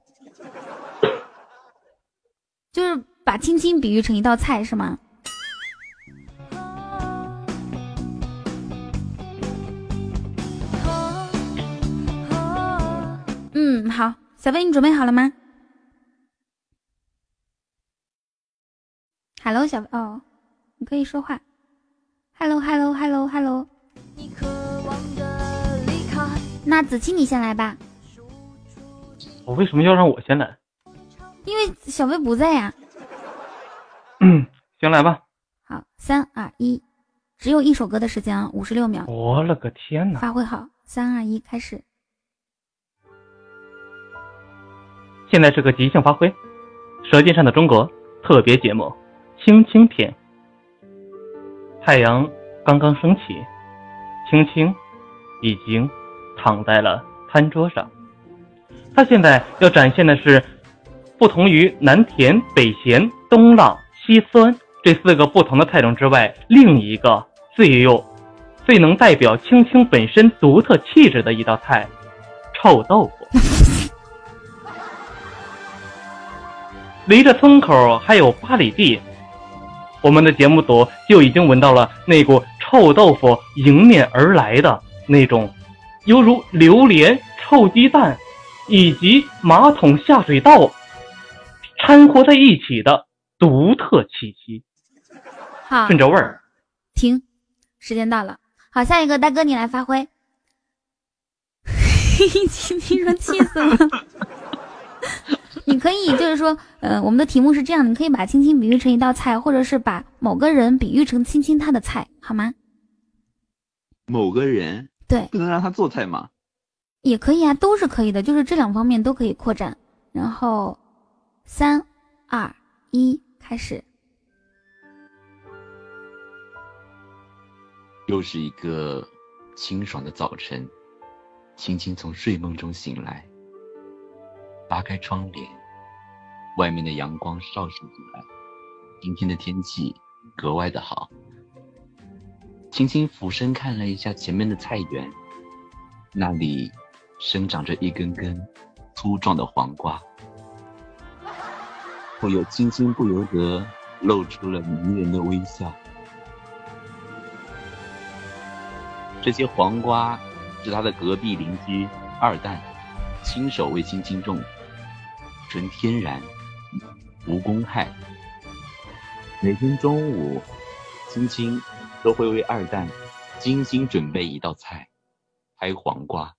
就是把青青比喻成一道菜是吗？嗯，好，小飞，你准备好了吗？Hello，小哦，你可以说话。Hello，Hello，Hello，Hello。那子期你先来吧。我为什么要让我先来？因为小飞不在呀。嗯，先来吧。好，三二一，只有一首歌的时间啊，五十六秒。我了个天哪！发挥好，三二一，开始。现在是个即兴发挥，《舌尖上的中国》特别节目。青青篇，太阳刚刚升起，青青已经躺在了餐桌上。他现在要展现的是，不同于南甜北咸东辣西酸这四个不同的菜种之外，另一个最有、最能代表青青本身独特气质的一道菜——臭豆腐。离着村口还有八里地。我们的节目组就已经闻到了那股臭豆腐迎面而来的那种，犹如榴莲、臭鸡蛋以及马桶下水道掺和在一起的独特气息。好，顺着味儿。停，时间到了。好，下一个大哥你来发挥。今天说气死了。你可以就是说，呃，我们的题目是这样，你可以把青青比喻成一道菜，或者是把某个人比喻成青青他的菜，好吗？某个人对，不能让他做菜吗？也可以啊，都是可以的，就是这两方面都可以扩展。然后，三二一，开始。又是一个清爽的早晨，青青从睡梦中醒来。拉开窗帘，外面的阳光照射进来。今天的天气格外的好。轻轻俯身看了一下前面的菜园，那里生长着一根根粗壮的黄瓜。后又轻轻不由得露出了迷人的微笑。这些黄瓜是他的隔壁邻居二蛋亲手为青青种的。纯天然，无公害。每天中午，青青都会为二蛋精心准备一道菜——拍黄瓜。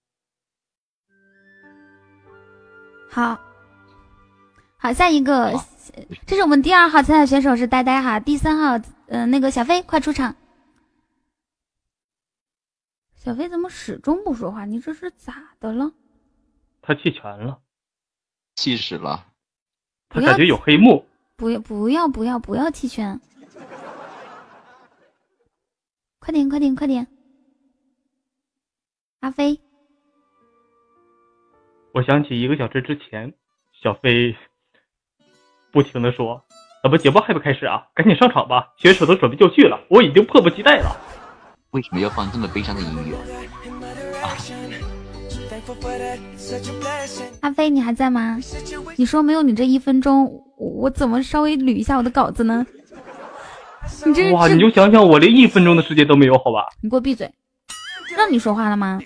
好，好，下一个，这是我们第二号参赛选手是呆呆哈，第三号，嗯，那个小飞快出场。小飞怎么始终不说话？你这是咋的了？他弃权了。气死了，他感觉有黑幕。不要不要不要不要弃权！快点快点快点！阿飞，我想起一个小时之前，小飞不停的说：“怎么节目还不开始啊？赶紧上场吧！选手都准备就绪了，我已经迫不及待了。”为什么要放这么悲伤的音乐？阿飞，你还在吗？你说没有你这一分钟，我怎么稍微捋一下我的稿子呢？你这哇，你就想想，我连一分钟的时间都没有，好吧？你给我闭嘴！让你说话了吗？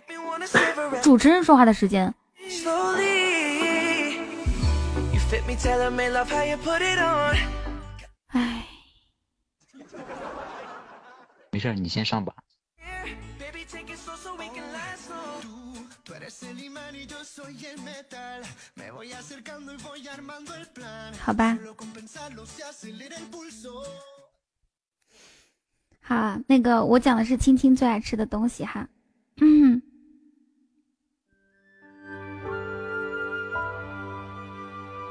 主持人说话的时间。唉，没事，你先上吧。好吧，好，那个我讲的是青青最爱吃的东西哈，嗯，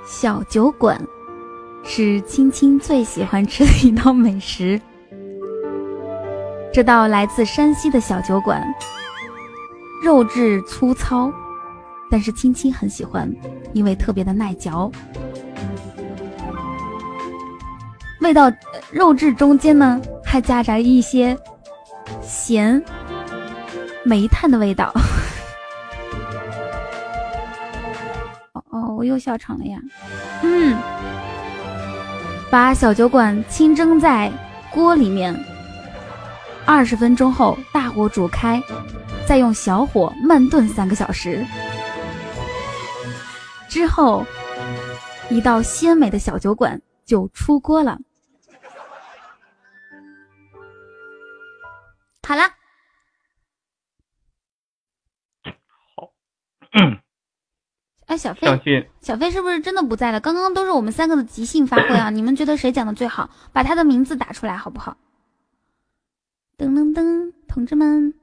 小酒馆是青青最喜欢吃的一道美食，这道来自山西的小酒馆。肉质粗糙，但是青青很喜欢，因为特别的耐嚼。味道肉质中间呢还夹杂一些咸煤炭的味道。哦哦，我又笑场了呀。嗯，把小酒馆清蒸在锅里面，二十分钟后大火煮开，再用小火慢炖三个小时。之后，一道鲜美的小酒馆就出锅了。好了，好，哎，小飞，小飞是不是真的不在了？刚刚都是我们三个的即兴发挥啊！你们觉得谁讲的最好？把他的名字打出来好不好？噔噔噔，同志们，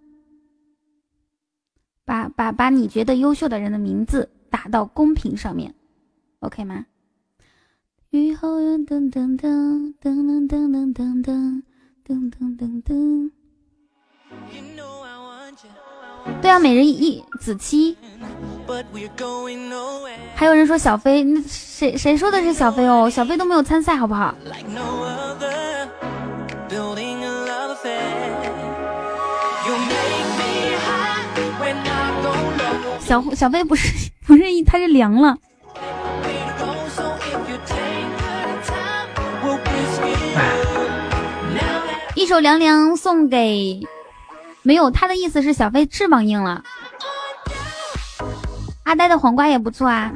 把把把你觉得优秀的人的名字。打到公屏上面，OK 吗？雨后噔噔噔噔噔噔噔噔噔噔噔噔噔。对啊，每人一子期。还有人说小飞，那谁谁说的是小飞哦？小飞都没有参赛，好不好？小小飞不是不是他是凉了。一首凉凉送给没有他的意思是小飞翅膀硬了。阿呆的黄瓜也不错啊。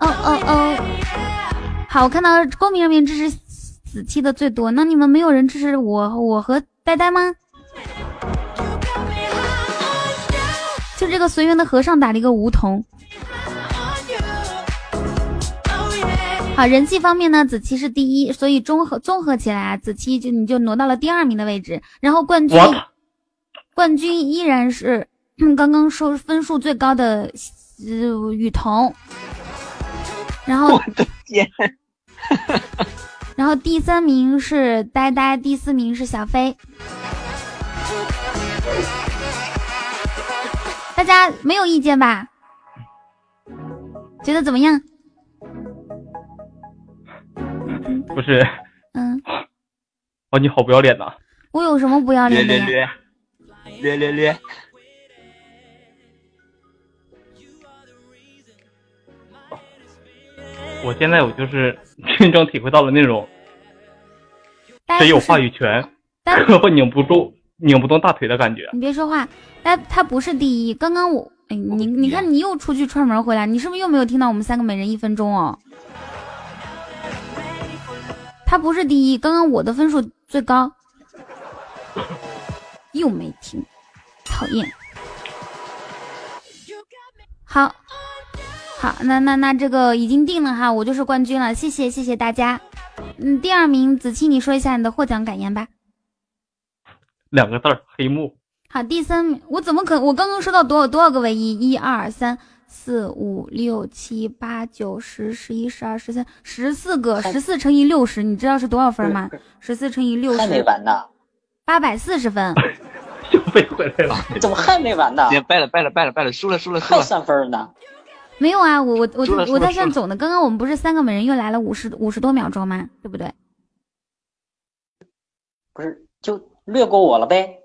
哦哦哦，好，我看到公屏上面支持子期的最多，那你们没有人支持我我和呆呆吗？这个随缘的和尚打了一个梧桐。好，人气方面呢，子期是第一，所以综合综合起来啊，子期就你就挪到了第二名的位置。然后冠军，冠军依然是 刚刚说分数最高的呃雨桐。然后，我的天！然后第三名是呆呆，第四名是小飞。大家没有意见吧？觉得怎么样？不是，嗯，哦，你好不要脸呐！我有什么不要脸的呀？略略略略。我现在我就是真正体会到了那种谁有话语权，胳膊 拧不住、拧不动大腿的感觉。你别说话，但他不是第一。刚刚我，哎，你你看，你又出去串门回来，你是不是又没有听到我们三个每人一分钟哦？他不是第一，刚刚我的分数最高，又没听，讨厌。好。好，那那那这个已经定了哈，我就是冠军了，谢谢谢谢大家。嗯，第二名子期，你说一下你的获奖感言吧。两个字儿，黑幕。好，第三名，我怎么可？我刚刚收到多少多少个唯一？一二三四五六七八九十十一十二十三十四个，十四乘以六十，你知道是多少分吗？十四乘以六十，还没完呢，八百四十分。又背回来了，怎么还没完呢？败了败了败了败了，输了输了输了，还三分呢。没有啊，我我我我在算总的。刚刚我们不是三个美人又来了五十五十多秒钟吗？对不对？不是，就略过我了呗。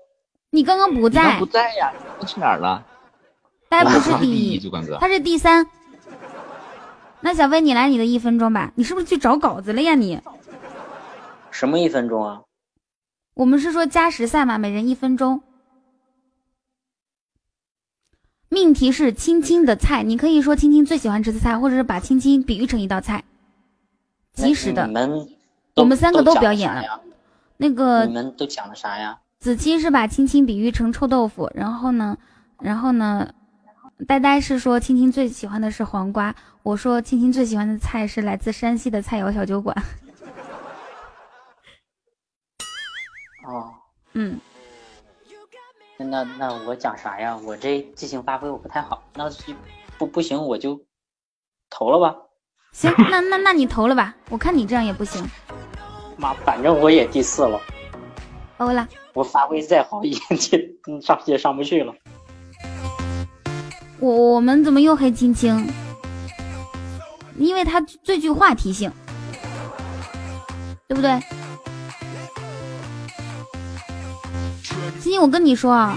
你刚刚不在，不在呀？你去哪儿了？大家不是第一，他是第三。那小飞，你来你的一分钟吧。你是不是去找稿子了呀？你什么一分钟啊？我们是说加时赛嘛，每人一分钟。命题是青青的菜，你可以说青青最喜欢吃的菜，或者是把青青比喻成一道菜。及时的，我们三个都表演了。那个你们都讲了啥呀？子期是把青青比喻成臭豆腐，然后呢，然后呢，呆呆是说青青最喜欢的是黄瓜，我说青青最喜欢的菜是来自山西的菜肴小酒馆。哦，嗯。那那我讲啥呀？我这即兴发挥我不太好，那不不行我就投了吧。行，那那那你投了吧，我看你这样也不行。妈，反正我也第四了。欧了。我发挥再好也上也上不去了。我我们怎么又黑青青？因为他最具话题性。对不对？欣欣，我跟你说啊，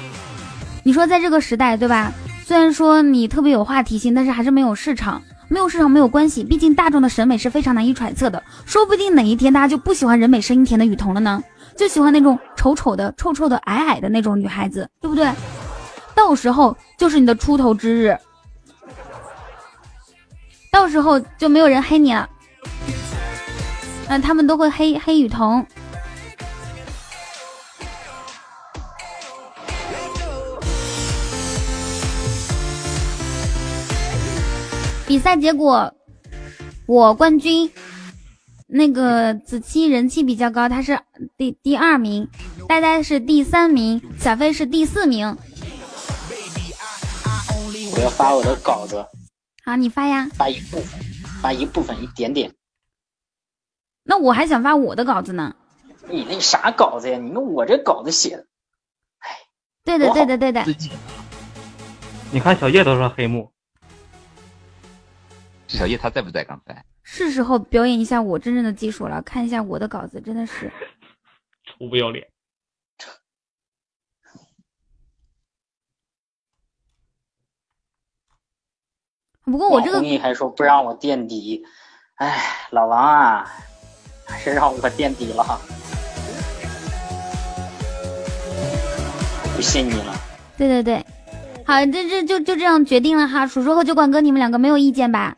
你说在这个时代，对吧？虽然说你特别有话题性，但是还是没有市场。没有市场没有关系，毕竟大众的审美是非常难以揣测的。说不定哪一天大家就不喜欢人美声音甜的雨桐了呢，就喜欢那种丑丑的、臭臭的、矮矮的那种女孩子，对不对？到时候就是你的出头之日，到时候就没有人黑你了。嗯，他们都会黑黑雨桐。比赛结果，我冠军。那个子期人气比较高，他是第第二名，呆呆是第三名，小飞是第四名。我要发我的稿子。好，你发呀。发一部分，发一部分，一点点。那我还想发我的稿子呢。你那啥稿子呀？你看我这稿子写的，哎。对的，对的，对的。你看小叶都说黑幕。小叶他在不在？刚才是时候表演一下我真正的技术了，看一下我的稿子，真的是 臭不要脸。不过我这个你还说不让我垫底，哎，老王啊，还是让我垫底了，不信你了。对对对，好，这这就就这样决定了哈。叔叔和酒馆哥，你们两个没有意见吧？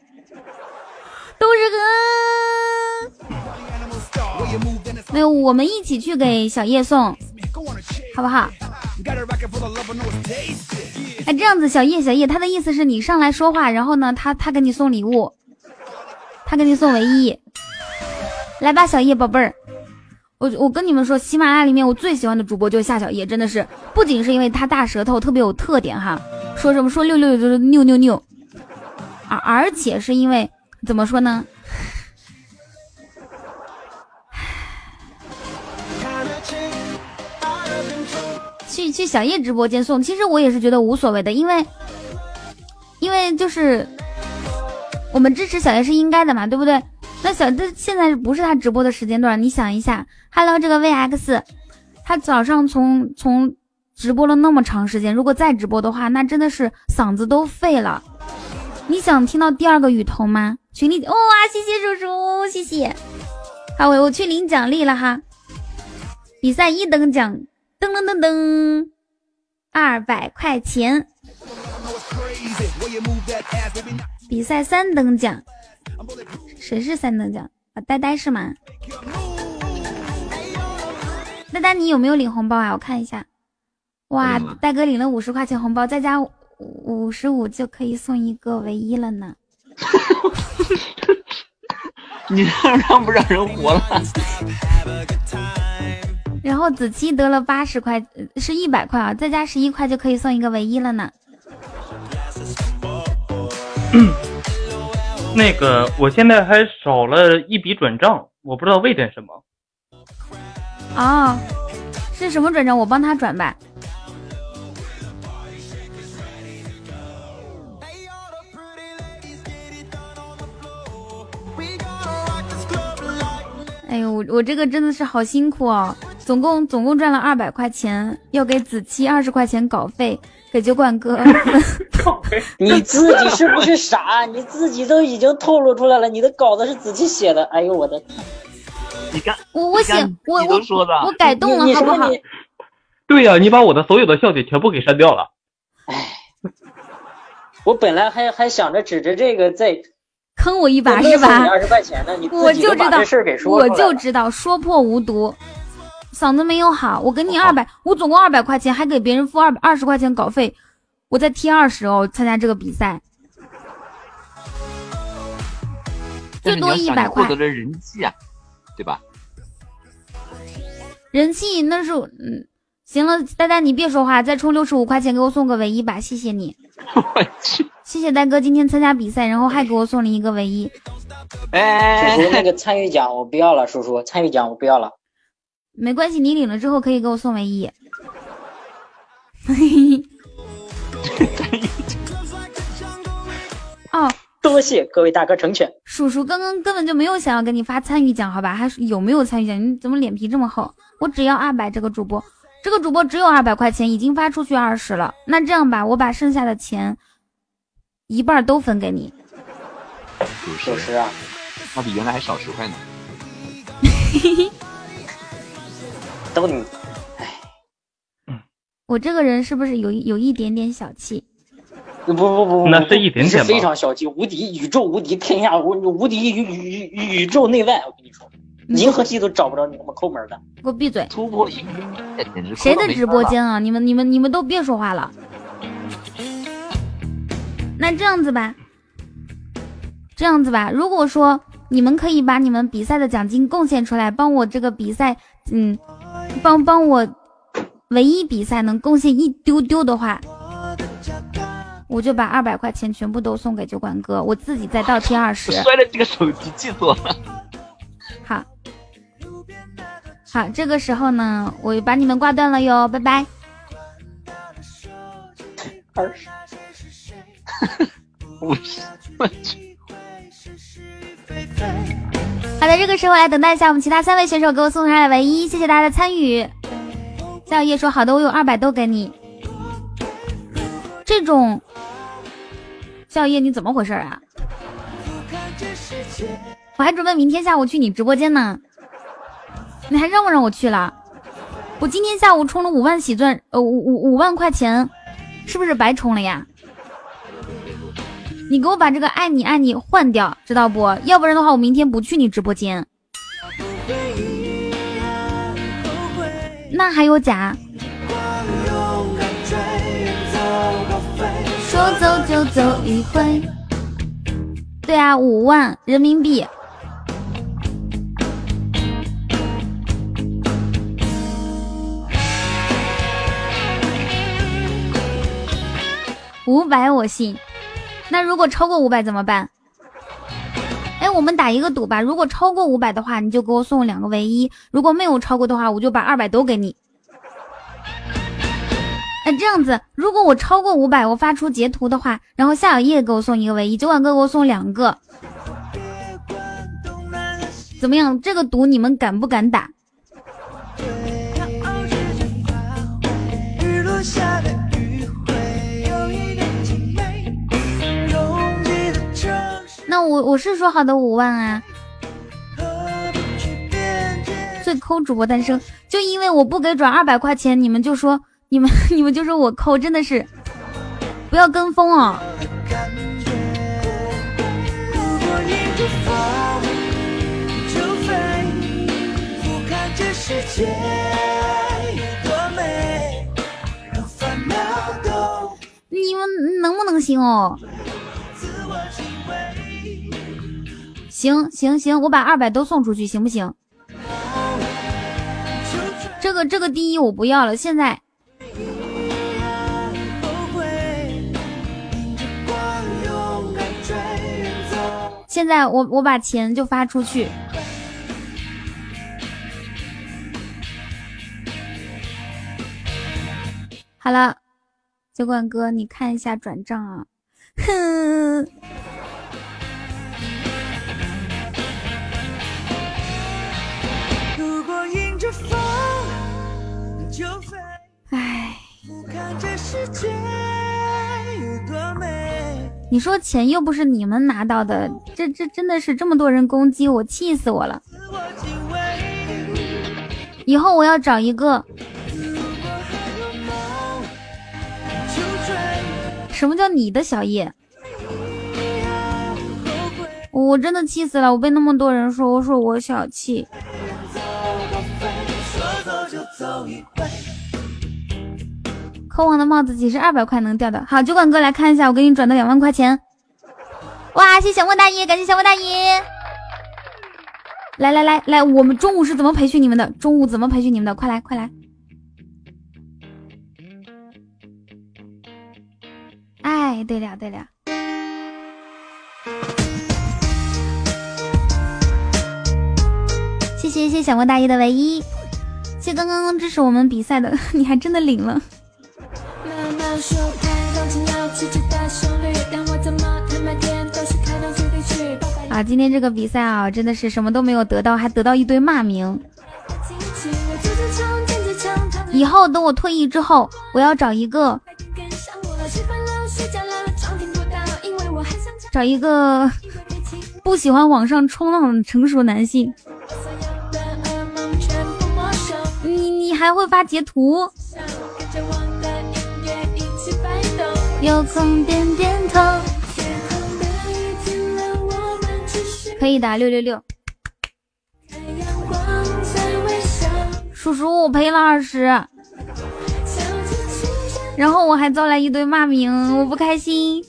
都是哥，没有，我们一起去给小叶送，好不好？哎，这样子，小叶，小叶，他的意思是你上来说话，然后呢，他他给你送礼物，他给你送唯一，来吧，小叶宝贝儿，我我跟你们说，喜马拉雅里面我最喜欢的主播就是夏小叶，真的是，不仅是因为他大舌头特别有特点哈，说什么说六六就是六六六，而而且是因为。怎么说呢？去去小叶直播间送，其实我也是觉得无所谓的，因为因为就是我们支持小叶是应该的嘛，对不对？那小这现在不是他直播的时间段，你想一下，Hello 这个 VX，他早上从从直播了那么长时间，如果再直播的话，那真的是嗓子都废了。你想听到第二个雨桐吗？群里哇，谢谢叔叔，谢谢。好，我我去领奖励了哈。比赛一等奖，噔噔噔噔，二百块钱。比赛三等奖，谁是三等奖？啊，呆呆是吗？呆呆，你有没有领红包啊？我看一下。哇，大哥领了五十块钱红包，再加。五十五就可以送一个唯一了呢，你让让不让人活了？然后子期得了八十块，是一百块啊，再加十一块就可以送一个唯一了呢。那个，我现在还少了一笔转账，我不知道为点什么。哦，是什么转账？我帮他转吧。哎呦，我我这个真的是好辛苦哦，总共总共赚了二百块钱，要给子期二十块钱稿费，给酒馆哥。你自己是不是傻？你自己都已经透露出来了，你的稿子是子期写的。哎呦我的，你看我我写我我我改动了好不好？对呀，你把我的所有的笑点全部给删掉了。哎，我本来还还想着指着这个在。坑我一把是吧？我就知道，我就知道，说破无毒。嗓子没有好，我给你二百，我总共二百块钱，还给别人付二二十块钱稿费，我再贴二十哦。参加这个比赛，最多一百块。获得了人气啊，对吧？人气那是嗯，行了，呆呆你别说话，再充六十五块钱给我送个唯一吧，谢谢你。我去。谢谢呆哥今天参加比赛，然后还给我送了一个唯一。哎，叔叔那个参与奖我不要了，叔叔参与奖我不要了。没关系，你领了之后可以给我送唯一。嘿嘿嘿哦，多谢各位大哥成全。叔叔刚刚根本就没有想要给你发参与奖，好吧？还有没有参与奖？你怎么脸皮这么厚？我只要二百，这个主播，这个主播只有二百块钱，已经发出去二十了。那这样吧，我把剩下的钱一半都分给你。九十啊，那比原来还少十块呢。都你，哎，我这个人是不是有有一点点小气？不不不不，那是一点点是非常小气，无敌宇宙无敌天下无无敌宇宇宇宙内外，我跟你说，银河系都找不着你那么抠门的。给我闭嘴！突破谁的直播间啊？你们你们你们都别说话了。那这样子吧，这样子吧，如果说你们可以把你们比赛的奖金贡献出来，帮我这个比赛，嗯，帮帮我唯一比赛能贡献一丢丢的话。我就把二百块钱全部都送给酒馆哥，我自己再倒贴二十。摔了这个手机，记住了。好，好，这个时候呢，我把你们挂断了哟，拜拜。二十，我去。好的，这个时候来等待一下我们其他三位选手给我送上来唯一，谢谢大家的参与。夏小叶说好的，我有二百都给你。这种。夏小叶，你怎么回事啊？我还准备明天下午去你直播间呢，你还让不让我去了？我今天下午充了五万喜钻，呃，五五五万块钱，是不是白充了呀？你给我把这个爱你爱你换掉，知道不？要不然的话，我明天不去你直播间。那还有假？说走就走一回，对啊，五万人民币，五百我信。那如果超过五百怎么办？哎，我们打一个赌吧，如果超过五百的话，你就给我送两个唯一；如果没有超过的话，我就把二百都给你。哎，这样子，如果我超过五百，我发出截图的话，然后夏小叶给我送一个唯一，酒馆哥给我送两个，怎么样？这个赌你们敢不敢打？那我我是说好的五万啊，最抠主播诞生，就因为我不给转二百块钱，你们就说。你们 你们就说我抠，真的是不要跟风哦。你们能不能行哦？行行行，我把二百都送出去，行不行？这个这个第一我不要了，现在。现在我我把钱就发出去，好了，酒馆哥，你看一下转账啊，哼。唉。你说钱又不是你们拿到的，这这真的是这么多人攻击我，气死我了！以后我要找一个，什么叫你的小叶？我真的气死了！我被那么多人说，我说我小气。扣王的帽子几十二百块能掉的？好，酒馆哥来看一下，我给你转的两万块钱。哇，谢谢莫大爷，感谢小莫大爷。来来来来，我们中午是怎么培训你们的？中午怎么培训你们的？快来快来！哎，对了对了，谢谢谢谢小莫大爷的唯一，谢刚刚支持我们比赛的，你还真的领了。啊，今天这个比赛啊，真的是什么都没有得到，还得到一堆骂名。以后等我退役之后，我要找一个，找一个不喜欢网上冲浪的成熟男性。还会发截图？有空点点头。可以的，六六六。叔叔，我赔了二十，然后我还遭来一堆骂名，我不开心。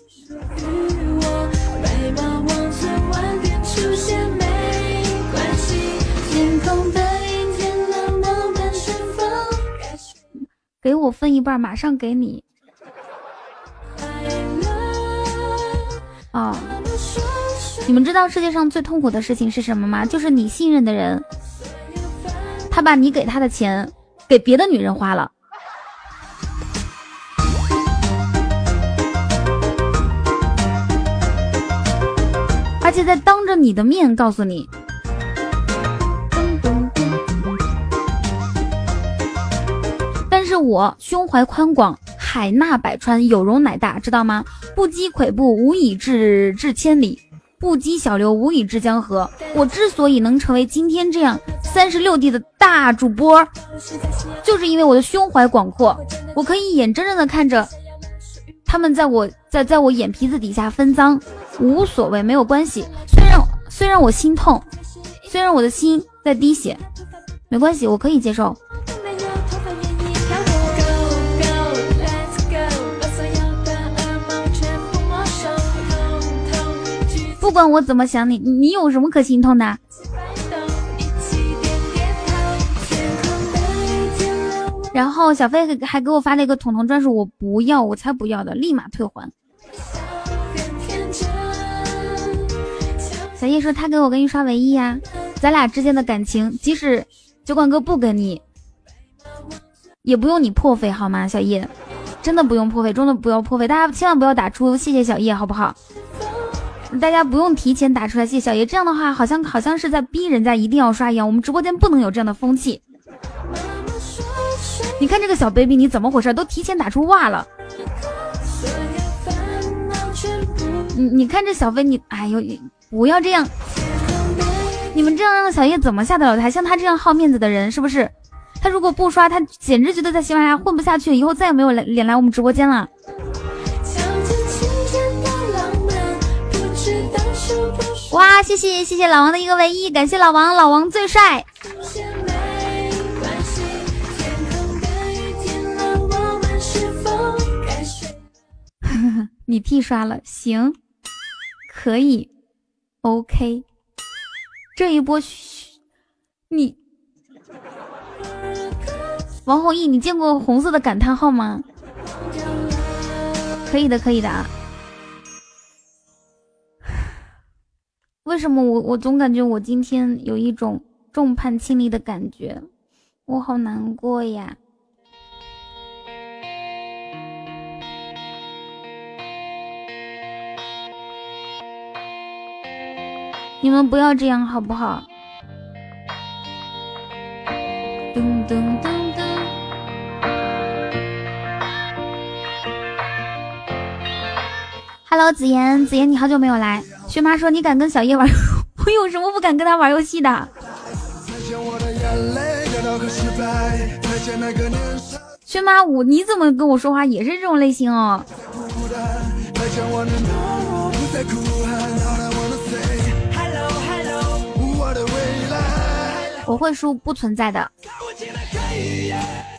给我分一半，马上给你。哦，你们知道世界上最痛苦的事情是什么吗？就是你信任的人，他把你给他的钱给别的女人花了，而且在当着你的面告诉你。我胸怀宽广，海纳百川，有容乃大，知道吗？不积跬步，无以至至千里；不积小流，无以至江河。我之所以能成为今天这样三十六 D 的大主播，就是因为我的胸怀广阔，我可以眼睁睁的看着他们在我在在我眼皮子底下分赃，无所谓，没有关系。虽然虽然我心痛，虽然我的心在滴血，没关系，我可以接受。不管我怎么想你，你有什么可心痛的？然后小飞还给我发了一个彤彤专属，我不要，我才不要的，立马退还。小叶说他给我给你刷唯一呀，咱俩之间的感情，即使酒馆哥不跟你，也不用你破费好吗？小叶，真的不用破费，真的不要破费，大家千万不要打出谢谢小叶，好不好？大家不用提前打出来，谢小叶。这样的话，好像好像是在逼人家一定要刷一样。我们直播间不能有这样的风气。你看这个小 baby，你怎么回事？都提前打出哇了。你你看这小飞，你哎呦，不要这样。你们这样让小叶怎么下得了台？像他这样好面子的人，是不是？他如果不刷，他简直觉得在喜马拉雅混不下去，以后再也没有脸来我们直播间了。哇，谢谢谢谢老王的一个唯一，感谢老王，老王最帅。你替刷了，行，可以，OK。这一波，你王弘毅，你见过红色的感叹号吗？可以的，可以的啊。为什么我我总感觉我今天有一种众叛亲离的感觉，我好难过呀！你们不要这样好不好？噔噔噔噔。Hello，子言，子言，你好久没有来。薛妈说：“你敢跟小叶玩？我有什么不敢跟他玩游戏的？”薛妈，我你怎么跟我说话也是这种类型哦？我会输，不存在的。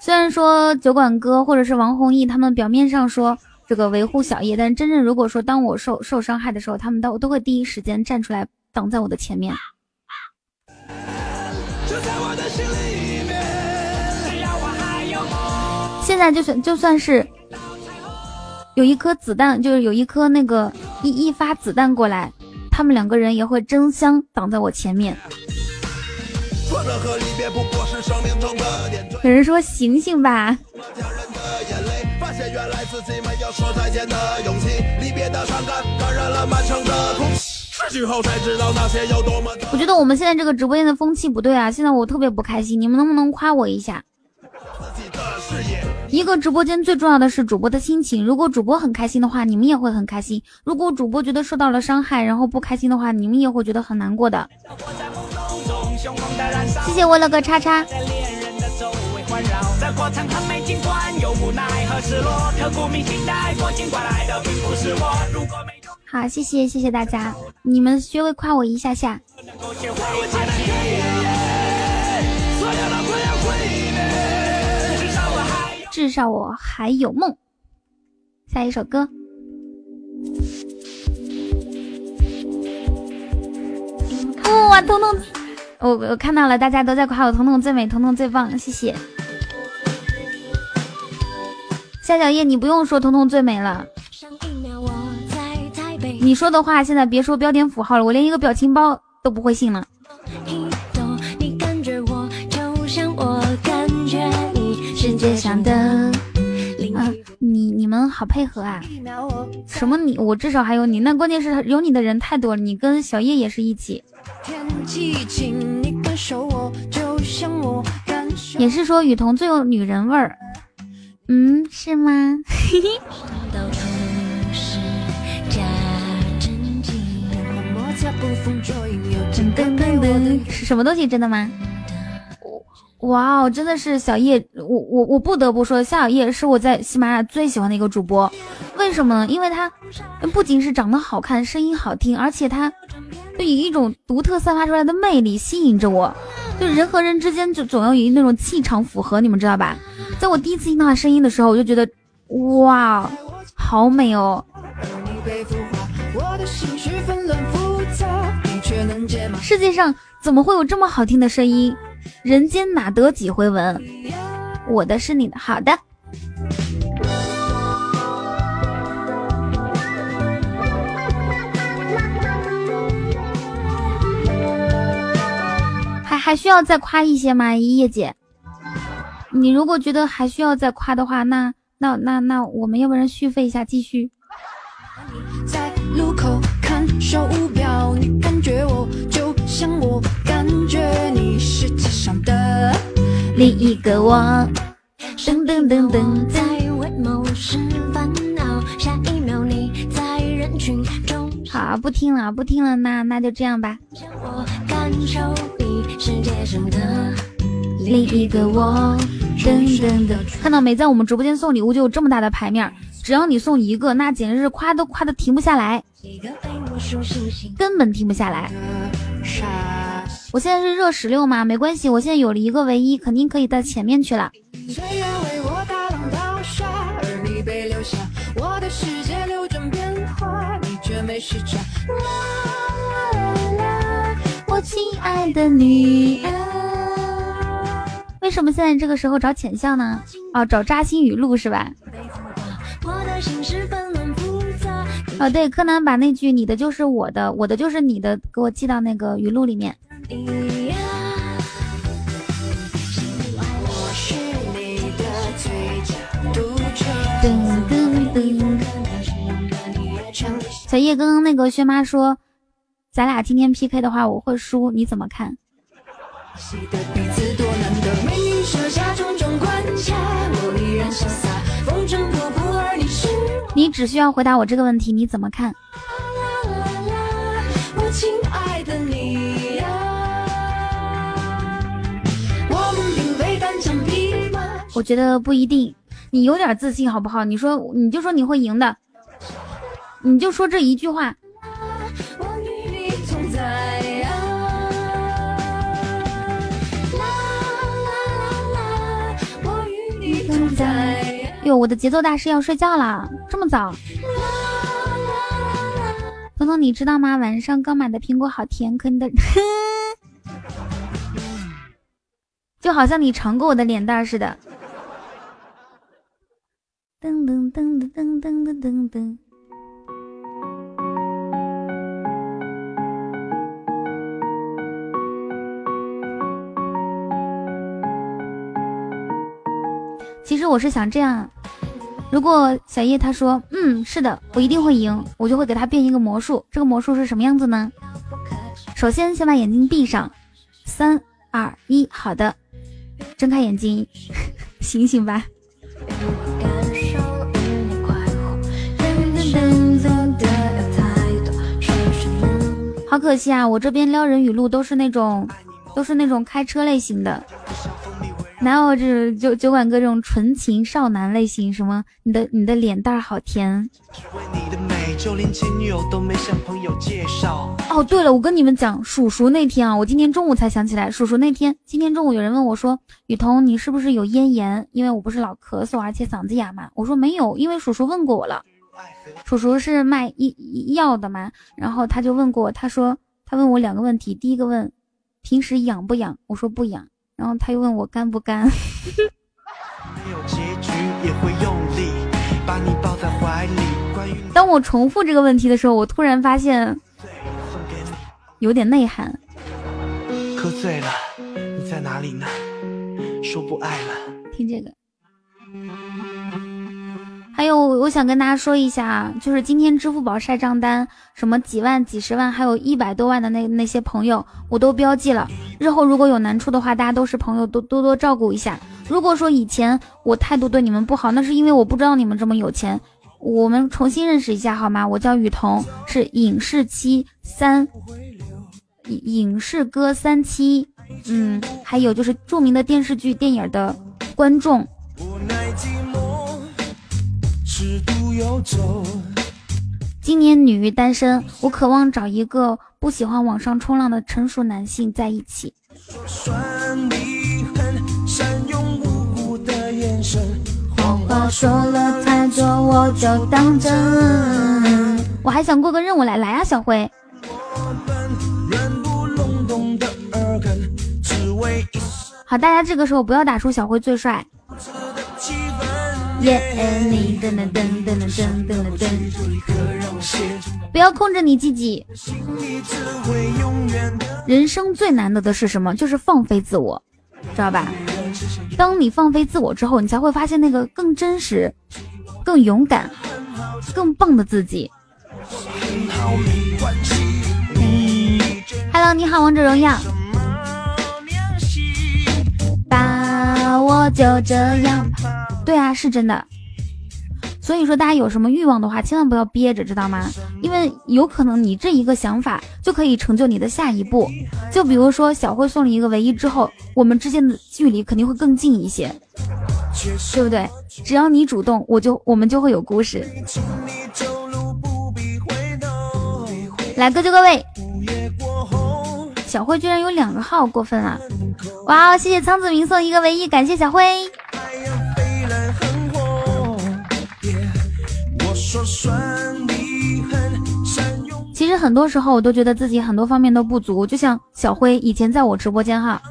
虽然说酒馆哥或者是王弘毅他们表面上说。这个维护小叶，但真正如果说当我受受伤害的时候，他们都都会第一时间站出来挡在我的前面。现在就算就算是有一颗子弹，就是有一颗那个一一发子弹过来，他们两个人也会争相挡在我前面。有人说醒醒吧。我觉得我们现在这个直播间的风气不对啊！现在我特别不开心，你们能不能夸我一下？一个直播间最重要的是主播的心情，如果主播很开心的话，你们也会很开心；如果主播觉得受到了伤害，然后不开心的话，你们也会觉得很难过的。谢谢我了个叉叉。好，谢谢谢谢大家，你们学会夸我一下下。至少我还有梦。下一首歌。哇，彤彤，我我看到了，大家都在夸我彤彤最美，彤彤最棒，谢谢。夏小叶，你不用说彤彤最美了。你说的话，现在别说标点符号了，我连一个表情包都不会信了。世界上的啊，你你们好配合啊！什么你我至少还有你，那关键是有你的人太多了。你跟小叶也是一起，也是说雨桐最有女人味儿。嗯，是吗？是什么东西？真的吗？哇哦，真的是小叶，我我我不得不说，夏小叶是我在喜马拉雅最喜欢的一个主播。为什么呢？因为他不仅是长得好看，声音好听，而且他就以一种独特散发出来的魅力吸引着我。就人和人之间就总要以那种气场符合，你们知道吧？在我第一次听到他声音的时候，我就觉得哇，好美哦！世界上怎么会有这么好听的声音？人间哪得几回闻？我的是你的，好的。还还需要再夸一些吗，叶姐？你如果觉得还需要再夸的话，那那那那我们要不然续费一下继续。在路口看手表，你感觉我就像我感觉你世界上的另一个我。噔噔噔噔，在为某事烦恼，下一秒你在人群中。好，不听了，不听了，那那就这样吧。我感受你世界上的另一个我。噔噔噔！看到没，在我们直播间送礼物就有这么大的牌面，只要你送一个，那简直是夸都夸的停不下来，根本停不下来。我现在是热十六吗？没关系，我现在有了一个唯一，肯定可以到前面去了。我亲爱的女儿。为什么现在这个时候找浅笑呢？哦，找扎心语录是吧？哦，对，柯南把那句“你的就是我的，我的就是你的”给我记到那个语录里面。小叶刚刚那个薛妈说，咱俩今天 PK 的话我会输，你怎么看？你只需要回答我这个问题，你怎么看？我觉得不一定，你有点自信好不好？你说，你就说你会赢的，你就说这一句话。哟，我的节奏大师要睡觉了，这么早？彤彤，你知道吗？晚上刚买的苹果好甜，可你的，就好像你尝过我的脸蛋似的。噔噔噔噔噔噔噔噔。其实我是想这样，如果小叶他说，嗯，是的，我一定会赢，我就会给他变一个魔术。这个魔术是什么样子呢？首先先把眼睛闭上，三二一，好的，睁开眼睛，醒醒吧。好可惜啊，我这边撩人语录都是那种，都是那种开车类型的，哪有这酒酒馆哥这种纯情少男类型？什么你的你的脸蛋好甜。哦，对了，我跟你们讲，叔叔那天啊，我今天中午才想起来，叔叔那天，今天中午有人问我说，雨桐你是不是有咽炎？因为我不是老咳嗽，而且嗓子哑嘛。我说没有，因为叔叔问过我了。叔叔是卖医药的嘛，然后他就问过我，他说他问我两个问题，第一个问平时痒不痒，我说不痒，然后他又问我干不干。当我重复这个问题的时候，我突然发现有点内涵。喝醉了，你在哪里呢？说不爱了。听这个。还有，我想跟大家说一下，就是今天支付宝晒账单，什么几万、几十万，还有一百多万的那那些朋友，我都标记了。日后如果有难处的话，大家都是朋友，多多多照顾一下。如果说以前我态度对你们不好，那是因为我不知道你们这么有钱。我们重新认识一下好吗？我叫雨桐，是影视七三，影视歌三七，嗯，还有就是著名的电视剧、电影的观众。今年女单身，我渴望找一个不喜欢网上冲浪的成熟男性在一起。谎话说了太多，我就当真。我还想过个任务来，来啊，小辉。好，大家这个时候不要打出小辉最帅。耶，你噔噔噔噔噔噔噔噔，不要控制你自己。人生最难得的是什么？就是放飞自我，知道吧？当你放飞自我之后，你才会发现那个更真实、更勇敢、更棒的自己。Hello，你好，王者荣耀。对啊，是真的。所以说，大家有什么欲望的话，千万不要憋着，知道吗？因为有可能你这一个想法就可以成就你的下一步。就比如说，小慧送了一个唯一之后，我们之间的距离肯定会更近一些，对不对？只要你主动，我就我们就会有故事。来，各就各位，小慧居然有两个号，过分了！哇哦，谢谢苍子明送一个唯一，感谢小辉。其实很多时候我都觉得自己很多方面都不足，就像小辉以前在我直播间哈，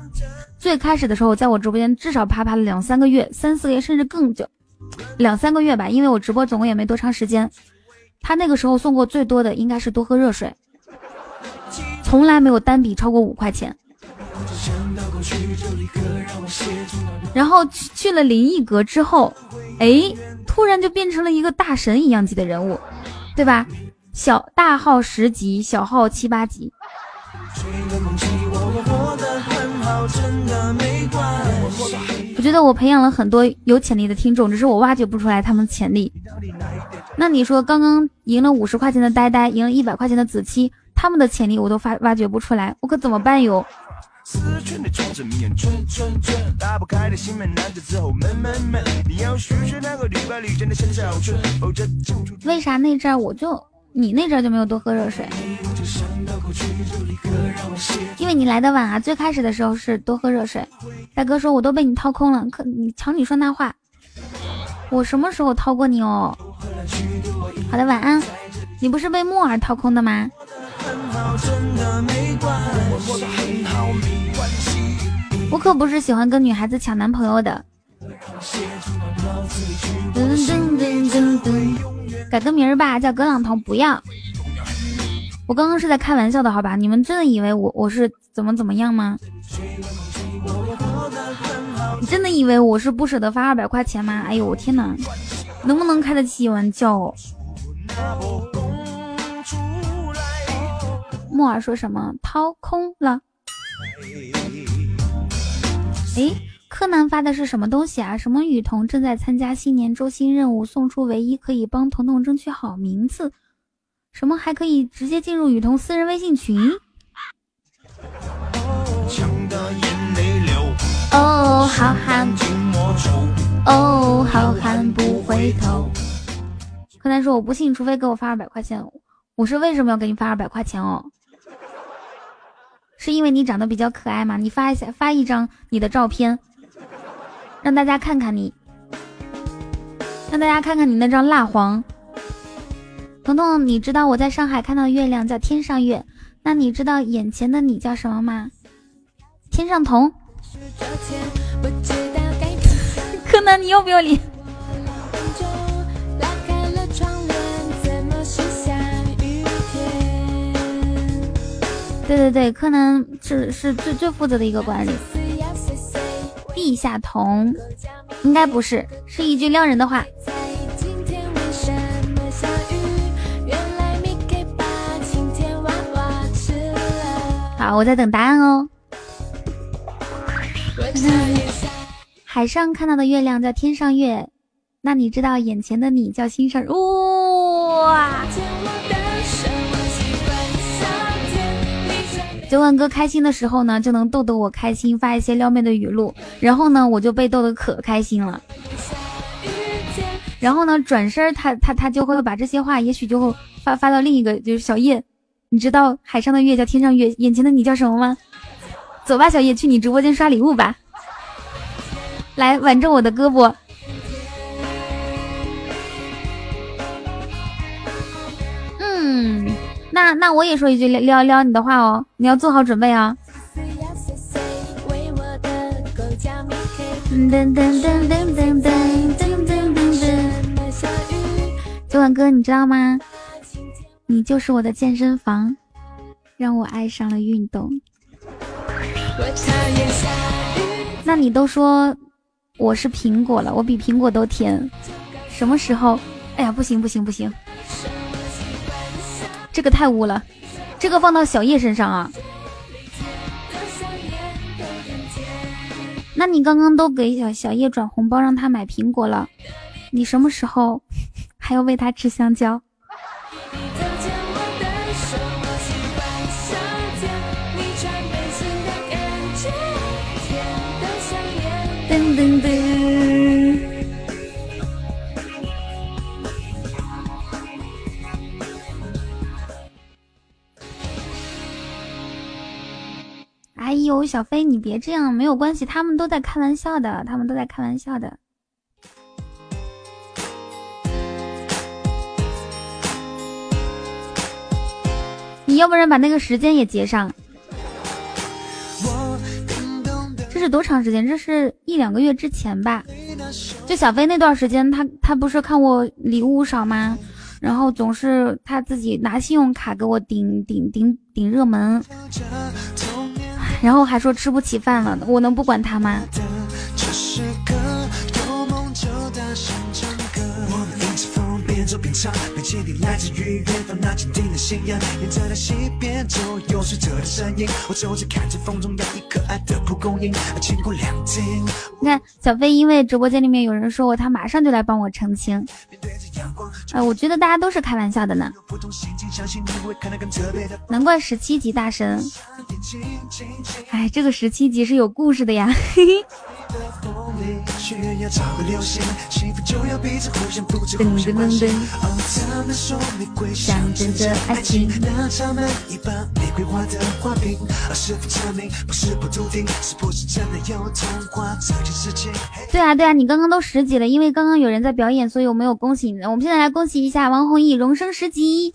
最开始的时候在我直播间至少啪啪了两三个月、三四个月甚至更久，两三个月吧，因为我直播总共也没多长时间。他那个时候送过最多的应该是多喝热水，从来没有单笔超过五块钱。然后去去了灵异阁之后，哎。突然就变成了一个大神一样级的人物，对吧？小大号十级，小号七八级。我觉得我培养了很多有潜力的听众，只是我挖掘不出来他们潜力。那你说，刚刚赢了五十块钱的呆呆，赢了一百块钱的子期，他们的潜力我都发挖掘不出来，我可怎么办哟？为啥那阵我就你那阵就没有多喝热水？因为你来的晚啊！最开始的时候是多喝热水。大哥说我都被你掏空了，可你瞧你说那话，我什么时候掏过你哦？好的，晚安。你不是被木耳掏空的吗？我可不是喜欢跟女孩子抢男朋友的。改个名儿吧，叫葛朗彤。不要，我刚刚是在开玩笑的，好吧？你们真的以为我我是怎么怎么样吗？你真的以为我是不舍得发二百块钱吗？哎呦我天哪，能不能开得起玩笑？木耳说什么？掏空了。哎，柯南发的是什么东西啊？什么雨桐正在参加新年周星任务，送出唯一可以帮彤彤争取好名次。什么还可以直接进入雨桐私人微信群？哦，好汉，哦，好汉不回头。柯南说：“我不信，除非给我发二百块钱。”我是：“为什么要给你发二百块钱哦？是因为你长得比较可爱吗？你发一下，发一张你的照片，让大家看看你，让大家看看你那张蜡黄。”彤彤，你知道我在上海看到月亮叫天上月，那你知道眼前的你叫什么吗？天上童。柯南，你要不要脸？对对对，柯南是是最最负责的一个管理。地下童，应该不是，是一句撩人的话。好，我在等答案哦。海上看到的月亮叫天上月，那你知道眼前的你叫心上哇！九万哥开心的时候呢，就能逗得我开心，发一些撩妹的语录，然后呢，我就被逗得可开心了。然后呢，转身他他他就会把这些话，也许就会发发到另一个，就是小叶。你知道海上的月叫天上月，眼前的你叫什么吗？走吧，小叶，去你直播间刷礼物吧。来挽着我的胳膊。嗯，那那我也说一句撩撩撩你的话哦，你要做好准备啊。九晚哥，你知道吗？你就是我的健身房，让我爱上了运动。那你都说我是苹果了，我比苹果都甜。什么时候？哎呀，不行不行不行，这个太污了，这个放到小叶身上啊。那你刚刚都给小小叶转红包，让他买苹果了，你什么时候还要喂他吃香蕉？噔噔！呦，小飞，你别这样，没有关系，他们都在开玩笑的，他们都在开玩笑的。你要不然把那个时间也截上。这是多长时间？这是一两个月之前吧。就小飞那段时间，他他不是看我礼物少吗？然后总是他自己拿信用卡给我顶顶顶顶热门，然后还说吃不起饭了，我能不管他吗？奏边唱，并坚定来自于远方那坚定的信仰。沿着那西边走，有水车的身影。我走着看着风中摇曳可爱的蒲公英，经过两天。你看小飞，因为直播间里面有人说我，他马上就来帮我澄清。哎，我觉得大家都是开玩笑的呢。难怪十七级大神。哎，这个十七级是有故事的呀。嘿嘿。噔噔噔噔。象征着爱情。对啊对啊，你刚刚都十级了，因为刚刚有人在表演，所以我没有恭喜你。我们现在来恭喜一下王弘毅荣升十级。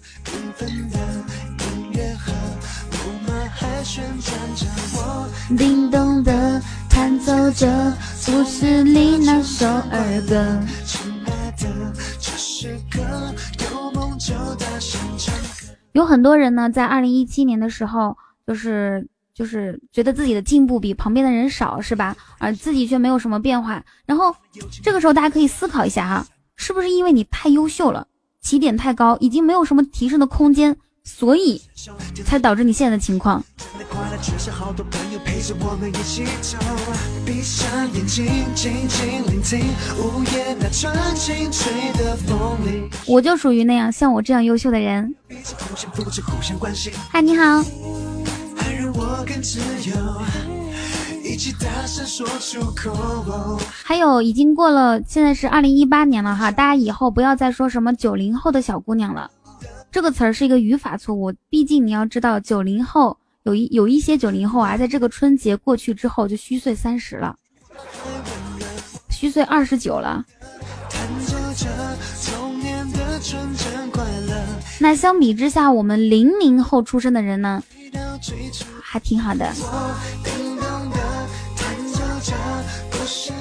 叮咚的弹奏着故事里那首儿歌。有很多人呢，在二零一七年的时候，就是就是觉得自己的进步比旁边的人少，是吧？而自己却没有什么变化。然后这个时候，大家可以思考一下哈，是不是因为你太优秀了，起点太高，已经没有什么提升的空间，所以才导致你现在的情况。我就属于那样像我这样优秀的人。嗨，你好。还有，已经过了，现在是二零一八年了哈，大家以后不要再说什么九零后的小姑娘了，这个词儿是一个语法错误。毕竟你要知道，九零后有一有一些九零后啊，在这个春节过去之后就虚岁三十了，虚岁二十九了。那相比之下，我们零零后出生的人呢，还挺好的。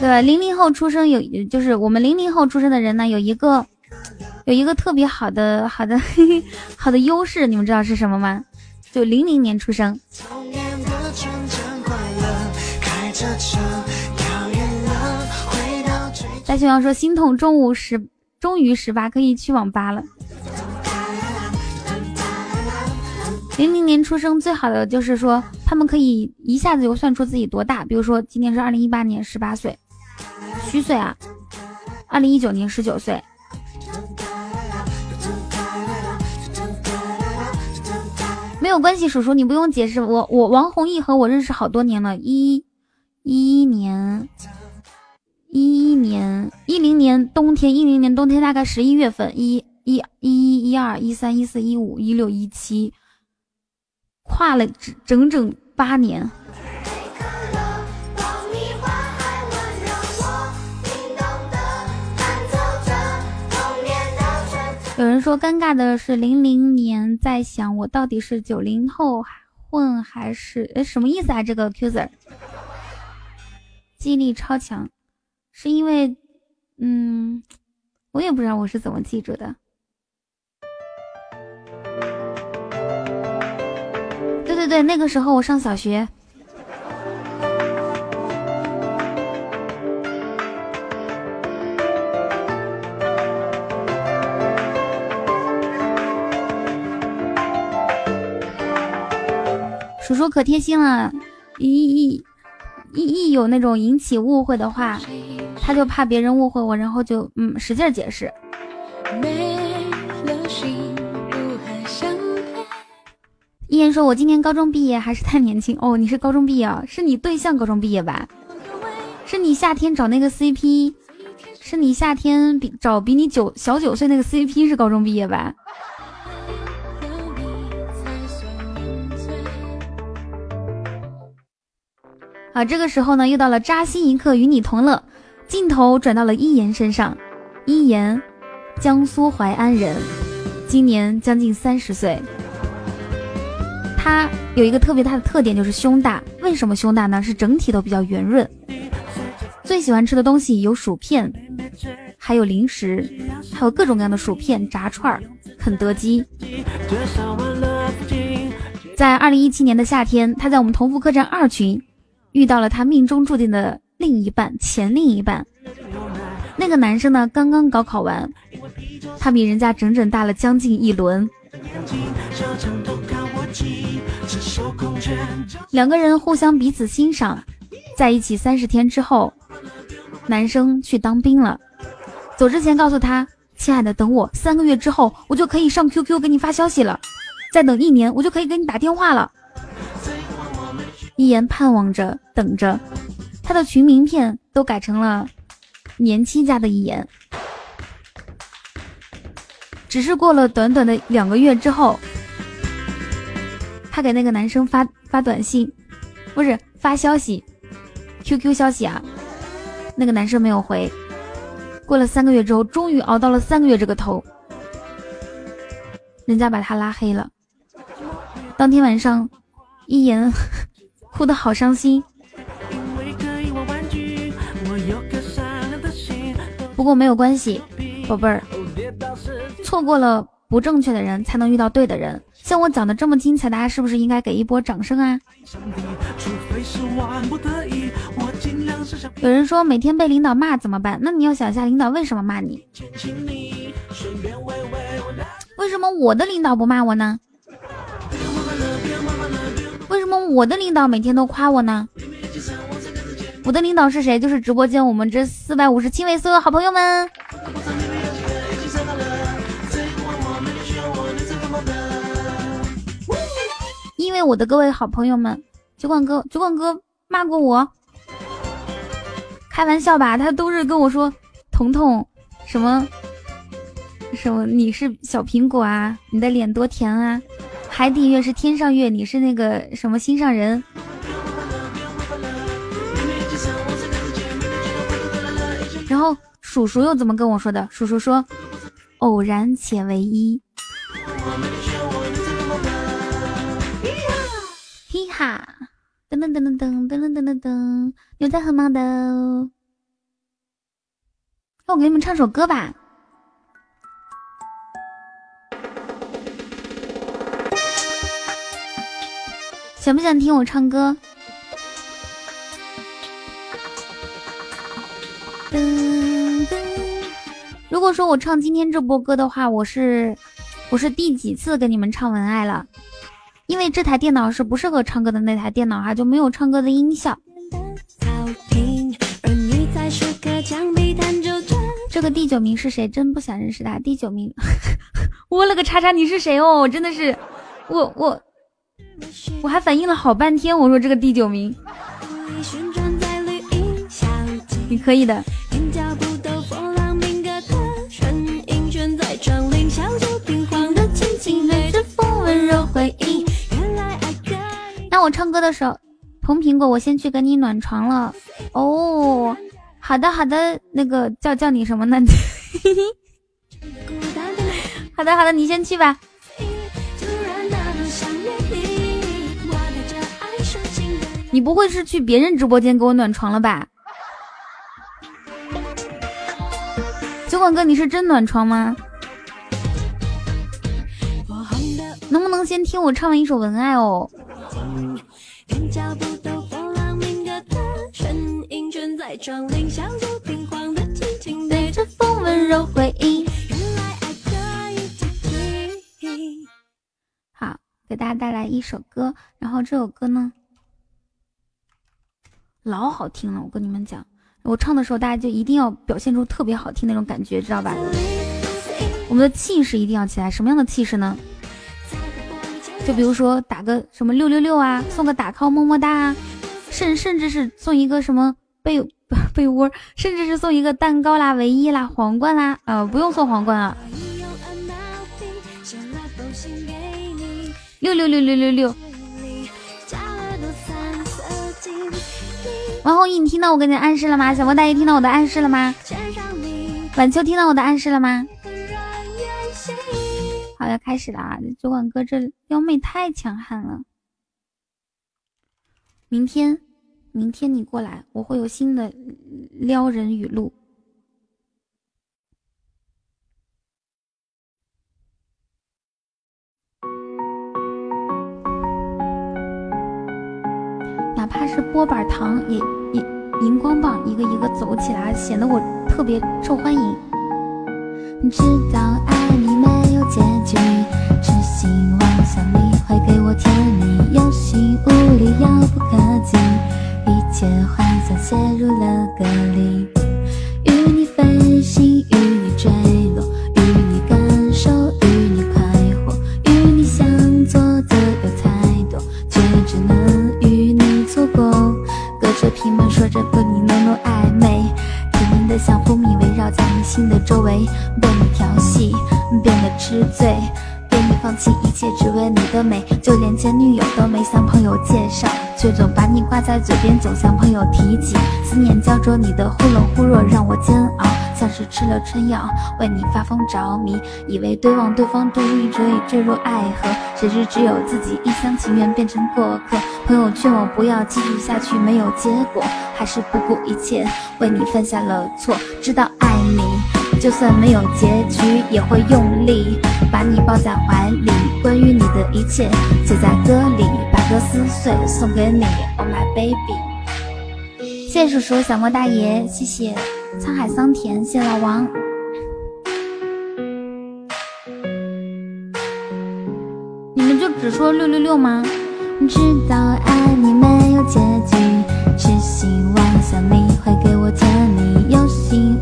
对？零零后出生有，就是我们零零后出生的人呢，有一个有一个特别好的好的 好的优势，你们知道是什么吗？就零零年出生。大熊要说心痛，中午十终于十八可以去网吧了。零零年出生最好的就是说，他们可以一下子就算出自己多大。比如说今年是二零一八年，十八岁。虚岁啊，二零一九年十九岁，没有关系，叔叔你不用解释。我我王弘毅和我认识好多年了，一一一年，一一年，一零年冬天，一零年冬天大概十一月份，一一一一一二一三一四一五一六一七，跨了整整八年。有人说尴尬的是零零年，在想我到底是九零后混还是哎什么意思啊？这个 Qser 记忆力超强，是因为嗯，我也不知道我是怎么记住的。对对对，那个时候我上小学。叔叔可贴心了，一一一一有那种引起误会的话，他就怕别人误会我，然后就嗯使劲解释。依言说：“我今年高中毕业还是太年轻哦。”你是高中毕业啊？是你对象高中毕业吧？是你夏天找那个 CP？是你夏天比找比你九小九岁那个 CP 是高中毕业吧？啊，这个时候呢，又到了扎心一刻，与你同乐。镜头转到了一言身上，一言，江苏淮安人，今年将近三十岁。他有一个特别大的特点，就是胸大。为什么胸大呢？是整体都比较圆润。最喜欢吃的东西有薯片，还有零食，还有各种各样的薯片、炸串、肯德基。在二零一七年的夏天，他在我们同福客栈二群。遇到了他命中注定的另一半，前另一半。那个男生呢，刚刚高考完，他比人家整整大了将近一轮。两个人互相彼此欣赏，在一起三十天之后，男生去当兵了。走之前告诉他：“亲爱的，等我三个月之后，我就可以上 QQ 给你发消息了；再等一年，我就可以给你打电话了。”一言盼望着，等着，他的群名片都改成了年轻家的一言。只是过了短短的两个月之后，他给那个男生发发短信，不是发消息，QQ 消息啊，那个男生没有回。过了三个月之后，终于熬到了三个月这个头，人家把他拉黑了。当天晚上，一言。哭得好伤心，不过没有关系，宝贝儿，错过了不正确的人，才能遇到对的人。像我讲的这么精彩，大家是不是应该给一波掌声啊？有人说每天被领导骂怎么办？那你要想一下，领导为什么骂你？为什么我的领导不骂我呢？我的领导每天都夸我呢？我的领导是谁？就是直播间我们这四百五十七位所有好朋友们。因为我的各位好朋友们，酒馆哥，酒馆哥骂过我，开玩笑吧？他都是跟我说，彤彤，什么什么，你是小苹果啊，你的脸多甜啊，海底月是天上月，你是那个什么心上人。然后叔叔又怎么跟我说的？叔叔说，偶然且唯一。嘿哈，噔噔噔噔噔噔噔噔噔，牛仔和猫的。那我给你们唱首歌吧，想不想听我唱歌？如果说我唱今天这波歌的话，我是我是第几次跟你们唱文爱了？因为这台电脑是不适合唱歌的那台电脑哈，就没有唱歌的音效。这个第九名是谁？真不想认识他。第九名，我了个叉叉，你是谁哦？我真的是，我我我还反应了好半天，我说这个第九名，你可以的。那我唱歌的时候，红苹果，我先去给你暖床了。哦，好的好的，那个叫叫你什么呢？好的好的，你先去吧。你不会是去别人直播间给我暖床了吧？酒馆哥，你是真暖床吗？能不能先听我唱完一首《文爱》哦？好，给大家带来一首歌，然后这首歌呢，老好听了。我跟你们讲，我唱的时候，大家就一定要表现出特别好听那种感觉，知道吧？我们的气势一定要起来，什么样的气势呢？就比如说打个什么六六六啊，送个打 call 么么哒啊，甚甚至是送一个什么被 被窝，甚至是送一个蛋糕啦、唯一啦、皇冠啦，呃，不用送皇冠啊。六六六六六六。王红毅，你听到我给你暗示了吗？小莫大爷听到我的暗示了吗？晚秋听到我的暗示了吗？好，要开始了啊！酒馆哥这撩妹太强悍了。明天，明天你过来，我会有新的撩人语录。怕是波板糖，也也荧光棒，一个一个走起来，显得我特别受欢迎。你知道爱你没有结局，痴心妄想你会给我甜蜜，有心无力遥不可及，一切幻想陷入了隔离。与你飞行，与你坠像蜂蜜围绕在你心的周围。被你调戏变得痴醉，放弃一切，只为你的美。就连前女友都没向朋友介绍，却总把你挂在嘴边，总向朋友提起。思念焦灼，你的忽冷忽热让我煎熬，像是吃了春药，为你发疯着迷。以为对望对方度一追，坠入爱河，谁知只有自己一厢情愿变成过客。朋友劝我不要继续下去，没有结果，还是不顾一切为你犯下了错。知道爱。就算没有结局，也会用力把你抱在怀里。关于你的一切，写在歌里，把歌撕碎送给你。Oh my baby，谢谢叔叔小莫大爷，谢谢沧海桑田，谢谢老王。你们就只说六六六吗？知道爱你没有结局，只希望想你会给我甜蜜，有心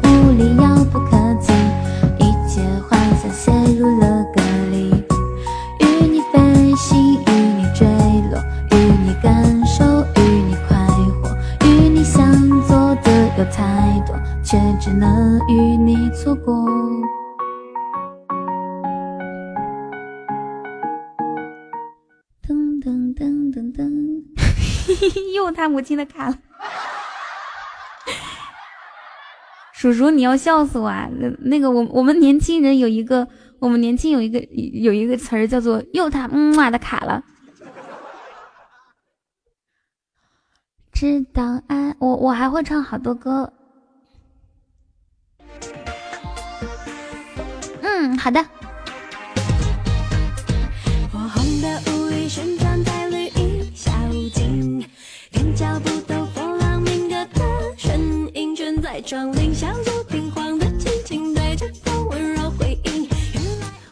只能与你错过。噔噔噔噔噔，又他母亲的卡了。叔叔，你要笑死我啊！那那个，我我们年轻人有一个，我们年轻有一个有一个词儿叫做“又他嗯妈的卡了”。知道爱我，我还会唱好多歌。嗯，好的。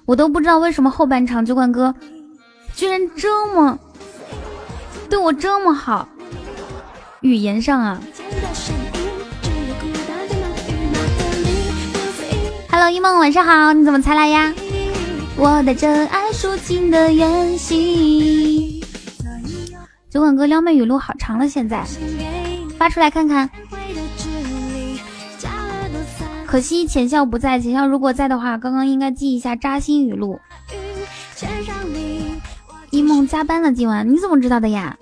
我都不知道为什么后半场酒馆哥居然这么对我这么好，语言上啊。Hello，一梦，晚上好，你怎么才来呀？我的真爱抒情的远行。酒馆哥撩妹语录好长了，现在发出来看看。可惜浅笑不在，浅笑如果在的话，刚刚应该记一下扎心语录。一梦加班了，今晚你怎么知道的呀？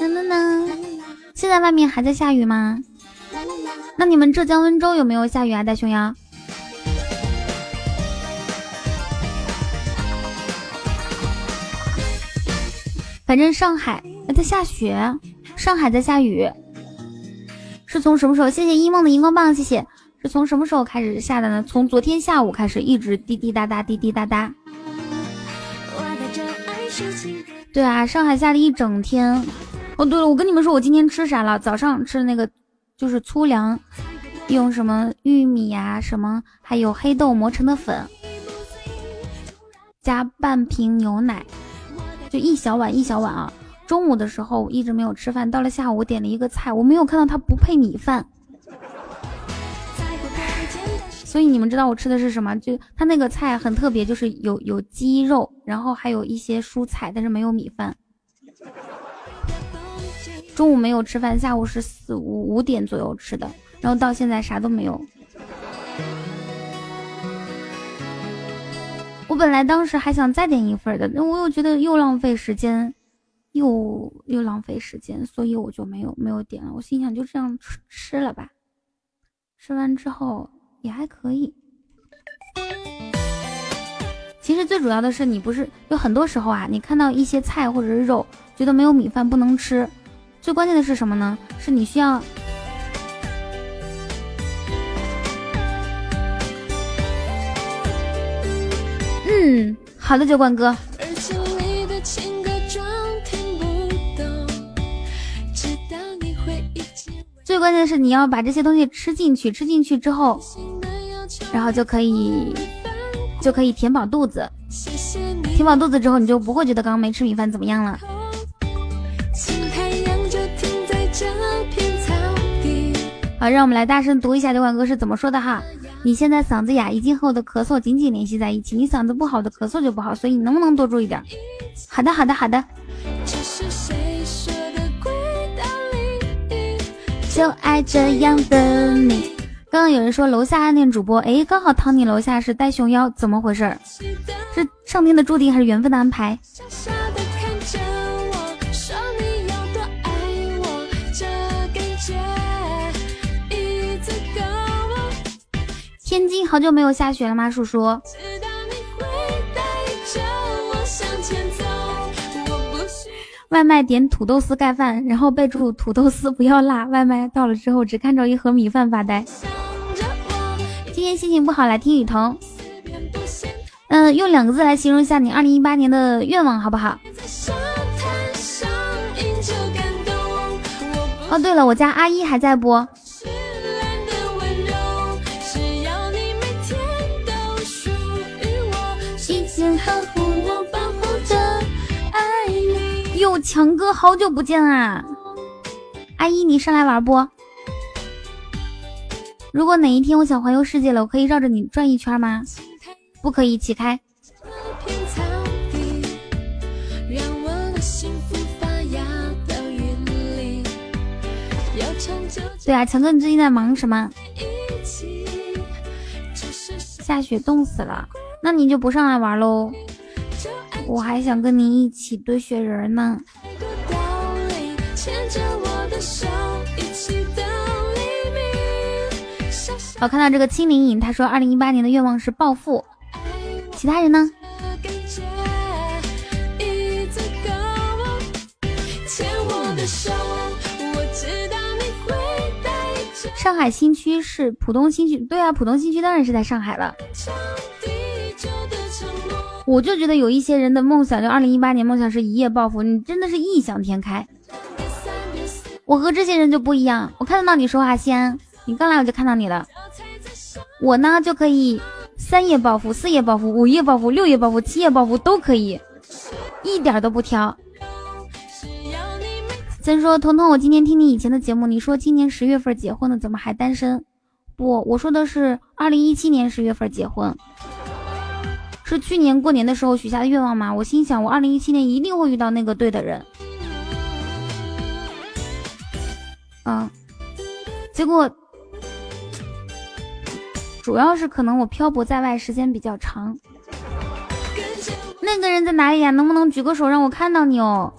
噔噔噔，现在外面还在下雨吗？那你们浙江温州有没有下雨啊，大熊羊？反正上海在下雪，上海在下雨，是从什么时候？谢谢一梦的荧光棒，谢谢。是从什么时候开始下的呢？从昨天下午开始，一直滴滴答答，滴滴答答。对啊，上海下了一整天。哦，对了，我跟你们说，我今天吃啥了？早上吃的那个就是粗粮，用什么玉米呀，什么还有黑豆磨成的粉，加半瓶牛奶，就一小碗一小碗啊。中午的时候一直没有吃饭，到了下午我点了一个菜，我没有看到它不配米饭。所以你们知道我吃的是什么？就它那个菜很特别，就是有有鸡肉，然后还有一些蔬菜，但是没有米饭。中午没有吃饭，下午是四五五点左右吃的，然后到现在啥都没有。我本来当时还想再点一份的，那我又觉得又浪费时间，又又浪费时间，所以我就没有没有点了。我心想就这样吃吃了吧，吃完之后。也还可以。其实最主要的是，你不是有很多时候啊，你看到一些菜或者是肉，觉得没有米饭不能吃。最关键的是什么呢？是你需要。嗯，好的，酒馆哥。最关键的是你要把这些东西吃进去，吃进去之后，然后就可以就可以填饱肚子。填饱肚子之后，你就不会觉得刚刚没吃米饭怎么样了。好，让我们来大声读一下酒馆哥是怎么说的哈。你现在嗓子哑，已经和我的咳嗽紧紧联系在一起。你嗓子不好的咳嗽就不好，所以你能不能多注意点？好的，好的，好的。就爱这样的你。刚刚有人说楼下暗恋主播，哎，刚好躺你楼下是呆熊腰，怎么回事？是上天的注定还是缘分的安排？天津好久没有下雪了吗，叔叔？外卖点土豆丝盖饭，然后备注土豆丝不要辣。外卖到了之后，只看着一盒米饭发呆。今天心情不好，来听雨桐。嗯，用两个字来形容一下你二零一八年的愿望，好不好？哦，对了，我家阿姨还在不？强哥，好久不见啊！阿姨，你上来玩不？如果哪一天我想环游世界了，我可以绕着你转一圈吗？不可以，起开。对啊，强哥，你最近在忙什么？下雪冻死了，那你就不上来玩喽。我还想跟你一起堆雪人呢。我看到这个青灵影，他说二零一八年的愿望是暴富，其他人呢？上海新区是浦东新区，对啊，浦东新区当然是在上海了。我就觉得有一些人的梦想，就二零一八年梦想是一夜暴富，你真的是异想天开。我和这些人就不一样，我看得到你说话，西安，你刚来我就看到你了。我呢就可以三夜暴富、四夜暴富、五夜暴富、六夜暴富、七夜暴富都可以，一点都不挑。先说彤彤，我今天听你以前的节目，你说今年十月份结婚的，怎么还单身？不，我说的是二零一七年十月份结婚，是去年过年的时候许下的愿望吗？我心想，我二零一七年一定会遇到那个对的人。嗯，结果主要是可能我漂泊在外时间比较长。那个人在哪里呀？能不能举个手让我看到你哦？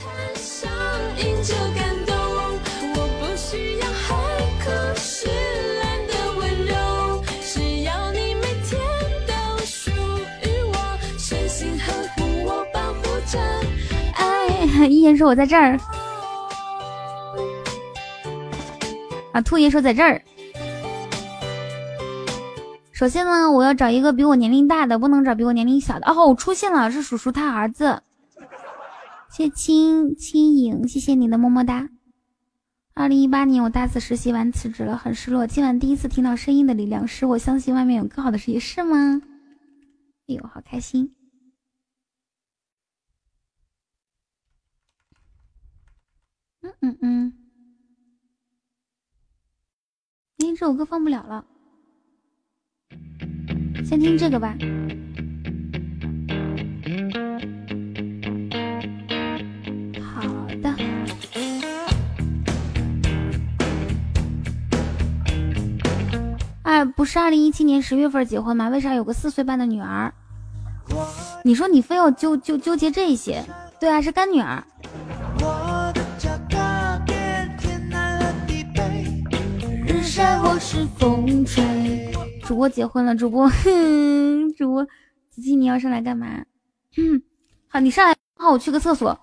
一言说我在这儿，啊，兔爷说在这儿。首先呢，我要找一个比我年龄大的，不能找比我年龄小的。哦，我出现了，是叔叔他儿子。谢青青影，谢谢你的么么哒。二零一八年我大四实习完辞职了，很失落。今晚第一次听到声音的力量，使我相信外面有更好的世界，是吗？哎呦，好开心。嗯嗯，哎，这首歌放不了了，先听这个吧。好的。哎，不是二零一七年十月份结婚吗？为啥有个四岁半的女儿？你说你非要纠纠纠结这些？对啊，是干女儿。或是风吹。主播结婚了，主播，哼，主播，子琪你要上来干嘛？嗯，好，你上来，好，我去个厕所。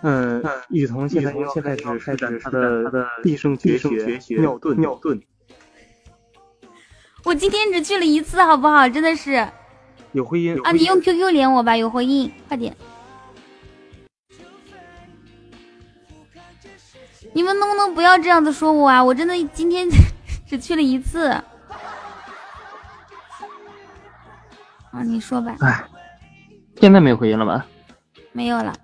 嗯，雨桐现在现在只开展他的毕生绝学尿遁尿遁。我今天只去了一次，好不好？真的是。有回音啊！你用 QQ 连我吧，有回音，快点。你们能不能不要这样子说我啊？我真的今天 只去了一次。啊，你说吧。哎，现在没有回音了吧？没有了。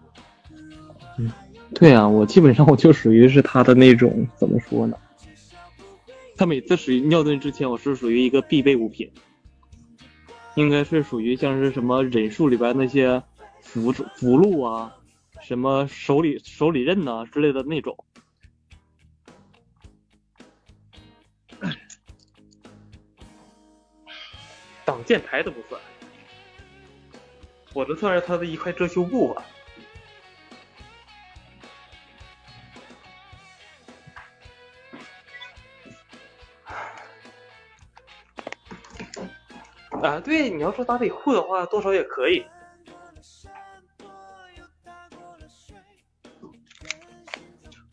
嗯，对啊，我基本上我就属于是他的那种，怎么说呢？他每次属于尿遁之前，我是属于一个必备物品，应该是属于像是什么忍术里边那些符符箓啊，什么手里手里刃呐之类的那种。挡箭牌都不算，我这算是他的一块遮羞布吧。啊，对，你要说打底裤的话，多少也可以。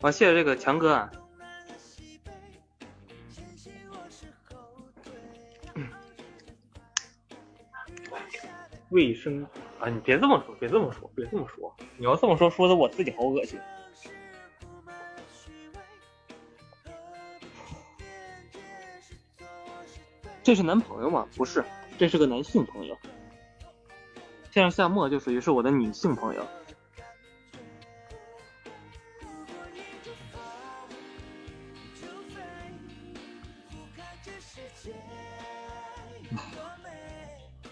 啊，谢谢这个强哥。卫生啊！你别这么说，别这么说，别这么说。你要这么说，说的我自己好恶心。这是男朋友吗？不是，这是个男性朋友。像夏沫就属于是我的女性朋友。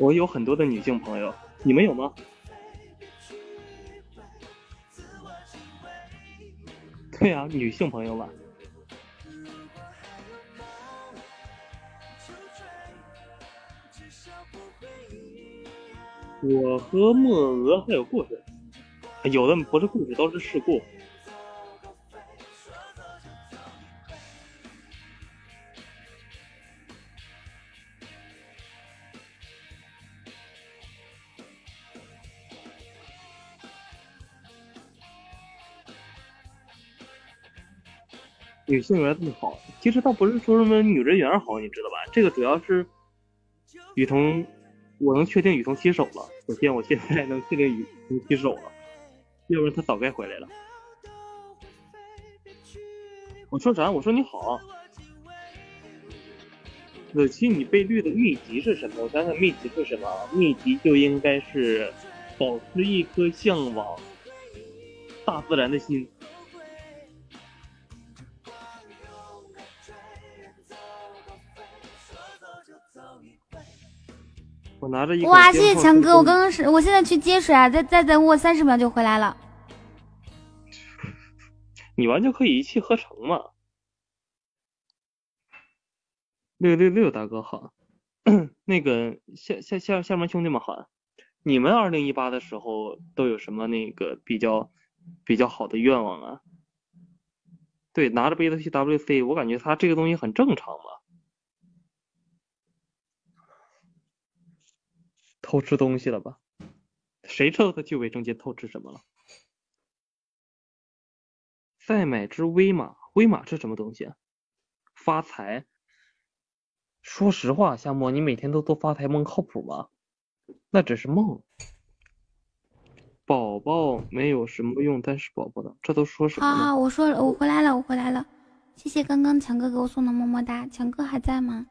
我有很多的女性朋友，你们有吗？对啊，女性朋友嘛。我和莫娥还有故事，有的不是故事，都是事故。女性缘这么好，其实倒不是说什么女人缘好，你知道吧？这个主要是雨桐，我能确定雨桐洗手了。首先，我现在能确定雨桐洗手了，要不然他早该回来了。我说啥？我说你好。子期，你被绿的秘籍是什么？我想想，秘籍是什么？秘籍就应该是保持一颗向往大自然的心。我拿着一哇，谢谢强哥！我刚刚是，我现在去接水啊，再再等我三十秒就回来了。你完全可以一气呵成嘛！六六六大哥好，那个下下下下面兄弟们好，你们二零一八的时候都有什么那个比较比较好的愿望啊？对，拿着杯子去 WC，我感觉他这个东西很正常嘛。偷吃东西了吧？谁知道他去卫生间偷吃什么了？再买只威马，威马是什么东西啊？发财？说实话，夏沫，你每天都做发财梦靠谱吗？那只是梦。宝宝没有什么用，但是宝宝的，这都说什么？好好，我说了，我回来了，我回来了。谢谢刚刚强哥给我送的么么哒，强哥还在吗？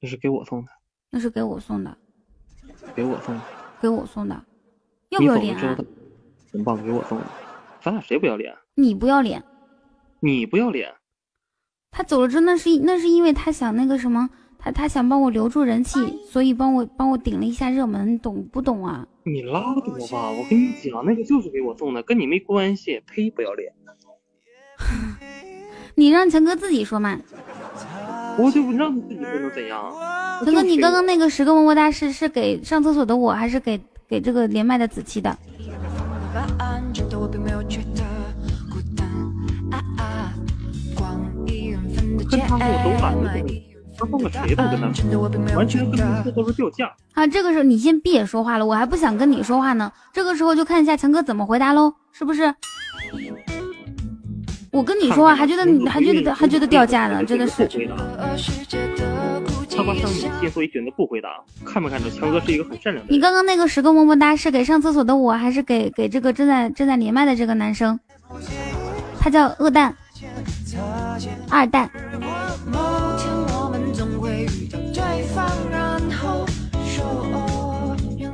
那是给我送的。那是给我送的。给我送的，给我送的，要不要脸啊？很棒，给我送的，咱俩谁不要脸？你不要脸，你不要脸。他走了之后，那是那是因为他想那个什么，他他想帮我留住人气，所以帮我帮我顶了一下热门，懂不懂啊？你拉倒吧！我跟你讲，那个就是给我送的，跟你没关系。呸！不要脸。你让强哥自己说嘛。我就不让你自己说能怎样？强哥，你刚刚那个十个么么哒是是给上厕所的我还是给给这个连麦的子期的？跟他我都懒得他送给谁都跟他完全跟他都是掉价。啊，这个时候你先别说话了，我还不想跟你说话呢。这个时候就看一下强哥怎么回答喽，是不是？我跟你说话还觉得你还觉得还觉得掉价呢，真的是。他怕伤你心，所以选择不回答。看没看着强哥是一个很善良的。你刚刚那个十个么么哒是给上厕所的我还是给给这个正在正在连麦的这个男生？他叫恶蛋，二蛋。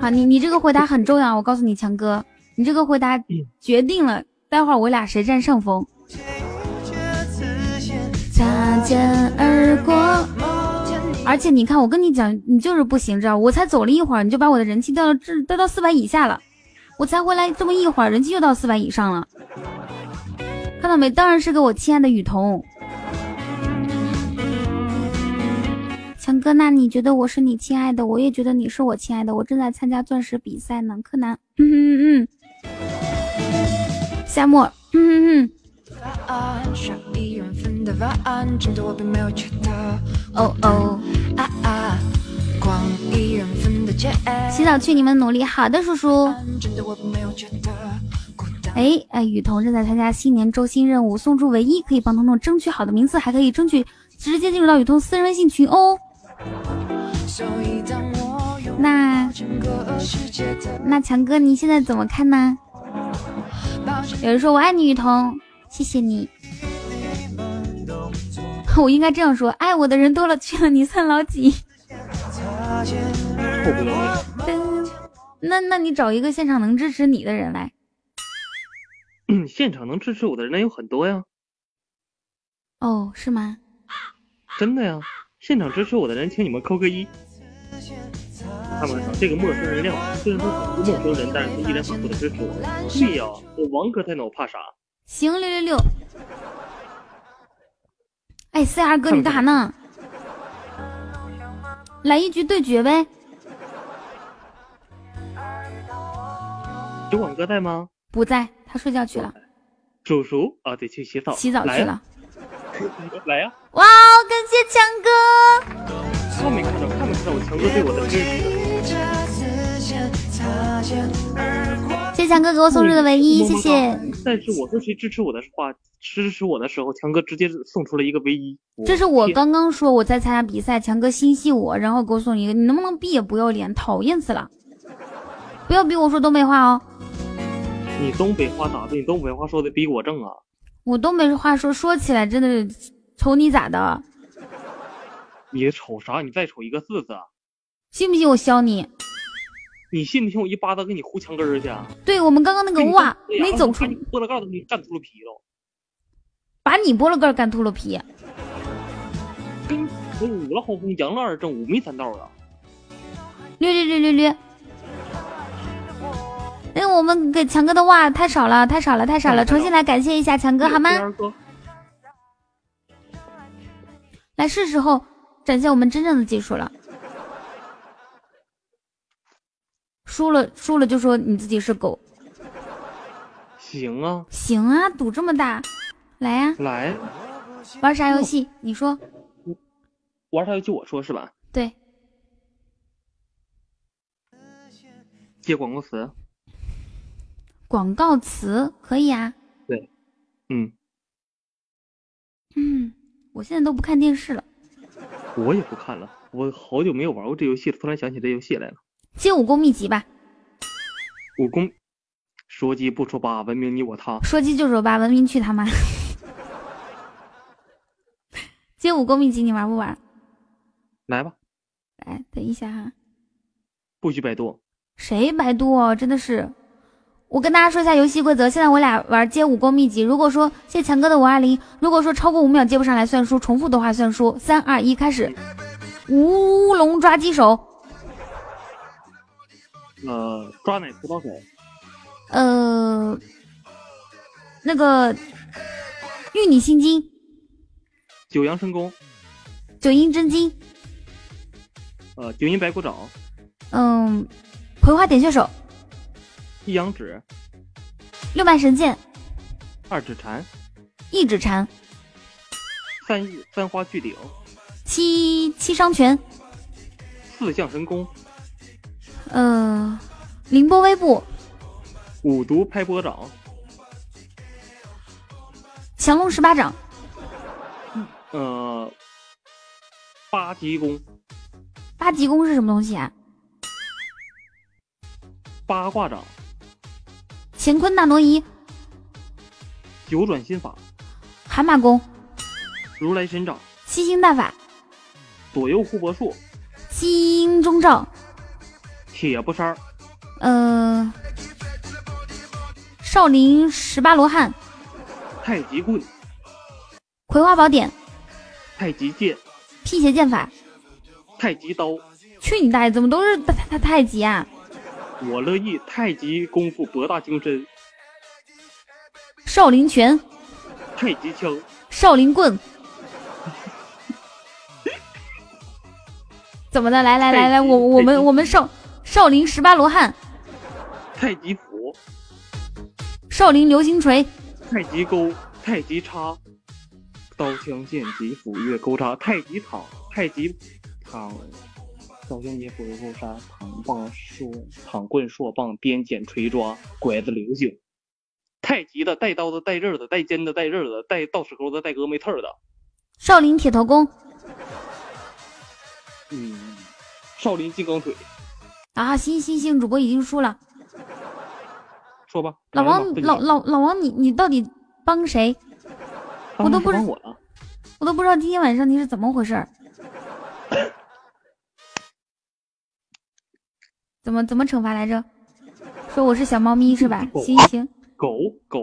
好，你你这个回答很重要，我告诉你强哥，你这个回答决定了待会儿我俩谁占上风。擦肩而过。而且你看，我跟你讲，你就是不行，知道我才走了一会儿，你就把我的人气掉到这，掉到四百以下了。我才回来这么一会儿，人气又到四百以上了。看到没？当然是给我亲爱的雨桐。强哥，那你觉得我是你亲爱的？我也觉得你是我亲爱的。我正在参加钻石比赛呢。柯南，嗯嗯嗯。夏沫，嗯嗯嗯。哦哦，啊啊！洗澡去，你们努力。好的，叔叔。哎哎，雨桐正在参加新年周新任务，送出唯一可以帮彤彤争取好的名次，还可以争取直接进入到雨桐私人微信群哦。那那强哥，你现在怎么看呢？有人说我爱你，雨桐，谢谢你。我应该这样说，爱我的人多了去了，你算老几？那那你找一个现场能支持你的人来。嗯，现场能支持我的人有很多呀。哦，是吗？真的呀，现场支持我的人，请你们扣个一。看没看这个陌生人亮，虽然说很多陌生人，但是他依然反复的支持我。对呀，我王哥在呢，我怕啥？行，六六六。哎，C R 哥，你干啥呢？来一局对决呗。有网哥在吗？不在，他睡觉去了。叔叔啊，得去洗澡。洗澡去了。来呀！哇哦，感谢强哥。看没看到？看没看到我强哥对我的支持？谢谢强哥给我送出的唯一，谢谢。但是我说谁支持我的话，支持我的时候，强哥直接送出了一个唯一。这是我刚刚说我在参加比赛，强哥心系我，然后给我送一个。你能不能闭也不要脸，讨厌死了！不要逼我说东北话哦。你东北话咋的？你东北话说的比我正啊！我东北话说说起来真的是，瞅你咋的？你瞅啥？你再瞅一个字字，信不信我削你？你信不信我一巴掌给你呼墙根儿去？对我们刚刚那个袜没走出，剥了盖都给你干秃噜皮了，把你剥了盖干秃噜皮。跟跟五了好风，扬了二正，五迷三道啊。略略略略略。因为我们给强哥的袜太少了，太少了，太少了，重新来感谢一下强哥好吗？来，是时候展现我们真正的技术了。输了，输了就说你自己是狗。行啊，行啊，赌这么大，来呀，来，玩啥游戏？你说，玩啥游戏？我说是吧？对，接广告词。广告词可以啊，对，嗯，嗯，我现在都不看电视了，我也不看了，我好久没有玩过这游戏了，突然想起这游戏来了。接武功秘籍吧，武功，说鸡不说八，文明你我他，说鸡就说八，文明去他妈。接武功秘籍你玩不玩？来吧，来，等一下哈，不许百度，谁百度？哦真的是。我跟大家说一下游戏规则，现在我俩玩接武功秘籍。如果说谢强哥的五二零，如果说超过五秒接不上来算输，重复的话算输。三二一，开始！乌龙抓鸡手。呃，抓奶葡萄水。呃，那个玉女心经。九阳神功。九阴真经。呃，九阴白骨爪。嗯，葵花点穴手。一阳指，六脉神剑，二指禅，一指禅，三三花聚顶，七七伤拳，四象神功，呃，凌波微步，五毒拍波掌，降龙十八掌，呃，八极功，八极功是什么东西啊？八卦掌。乾坤大挪移，九转心法，蛤蟆功，如来神掌，七星大法，左右互搏术，七阴中照，铁布衫儿，呃，少林十八罗汉，太极棍，葵花宝典，太极剑，辟邪剑法，太极刀。去你大爷！怎么都是 太太太极啊？我乐意，太极功夫博大精深。少林拳，太极枪，少林棍。怎么的？来来来来，我我们我们少少林十八罗汉，太极斧，少林流星锤，太极钩，太极叉，刀枪剑戟斧。钺钩叉，太极躺，太极躺。刀枪剑斧钺钩叉，躺棒槊躺棍槊棒鞭锏锤抓。拐子流星，太极的带刀的带刃的带尖的带刃的带倒齿钩的带峨眉刺的，少林铁头功，嗯，少林金刚腿啊！行行行，主播已经输了，说吧，老王老老老王，你你到底帮谁？我都不知我我都不知道今天晚上你是怎么回事。怎么怎么惩罚来着？说我是小猫咪是吧？狗行行，狗狗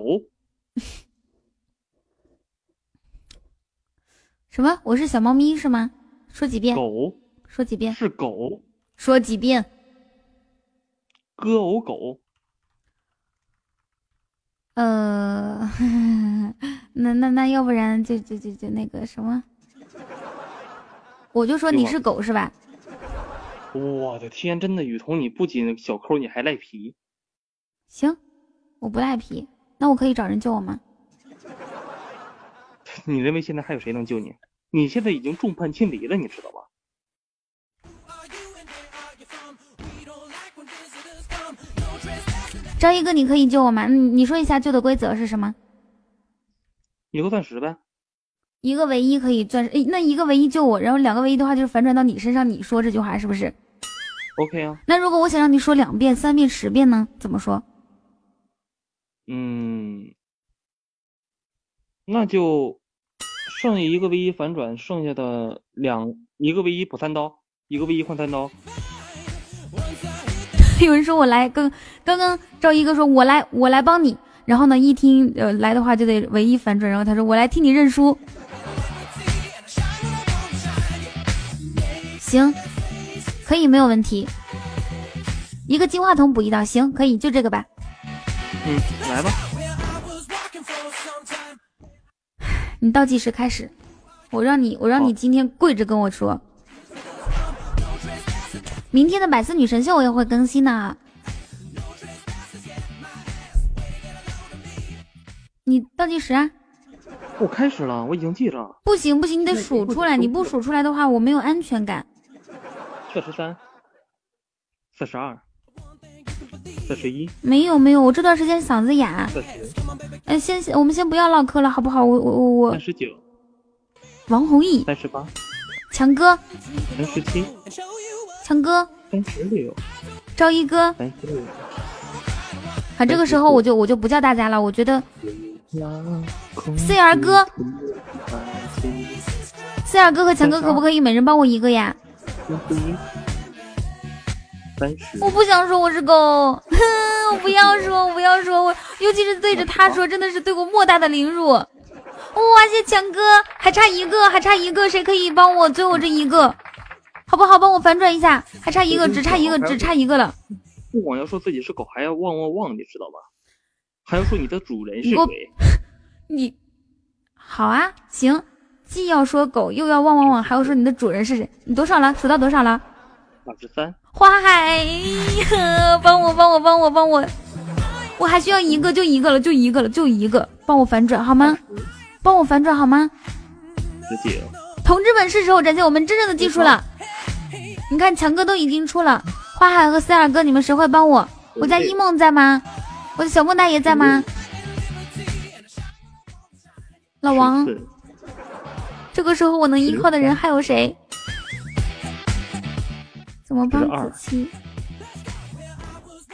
什么？我是小猫咪是吗？说几遍？狗说几遍？是狗，说几遍？歌偶狗。呃，那那那要不然就就就就那个什么，我就说你是狗是吧？我的天，真的雨桐，你不仅小抠，你还赖皮。行，我不赖皮，那我可以找人救我吗？你认为现在还有谁能救你？你现在已经众叛亲离了，你知道吧？张一哥，你可以救我吗？你你说一下救的规则是什么？一个钻石呗。一个唯一可以钻石，诶那一个唯一救我，然后两个唯一的话就是反转到你身上，你说这句话是不是？OK 啊，那如果我想让你说两遍、三遍、十遍呢？怎么说？嗯，那就剩下一个唯一反转，剩下的两一个唯一补三刀，一个唯一换三刀。有人说我来，刚刚刚赵一哥说我来，我来帮你。然后呢，一听呃来的话就得唯一反转，然后他说我来替你认输。行，可以没有问题。一个金话筒补一道，行，可以就这个吧。嗯，来吧。你倒计时开始，我让你，我让你今天跪着跟我说。明天的百思女神秀我也会更新呢。你倒计时啊？我开始了，我已经记着。不行不行，你得数出来。你不数出来的话，我没有安全感。四十三，四十二，四十一，没有没有，我这段时间嗓子哑。四十，嗯，先先我们先不要唠嗑了，好不好？我我我我三，十九，王弘毅，三十八，强哥，三十七，强哥，赵一哥。啊，这个时候我就我就不叫大家了，我觉得。C R 哥，C R 哥和强哥可不可以每人帮我一个呀？我不想说我是狗，哼，我不要说，我不要说，我尤其是对着他说，真的是对我莫大的凌辱。哇，谢谢强哥，还差一个，还差一个，谁可以帮我最后这一个？好不好？帮我反转一下，还差一个，只差一个，只差一个了。不光要说自己是狗，还要汪汪汪，你知道吧？还要说你的主人是谁？你好啊，行，既要说狗，又要汪汪汪，还要说你的主人是谁？你多少了？数到多少了？二十三，花海，呵帮我，帮我，帮我，帮我！我还需要一个，就一个了，就一个了，就一个，帮我反转好吗？帮我反转好吗？同志们，是时候展现我们真正的技术了。你看，强哥都已经出了，花海和塞尔哥，你们谁会帮我？我家一梦在吗？我的小莫大爷在吗？老王，这个时候我能依靠的人还有谁？怎么帮12子期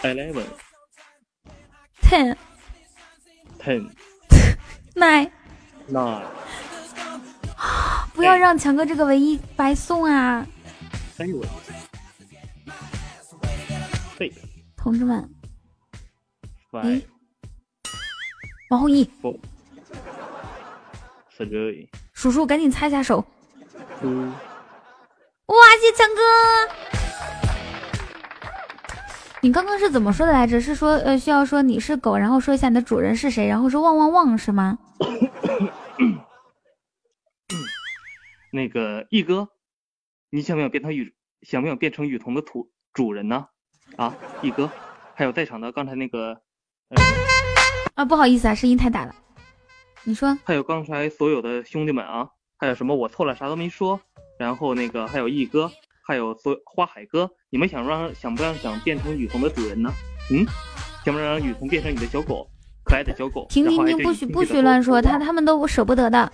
eleven？ten ten nine，nine 不要让强哥这个唯一白送啊！同志们，five 王弘毅，four three 叔叔赶紧擦一下手。two 哇，谢谢强哥！你刚刚是怎么说的来着？是说呃需要说你是狗，然后说一下你的主人是谁，然后说汪汪汪是吗？那个一哥，你想不想变成雨？想不想变成雨桐的土主人呢？啊，一哥，还有在场的刚才那个，呃，啊，不好意思啊，声音太大了。你说还有刚才所有的兄弟们啊，还有什么我错了啥都没说，然后那个还有一哥，还有所花海哥，你们想让想不让想变成雨桐的主人呢？嗯，想不让让雨桐变成你的小狗，可爱的小狗？停停停，不许不许乱，说他他们都舍不得的。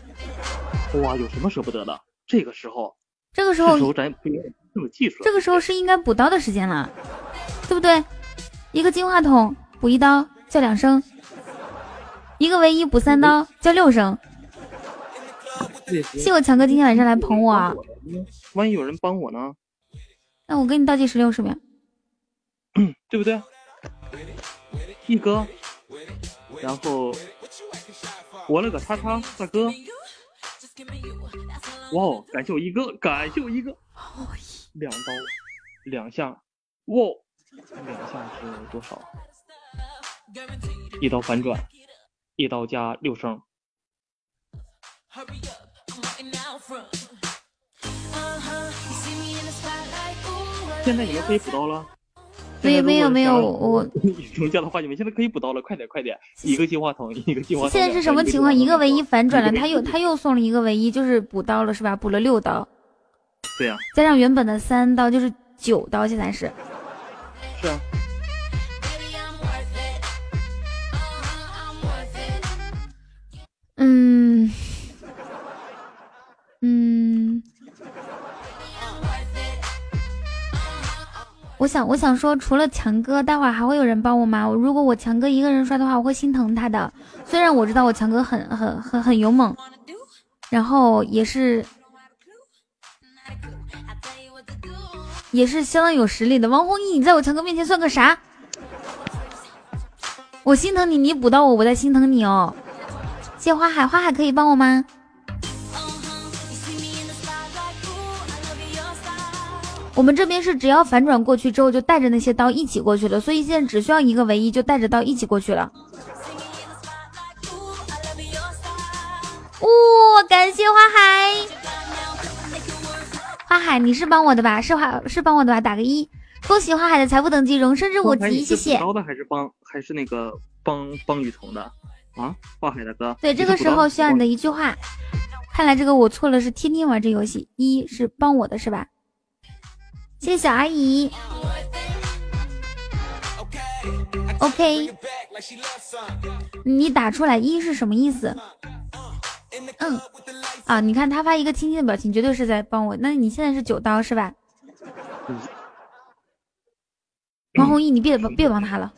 哇，有什么舍不得的？这个时候，这个时候是时候咱不应该这么技术。这个时候是应该补刀的时间了，对不对？一个金话筒补一刀叫两声，一个唯一补三刀叫六声。谢谢我强哥今天晚上来捧我啊，万一有人帮我呢？那我给你倒计时六十秒。对不对？一哥，然后我勒个叉叉大哥，哇哦，感谢我一哥，感谢我一哥，两刀两下，哇，两下是多少？一刀反转，一刀加六声。现在你们可以补刀了。没有没有没有我。成家的话，你们现在可以补刀了，快点快点！一个净化桶，一个净化筒。现在是什么情况？一个唯一反转了，他又他又送了一个唯一，就是补刀了是吧？补了六刀。对呀。加上原本的三刀，就是九刀，现在是。是啊。嗯。嗯。我想，我想说，除了强哥，待会儿还会有人帮我吗？如果我强哥一个人刷的话，我会心疼他的。虽然我知道我强哥很很很很勇猛，然后也是也是相当有实力的。王弘毅，你在我强哥面前算个啥？我心疼你，你补到我，我在心疼你哦。谢花海，花海可以帮我吗？我们这边是只要反转过去之后就带着那些刀一起过去了，所以现在只需要一个唯一就带着刀一起过去了。哇，感谢花海，花海你是帮我的吧？是花是帮我的吧？打个一，恭喜花海的财富等级荣升至五级，谢谢。刀的还是帮还是那个帮帮雨桐的啊？花海大哥，对，这个时候需要你的一句话。看来这个我错了，是天天玩这游戏，一是帮我的是吧？谢谢小阿姨。OK，你打出来一是什么意思？嗯，啊，你看他发一个亲亲的表情，绝对是在帮我。那你现在是九刀是吧？王弘毅，你别别帮他了。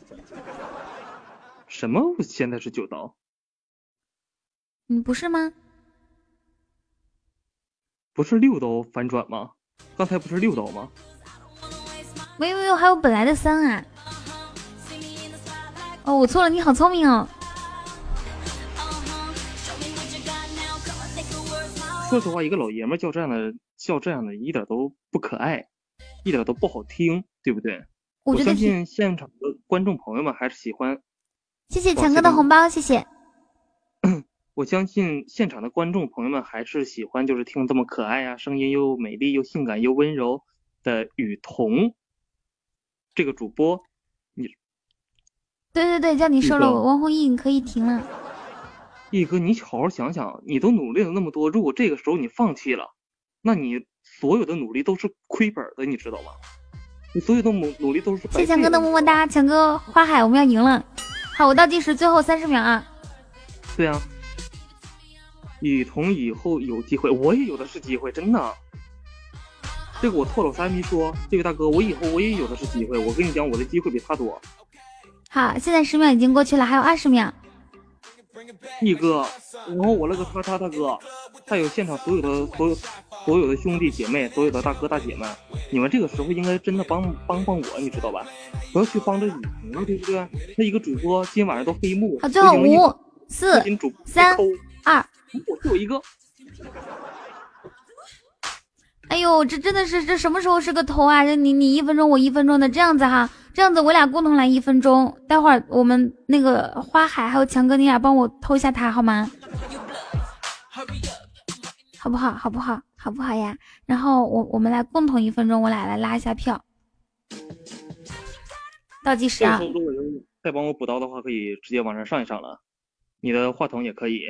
什么？现在是九刀？你不是吗？不是六刀反转吗？刚才不是六刀吗？没有没有，还有本来的三啊！哦，我错了，你好聪明哦。说实话，一个老爷们叫这样的叫这样的，一点都不可爱，一点都不好听，对不对？我相信现场的观众朋友们还是喜欢。谢谢强哥的红包，谢谢。我相信现场的观众朋友们还是喜欢，就是听这么可爱啊，声音又美丽又性感又温柔的雨桐。这个主播，你，对对对，叫你收了，王弘毅，你可以停了。毅哥，你好好想想，你都努力了那么多，如果这个时候你放弃了，那你所有的努力都是亏本的，你知道吗？你所有的努努力都是。谢谢强哥的么么哒，强哥花海，我们要赢了。好，我倒计时，最后三十秒啊。对啊，雨桐以后有机会，我也有的是机会，真的。这个我错了，我啥也没说。这位大哥，我以后我也有的是机会。我跟你讲，我的机会比他多。好，现在十秒已经过去了，还有二十秒。一哥，然后我那个他他大哥，还有现场所有的所有所有的兄弟姐妹，所有的大哥大姐们，你们这个时候应该真的帮帮帮我，你知道吧？不要去帮着雨桐了，对不对？那一个主播今天晚上都黑幕，最后五四三二，我就有一个。哎呦，这真的是这什么时候是个头啊？这你你一分钟我一分钟的这样子哈，这样子我俩共同来一分钟。待会儿我们那个花海还有强哥，你俩帮我偷一下塔好吗？好不好？好不好？好不好呀？然后我我们来共同一分钟，我俩来拉一下票。倒计时啊！再帮我补刀的话，可以直接往上上一上了。你的话筒也可以。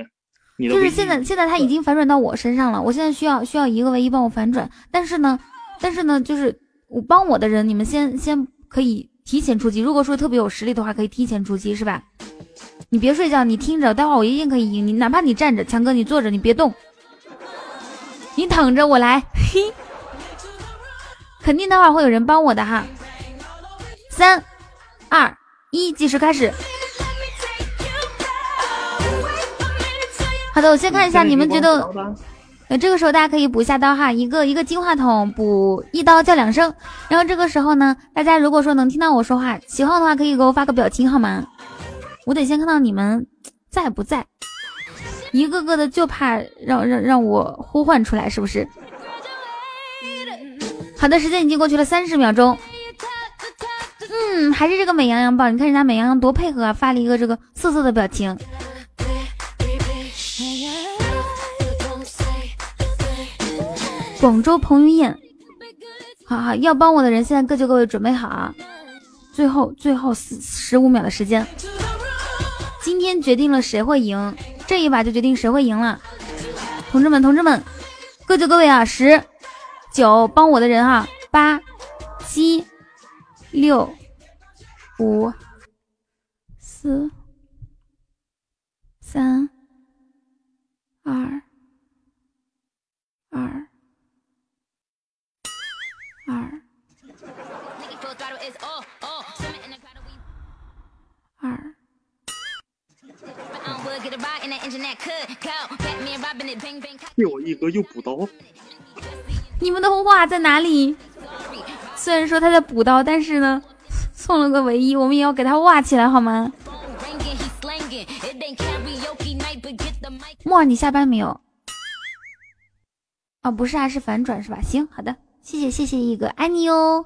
就是现在，现在他已经反转到我身上了。我现在需要需要一个唯一帮我反转，但是呢，但是呢，就是我帮我的人，你们先先可以提前出击。如果说特别有实力的话，可以提前出击，是吧？你别睡觉，你听着，待会儿我一定可以赢你。哪怕你站着，强哥你坐着，你别动，你躺着，我来，嘿，肯定待会儿会有人帮我的哈。三二一，计时开始。好的，我先看一下，你们觉得，呃，这个时候大家可以补一下刀哈，一个一个金话筒补一刀叫两声，然后这个时候呢，大家如果说能听到我说话，喜欢的话可以给我发个表情好吗？我得先看到你们在不在，一个个的就怕让让让我呼唤出来，是不是？好的，时间已经过去了三十秒钟。嗯，还是这个美羊羊棒，你看人家美羊羊多配合啊，发了一个这个色色的表情。广州彭于晏，好好要帮我的人，现在各就各位，准备好啊！最后最后十十五秒的时间，今天决定了谁会赢，这一把就决定谁会赢了。同志们，同志们，各就各位啊！十九，帮我的人啊！八七六五四三二二。二被我一哥又补刀，你们的话在哪里？虽然说他在补刀，但是呢，送了个唯一，我们也要给他挖起来好吗？莫儿，你下班没有？哦，不是啊，是反转是吧？行，好的。谢谢谢谢一哥，爱你哟，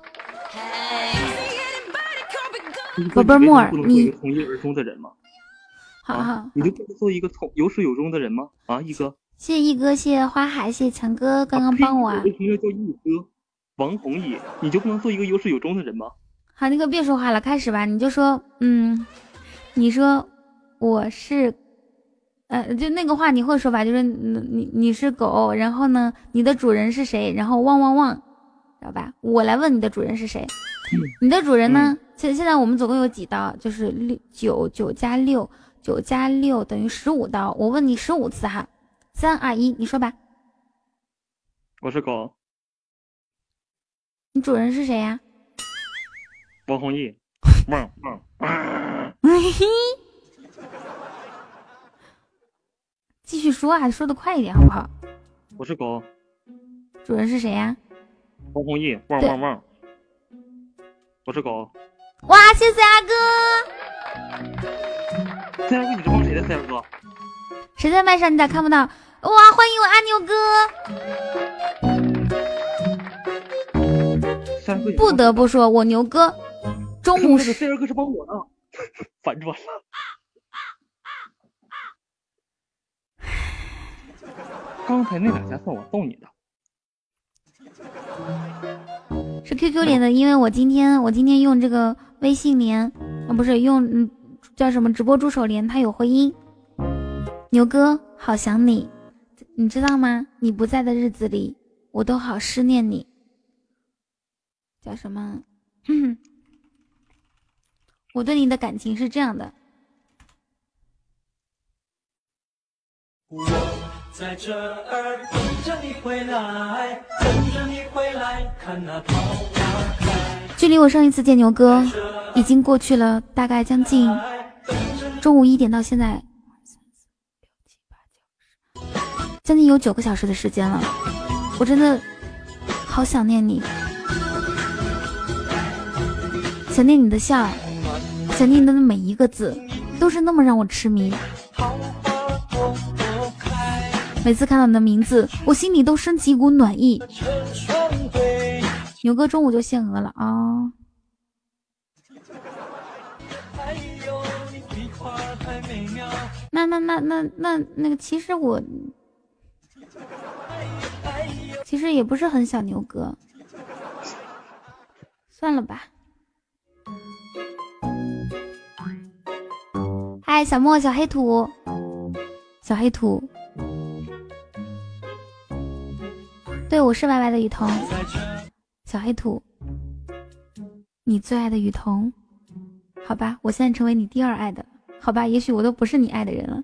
宝贝儿莫儿，你同一而终的人吗？好好，你就不能做一个从有始有终的人吗？啊，一哥，谢谢一哥，谢谢花海，谢谢强哥刚刚帮我。为什么要叫一哥？王弘毅，你就不能做一个有始有终的人吗？好，你可别说话了，开始吧，你就说，嗯，你说我是。呃，就那个话你会说吧？就是你你你是狗，然后呢，你的主人是谁？然后汪汪汪，知道吧？我来问你的主人是谁？你的主人呢？现现在我们总共有几刀？就是六九九加六，九加六等于十五刀。我问你十五次哈，三二一，你说吧。我是狗。你主人是谁呀？王弘毅。汪汪。继续说啊，说的快一点好不好？我是狗，主人是谁呀？王弘毅，汪汪汪！我是狗。哇，谢谢阿哥！三儿哥，你这帮谁的？三儿哥？谁在麦上？你咋看不到？哇，欢迎我阿牛哥！三儿哥，不得不说，我牛哥中午是三儿哥是帮我呢，反转了。刚才那两下算我送你的，是 QQ 连的，因为我今天我今天用这个微信连，啊不是用嗯叫什么直播助手连，他有回音。牛哥好想你，你知道吗？你不在的日子里，我都好思念你。叫什么？我对你的感情是这样的。在这儿等着你回来，等着你回来看那桃花开。距离我上一次见牛哥已经过去了大概将近中午一点到现在，将近有九个小时的时间了。我真的好想念你，想念你的笑，想念你的每一个字，都是那么让我痴迷。每次看到你的名字，我心里都升起一股暖意。牛哥中午就限额了啊！那那那那那那个，其实我其实也不是很想牛哥，算了吧。嗨，小莫，小黑土，小黑土。对，我是歪歪的雨桐，小黑土，你最爱的雨桐，好吧，我现在成为你第二爱的，好吧，也许我都不是你爱的人了。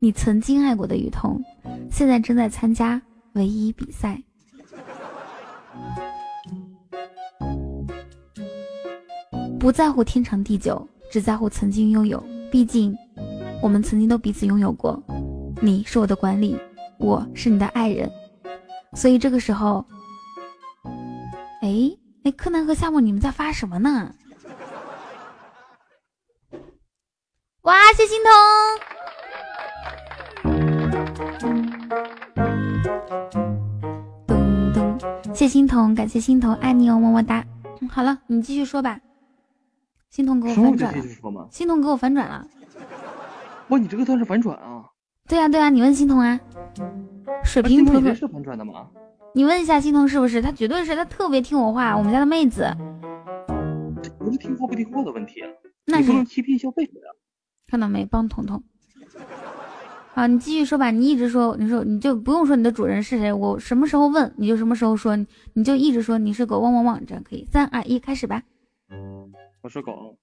你曾经爱过的雨桐，现在正在参加唯一比赛。不在乎天长地久，只在乎曾经拥有。毕竟，我们曾经都彼此拥有过。你是我的管理，我是你的爱人。所以这个时候，哎哎，柯南和夏沫，你们在发什么呢？心彤。咚咚，谢心彤，感谢心彤，爱你哦，么么哒。嗯好了，你继续说吧。心彤给我反转了，继续说嘛。心彤给我反转了。哇，你这个算是反转啊！对呀、对呀、你问心彤啊。水啊瓶婆婆，心彤你这是反转的吗？你问一下心彤是不是？她绝对是，她特别听我话，我们家的妹子。不是听话不听话的问题，那你不能欺骗消费者呀。看到没？帮彤彤。好，你继续说吧。你一直说，你说你就不用说你的主人是谁，我什么时候问你就什么时候说，你你就一直说你是狗汪汪汪，这样可以。三二一，开始吧。我是狗，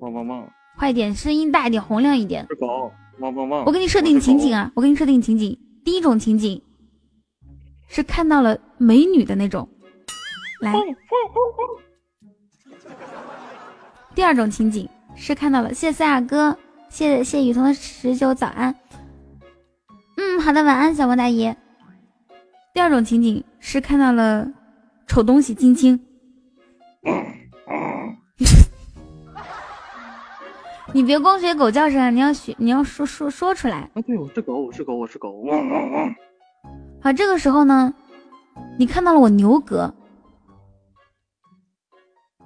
汪汪汪，快点，声音大一点，洪亮一点。是狗，汪汪汪。我给你设定情景啊，我给你设定情景。第一种情景是看到了美女的那种，来。第二种情景是看到了，谢谢赛亚哥，谢谢雨桐的十九早安。嗯，好的，晚安，小王大爷。第二种情景是看到了丑东西金青。你别光学狗叫声啊，你要学，你要说说说出来。啊，对，我是狗，我是狗，我是狗，汪汪汪。好，这个时候呢，你看到了我牛哥，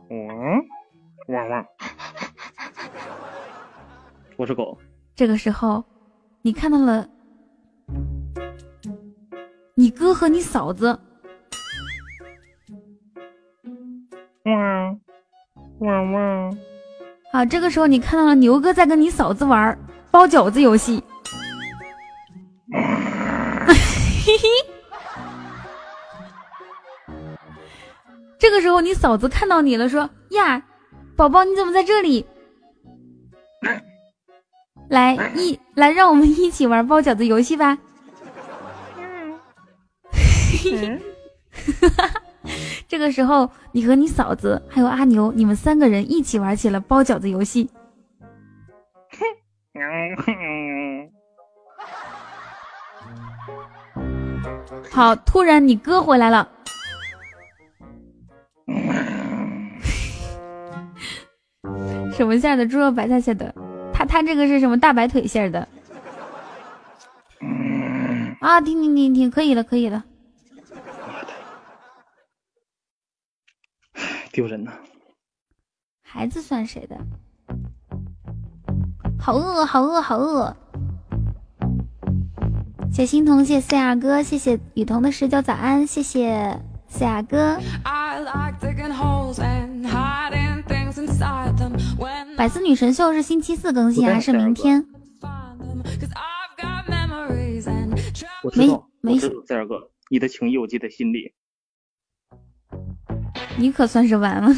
嗯，汪汪。我是狗，这个时候你看到了你哥和你嫂子，汪汪汪。好，这个时候你看到了牛哥在跟你嫂子玩包饺子游戏，嘿嘿。这个时候你嫂子看到你了，说呀，宝宝你怎么在这里？来一来，让我们一起玩包饺子游戏吧。这个时候，你和你嫂子还有阿牛，你们三个人一起玩起了包饺子游戏。好，突然你哥回来了，什么馅儿的？猪肉白菜馅的。他他这个是什么大白腿馅儿的？啊，停停停停，可以了，可以了。丢人呐！孩子算谁的？好饿，好饿，好饿！谢心彤，谢谢四亚哥，谢谢雨桐的十九早安，谢谢四雅哥。I like 百思女神秀是星期四更新还是明天没我知道，没我知道，塞尔哥，你的情谊我记在心里。你可算是完了。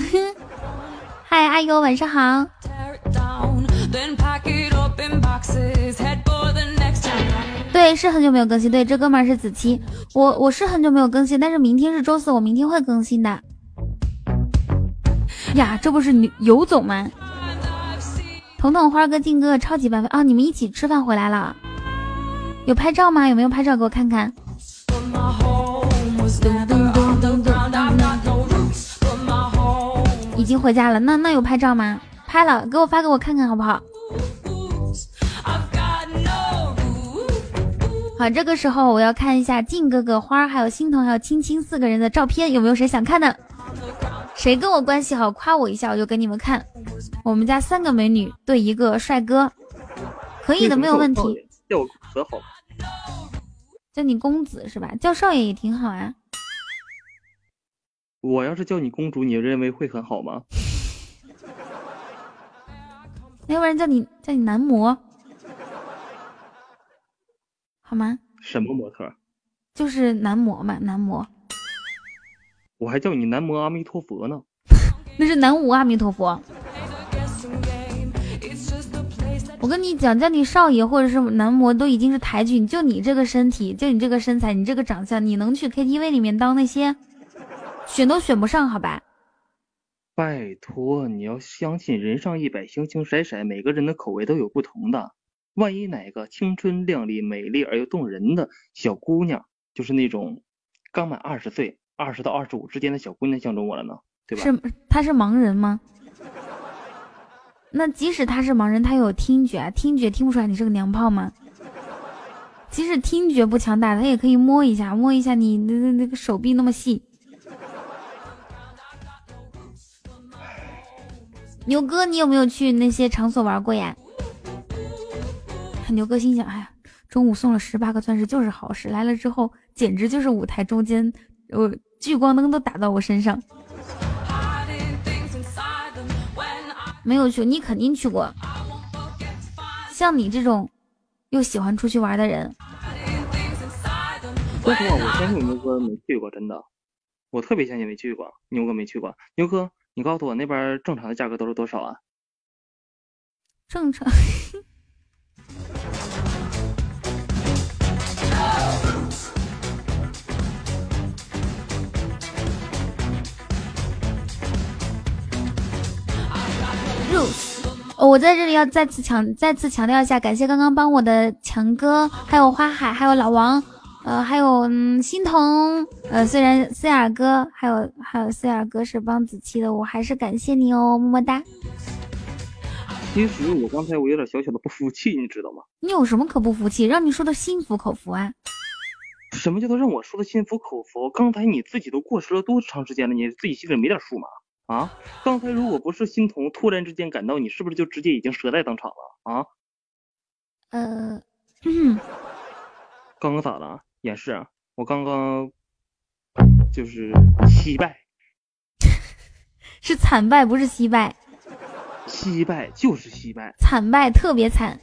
嗨，阿优，晚上好。对，是很久没有更新。对，这哥们儿是子期，我我是很久没有更新，但是明天是周四，我明天会更新的。呀，这不是牛尤总吗？彤彤、花哥、静哥哥超级半飞啊！你们一起吃饭回来了？有拍照吗？有没有拍照给我看看？已经回家了，那那有拍照吗？拍了，给我发给我看看好不好？好，这个时候我要看一下静哥哥、花儿还有欣桐还有青青四个人的照片，有没有谁想看的？谁跟我关系好，夸我一下，我就给你们看。我们家三个美女对一个帅哥，可以的，没有问题。叫我可好？叫你公子是吧？叫少爷也挺好啊。我要是叫你公主，你认为会很好吗？要不然叫你叫你男模，好吗？什么模特？就是男模嘛，男模，我还叫你男模阿弥陀佛呢。那是南无阿弥陀佛。我跟你讲，叫你少爷或者是男模都已经是抬举，就你这个身体，就你这个身材，你这个长相，你能去 KTV 里面当那些，选都选不上，好吧？拜托，你要相信人上一百，形形色色，每个人的口味都有不同的。万一哪个青春靓丽、美丽而又动人的小姑娘，就是那种刚满二十岁、二十到二十五之间的小姑娘相中我了呢？对吧？是他是盲人吗？那即使他是盲人，他有听觉，听觉听不出来你是个娘炮吗？即使听觉不强大，他也可以摸一下，摸一下你那那那个手臂那么细。牛哥，你有没有去那些场所玩过呀？牛哥心想：哎呀，中午送了十八个钻石就是好事，来了之后简直就是舞台中间，我聚光灯都打到我身上。没有去，你肯定去过。像你这种又喜欢出去玩的人，说实话，我相信牛哥没去过，真的，我特别相信没去过。牛哥没去过，牛哥，你告诉我那边正常的价格都是多少啊？正常。哦，我在这里要再次强再次强调一下，感谢刚刚帮我的强哥，还有花海，还有老王，呃，还有嗯欣桐，呃，虽然思雅哥，还有还有思雅哥是帮子期的，我还是感谢你哦，么么哒。其实我刚才我有点小小的不服气，你知道吗？你有什么可不服气？让你说的心服口服啊？什么叫做让我说的心服口服？刚才你自己都过时了多长时间了？你自己心里没点数吗？啊！刚才如果不是欣桐突然之间赶到，你是不是就直接已经折在当场了啊？呃，嗯，刚刚咋了？演示啊！我刚刚就是惜败，是惨败，不是惜败，惜败就是惜败，惨败特别惨。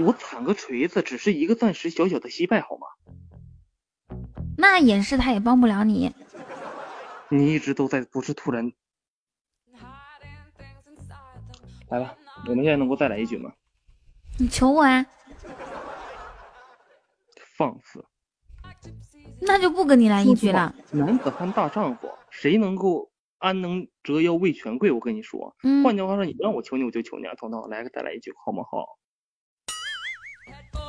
我惨个锤子，只是一个暂时小小的惜败，好吗？那演示他也帮不了你。你一直都在，不是突然。来吧，我们现在能够再来一局吗？你求我啊！放肆！那就不跟你来一局了。男子汉大丈夫，谁能够安能折腰为权贵？我跟你说，嗯，换句话说，你不让我求你，我就求你啊！彤彤，来再来一局，好吗好？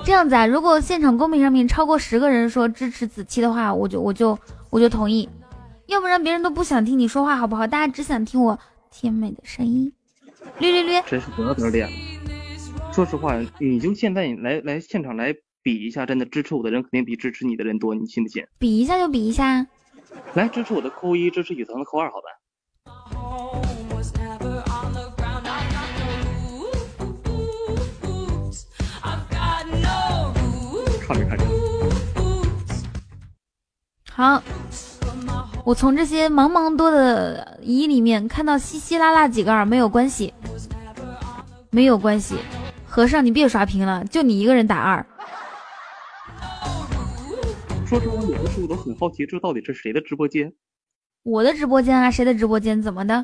这样子啊，如果现场公屏上面超过十个人说支持子期的话，我就我就我就同意。要不然别人都不想听你说话，好不好？大家只想听我甜美的声音。略略略，真是得得脸。说实话，你就现在来来现场来比一下，真的支持我的人肯定比支持你的人多，你信不信？比一下就比一下。来支持我的扣一，支持雨桐的扣二，好吧？看着看着。好，我从这些茫茫多的一里面看到稀稀拉拉几个二，没有关系，没有关系。和尚，你别刷屏了，就你一个人打二。说实话，有的时候我都很好奇，这到底是谁的直播间？我的直播间啊，谁的直播间？怎么的？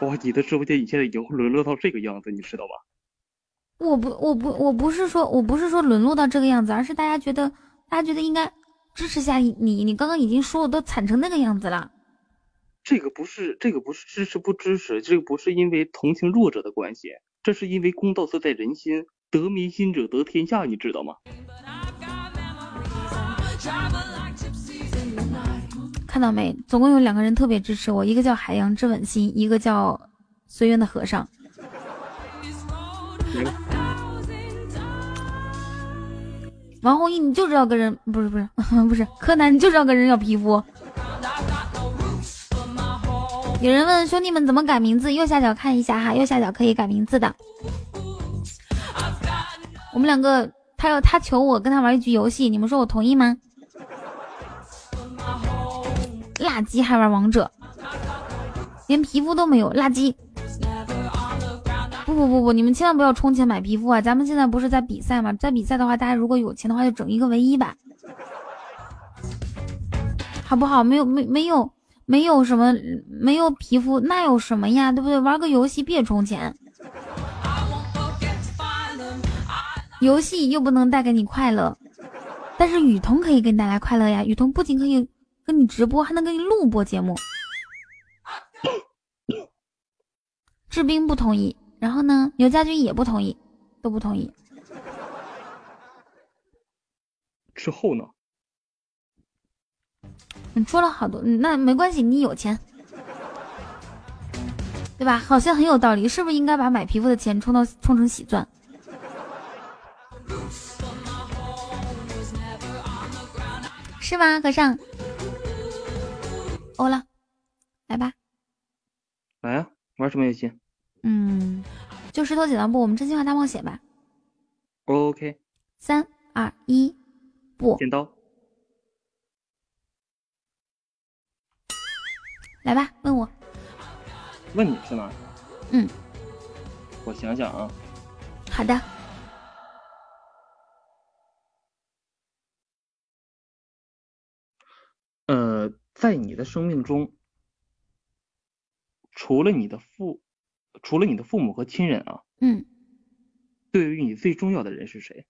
哇，你的直播间你现在已经沦落到这个样子，你知道吧？我不，我不，我不是说，我不是说沦落到这个样子，而是大家觉得，大家觉得应该支持下你。你刚刚已经说我都惨成那个样子了。这个不是，这个不是支持不支持，这个不是因为同情弱者的关系，这是因为公道自在人心，得民心者得天下，你知道吗？看到没？总共有两个人特别支持我，一个叫海洋之吻心，一个叫随缘的和尚。王弘毅，你就知道跟人不是不是 不是柯南，你就知道跟人要皮肤。有人问兄弟们怎么改名字，右下角看一下哈，右下角可以改名字的。我们两个，他要他求我跟他玩一局游戏，你们说我同意吗？垃圾还玩王者，连皮肤都没有，垃圾！不不不不，你们千万不要充钱买皮肤啊！咱们现在不是在比赛吗？在比赛的话，大家如果有钱的话，就整一个唯一吧，好不好？没有没没有没有什么没有皮肤，那有什么呀？对不对？玩个游戏别充钱，游戏又不能带给你快乐，但是雨桐可以给你带来快乐呀！雨桐不仅可以。跟你直播还能给你录播节目，志斌不同意，然后呢，牛家军也不同意，都不同意。之后呢？你说了好多，那没关系，你有钱。对吧？好像很有道理，是不是应该把买皮肤的钱充到充成喜钻？是吗，和尚？欧了，来吧。来呀、玩什么游戏嗯，就石头剪刀布，我们真心话大冒险吧。？OK，三二一，不，剪刀。来吧，问我。问你是吗？嗯，我想想啊，好的。呃，在你的生命中，除了你的父，除了你的父母和亲人啊，嗯，对于你最重要的人是谁？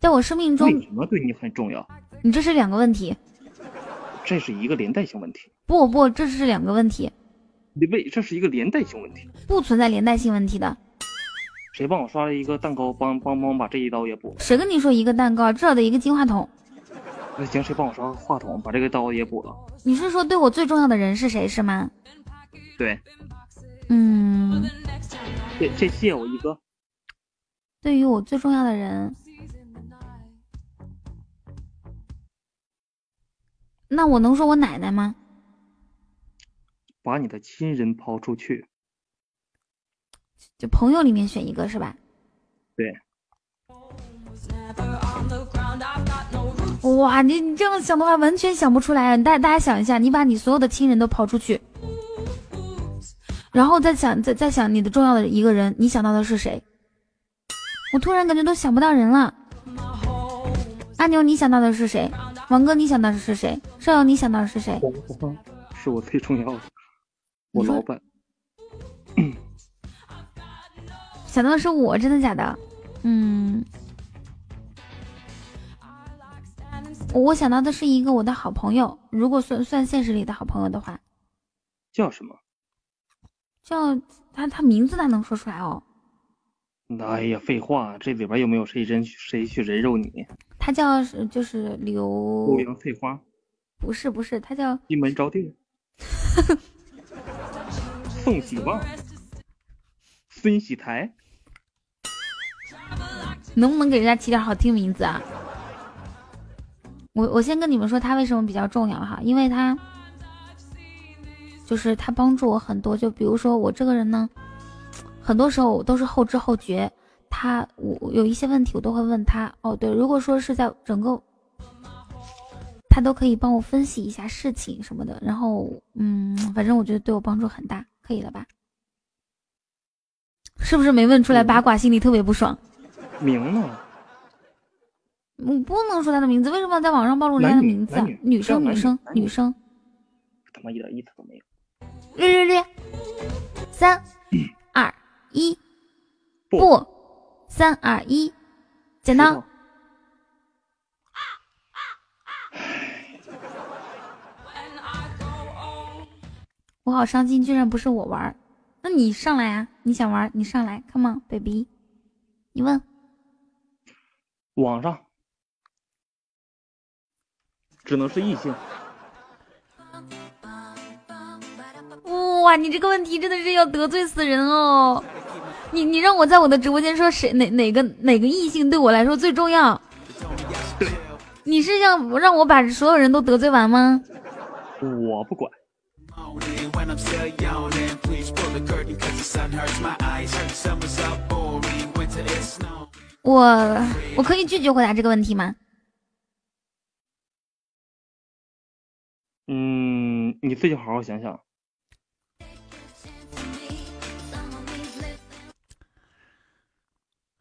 在我生命中，为什么对你很重要？你这是两个问题。这是一个连带性问题。不不，这是两个问题，你为这是一个连带性问题。不存在连带性问题的。谁帮我刷了一个蛋糕，帮帮帮我把这一刀也补了。谁跟你说一个蛋糕，至少得一个金话筒？那行，谁帮我刷个话筒，把这个刀也补了？你是说对我最重要的人是谁是吗？对，嗯，这这谢我一哥。对于我最重要的人，那我能说我奶奶吗？把你的亲人抛出去。就朋友里面选一个是吧？对，哇，你你这样想的话，完全想不出来啊。大大家想一下，你把你所有的亲人都抛出去，然后再想再再想你的重要的一个人，你想到的是谁？我突然感觉都想不到人了。阿牛，你想到的是谁？王哥，你想到的是谁？少友，你想到的是谁？是我最重要的，我老板。想到的是我，真的假的？嗯，我想到的是一个我的好朋友，如果算算现实里的好朋友的话，叫什么？叫他他名字他能说出来哦，哎呀，废话，这里边又没有谁人谁去人肉你？他叫是就是刘欧，阳翠花，不是不是，他叫金门招娣，宋喜旺，孙喜台，能不能给人家起点好听名字啊？我我先跟你们说他为什么比较重要哈，因为他就是他帮助我很多，就比如说我这个人呢，很多时候我都是后知后觉，他我有一些问题我都会问他。哦，对，如果说是在整个他都可以帮我分析一下事情什么的，然后嗯，反正我觉得对我帮助很大，可以了吧？是不是没问出来八卦，心里特别不爽？名呢？我不能说他的名字，为什么要在网上暴露人家的名字啊？女女生，女女生，女生。他妈一点意思都没有。略略略，三二一，不不，三二一，剪刀。我好伤心，居然不是我玩儿，那你上来啊！你想玩儿，你上来，Come on baby，你问。网上只能是异性。哇，你这个问题真的是要得罪死人哦！你你让我在我的直播间说谁哪哪个哪个异性对我来说最重要？你是想让我把所有人都得罪完吗？我不管，我我可以拒绝回答这个问题吗？嗯，你自己好好想想。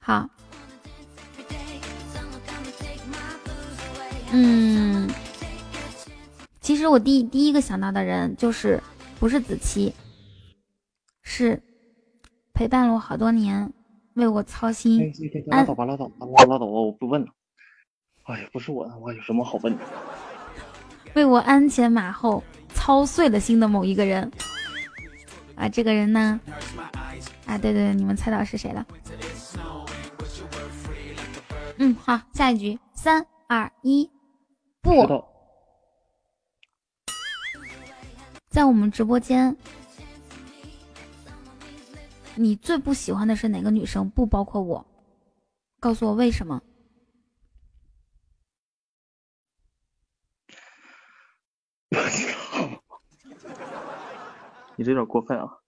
好，嗯，其实我第第一个想到的人就是不是子期，是陪伴了我好多年，为我操哎心，，拉倒吧，拉倒吧，拉倒吧，我不问了。哎呀，不是我，我有什么好问的？为我鞍前马后操碎了心的某一个人。啊，这个人呢？啊，对对对，你们猜到是谁了？嗯，好，下一局，三二一，不，在我们直播间你最不喜欢的是哪个女生？不包括我，告诉我为什么？你这有点过分啊！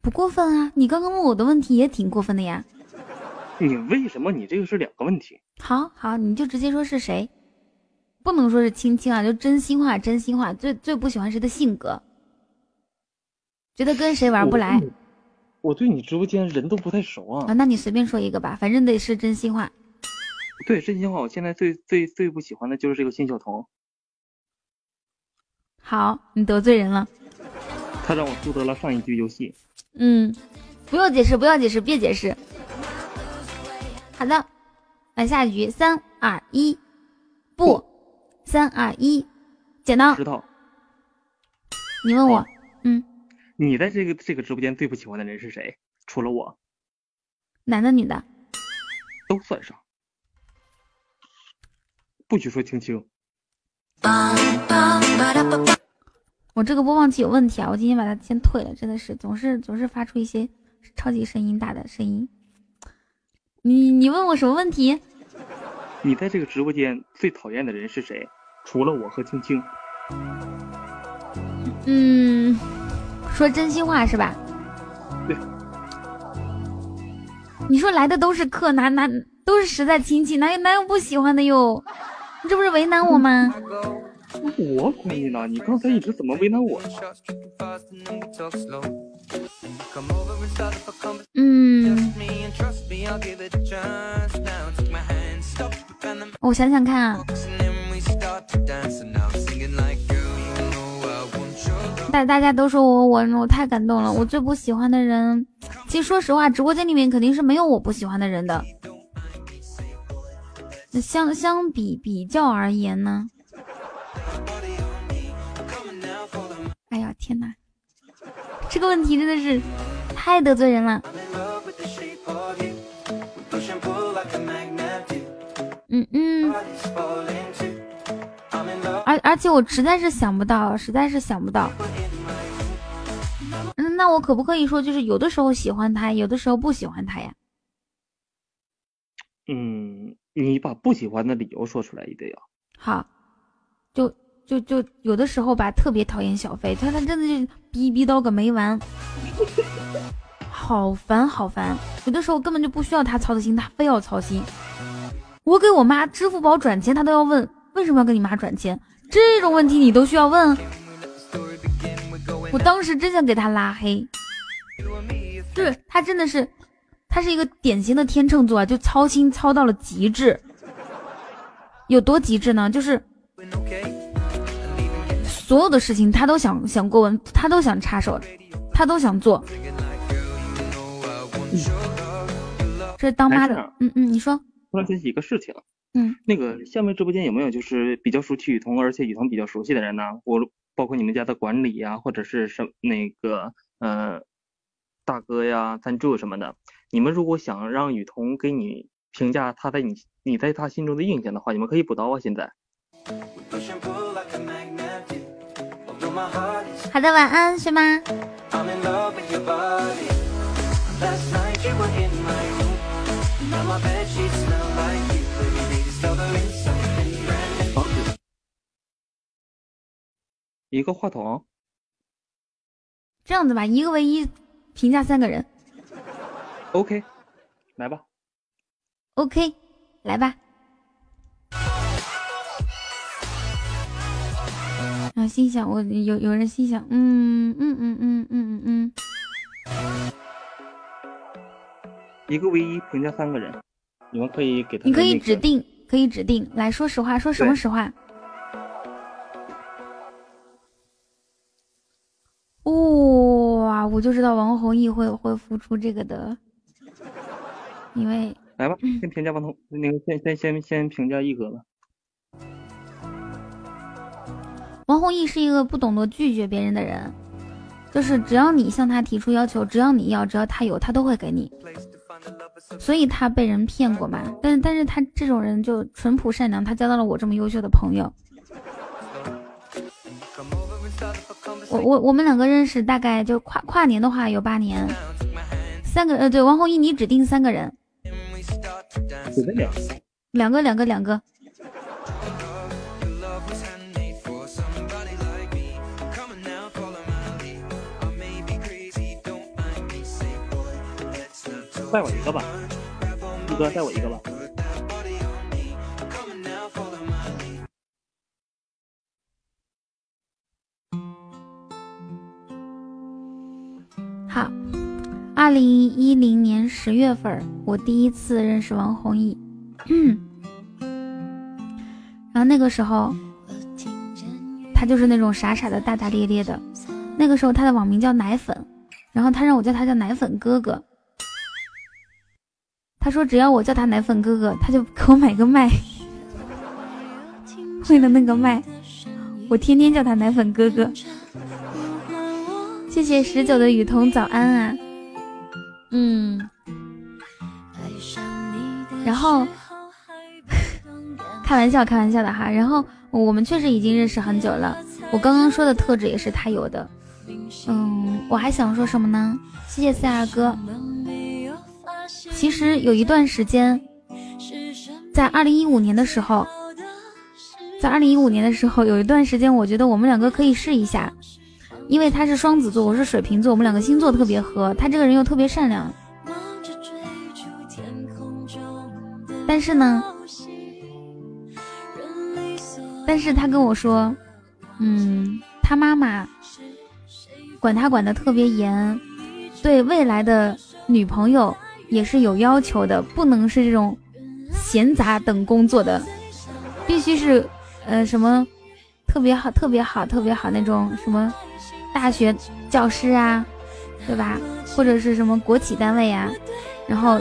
不过分啊！你刚刚问我的问题也挺过分的呀。你为什么你这个是两个问题？好好，你就直接说是谁，不能说是青青啊，就真心话，真心话。最最不喜欢谁的性格，觉得跟谁玩不来我对你直播间人都不太熟啊。啊？那你随便说一个吧，反正得是真心话。对，真心话，我现在最最最不喜欢的就是这个辛晓彤，好，你得罪人了。他让我输得了上一局游戏。嗯，不用解释，不要解释，别解释。好的，来下一局，三二一，不，三二一，剪刀石头你问我，嗯，你在这个这个直播间最不喜欢的人是谁？除了我，男的女的？都算上。不许说青青，我这个播放器有问题啊！我今天把它先退了，真的是总是总是发出一些超级声音大的声音。你你问我什么问题？你在这个直播间最讨厌的人是谁？除了我和青青，嗯，说真心话是吧？对。你说来的都是客，哪哪都是实在亲戚，哪有哪有不喜欢的哟？你这不是为难我吗？我管你呢！你刚才一直怎么为难我？嗯，我想想看啊，大大家都说我我我太感动了。我最不喜欢的人，其实说实话，直播间里面肯定是没有我不喜欢的人的。相相比比较而言呢，哎呀天哪，这个问题真的是太得罪人了。嗯嗯，而而且我实在是想不到，实在是想不到。嗯，那我可不可以说，就是有的时候喜欢他，有的时候不喜欢他呀？嗯，你把不喜欢的理由说出来一定要。好，就就就有的时候吧，特别讨厌小飞，他他真的就逼逼叨个没完，好烦好烦。有的时候根本就不需要他操的心，他非要操心。我给我妈支付宝转钱，他都要问为什么要给你妈转钱，这种问题你都需要问。我当时真想给他拉黑，就是他真的是，他是一个典型的天秤座，就操心操到了极致。有多极致呢？就是所有的事情他都想想过问，他都想插手，他都想做。这是当妈的嗯嗯，你说，突然想起一个事情，嗯，那个下面直播间有没有就是比较熟悉雨桐，而且雨桐比较熟悉的人呢？我包括你们家的管理呀，或者是什那个呃大哥呀、赞助什么的。你们如果想让雨桐给你评价他在你你在他心中的印象的话，你们可以补刀啊。现在好的，晚安，是吗？一个话筒这样子吧，一个唯一，评价三个人，OK，来吧。，OK，来吧。啊，心想我有有人心想，嗯嗯嗯嗯嗯嗯嗯，一个唯一评价三个人，你们可以给他、你可以指。定，可以指定。来说实话，说什么实话？哇、我就知道王弘毅会会付出这个的，因为来吧，嗯先评价王彤，那个先先先先评价一哥吧。王弘毅是一个不懂得拒绝别人的人，就是只要你向他提出要求，只要你要，只要他有，他都会给你。所以他被人骗过嘛？但是但是他这种人就淳朴善良，他交到了我这么优秀的朋友。我我我们两个认识大概就跨跨年的话有八年，三三个呃，对，王弘毅你指定三个人，随便聊。两个两个两个。带我一个吧，一哥带我一个吧。好，二零一零年十月份，我第一次认识王弘毅。然后那个时候，他就是那种傻傻的、大大咧咧的。那个时候他的网名叫奶粉，然后他让我叫他叫奶粉哥哥。他说只要我叫他奶粉哥哥，他就给我买个麦。为了那个麦，我天天叫他奶粉哥哥。谢谢十九的雨桐，早安啊。嗯，然后开玩笑，开玩笑的哈。然后我们确实已经认识很久了。我刚刚说的特质也是他有的。嗯，我还想说什么呢？谢谢四二哥。其实有一段时间，在二零一五年的时候，在二零一五年的时候，有一段时间，我觉得我们两个可以试一下，因为他是双子座，我是水瓶座，我们两个星座特别合，他这个人又特别善良。但是呢，但是他跟我说，嗯，他妈妈管他管的特别严，对未来的女朋友也是有要求的，不能是这种闲杂等工作的，必须是呃什么特别好、特别好、特别好那种什么大学教师啊，对吧？或者是什么国企单位啊，然后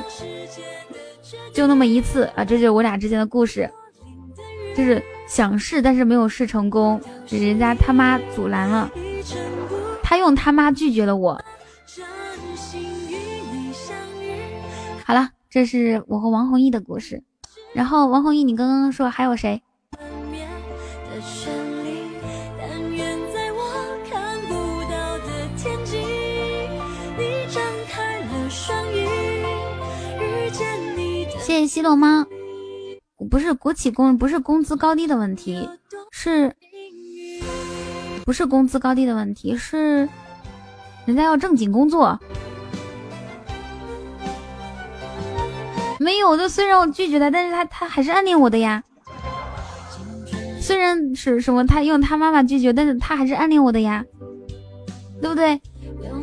就那么一次啊，这就是我俩之间的故事，就是想试但是没有试成功，人家他妈阻拦了，他用他妈拒绝了我。好了，这是我和王弘毅的故事。然后王弘毅，你刚刚说还有谁？谢谢西洛猫。不是国企工，不是工资高低的问题，是，不是工资高低的问题，是人家要正经工作。没有的，虽然我拒绝他，但是他他还是暗恋我的呀。虽然是什么，他用他妈妈拒绝，但是他还是暗恋我的呀，对不对？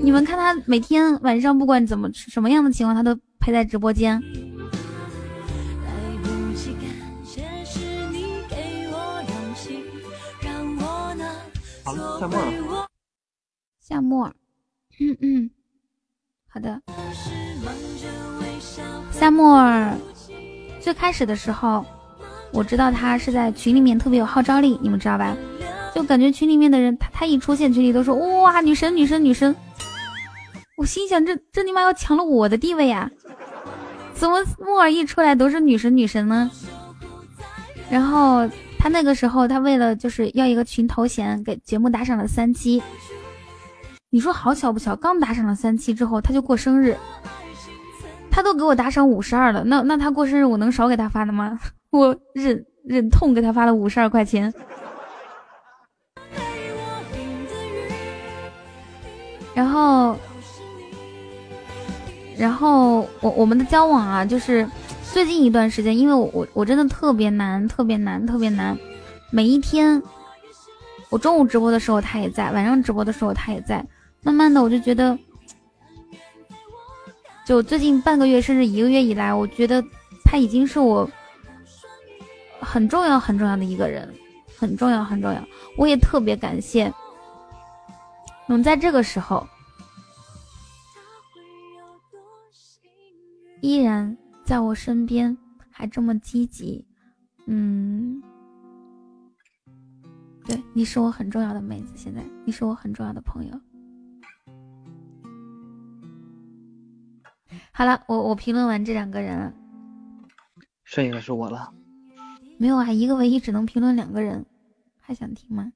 你们看他每天晚上不管怎么什么样的情况，他都陪在直播间。夏沫了。夏沫，嗯嗯，好的。夏沫儿最开始的时候，我知道他是在群里面特别有号召力，你们知道吧？就感觉群里面的人，他他一出现，群里都说哇女神女神女神。我心想这这尼玛要抢了我的地位呀？怎么沫儿一出来都是女神女神呢？然后他那个时候，他为了就是要一个群头衔，给节目打赏了三期。你说好巧不巧，刚打赏了三期之后，他就过生日。他都给我打赏五十二了，那那他过生日我能少给他发的吗？我忍忍痛给他发了五十二块钱。然后，然后我我们的交往啊，就是最近一段时间，因为我我我真的特别难，特别难，特别难。每一天，我中午直播的时候他也在，晚上直播的时候他也在。慢慢的，我就觉得。就最近半个月甚至一个月以来，我觉得他已经是我很重要很重要的一个人，很重要很重要。我也特别感谢能在这个时候依然在我身边，还这么积极。嗯，对，你是我很重要的妹子，现在你是我很重要的朋友。好了，我我评论完这两个人，剩下的是我了。没有啊，一个唯一只能评论两个人，还想听吗？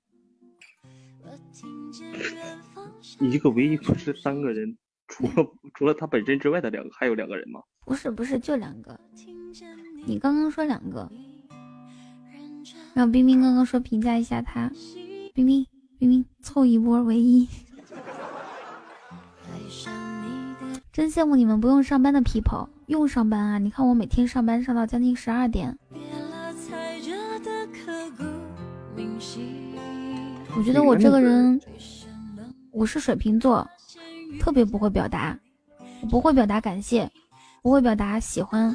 一个唯一不是三个人，除了除了他本身之外的两个，还有两个人吗？不是不是，就两个。你刚刚说两个，然后冰冰刚刚说评价一下他，冰冰冰冰凑一波唯一，真羡慕你们不用上班的 people，用上班啊！你看我每天上班上到将近十二点，我觉得我这个人，我是水瓶座，特别不会表达，我不会表达感谢，不会表达喜欢。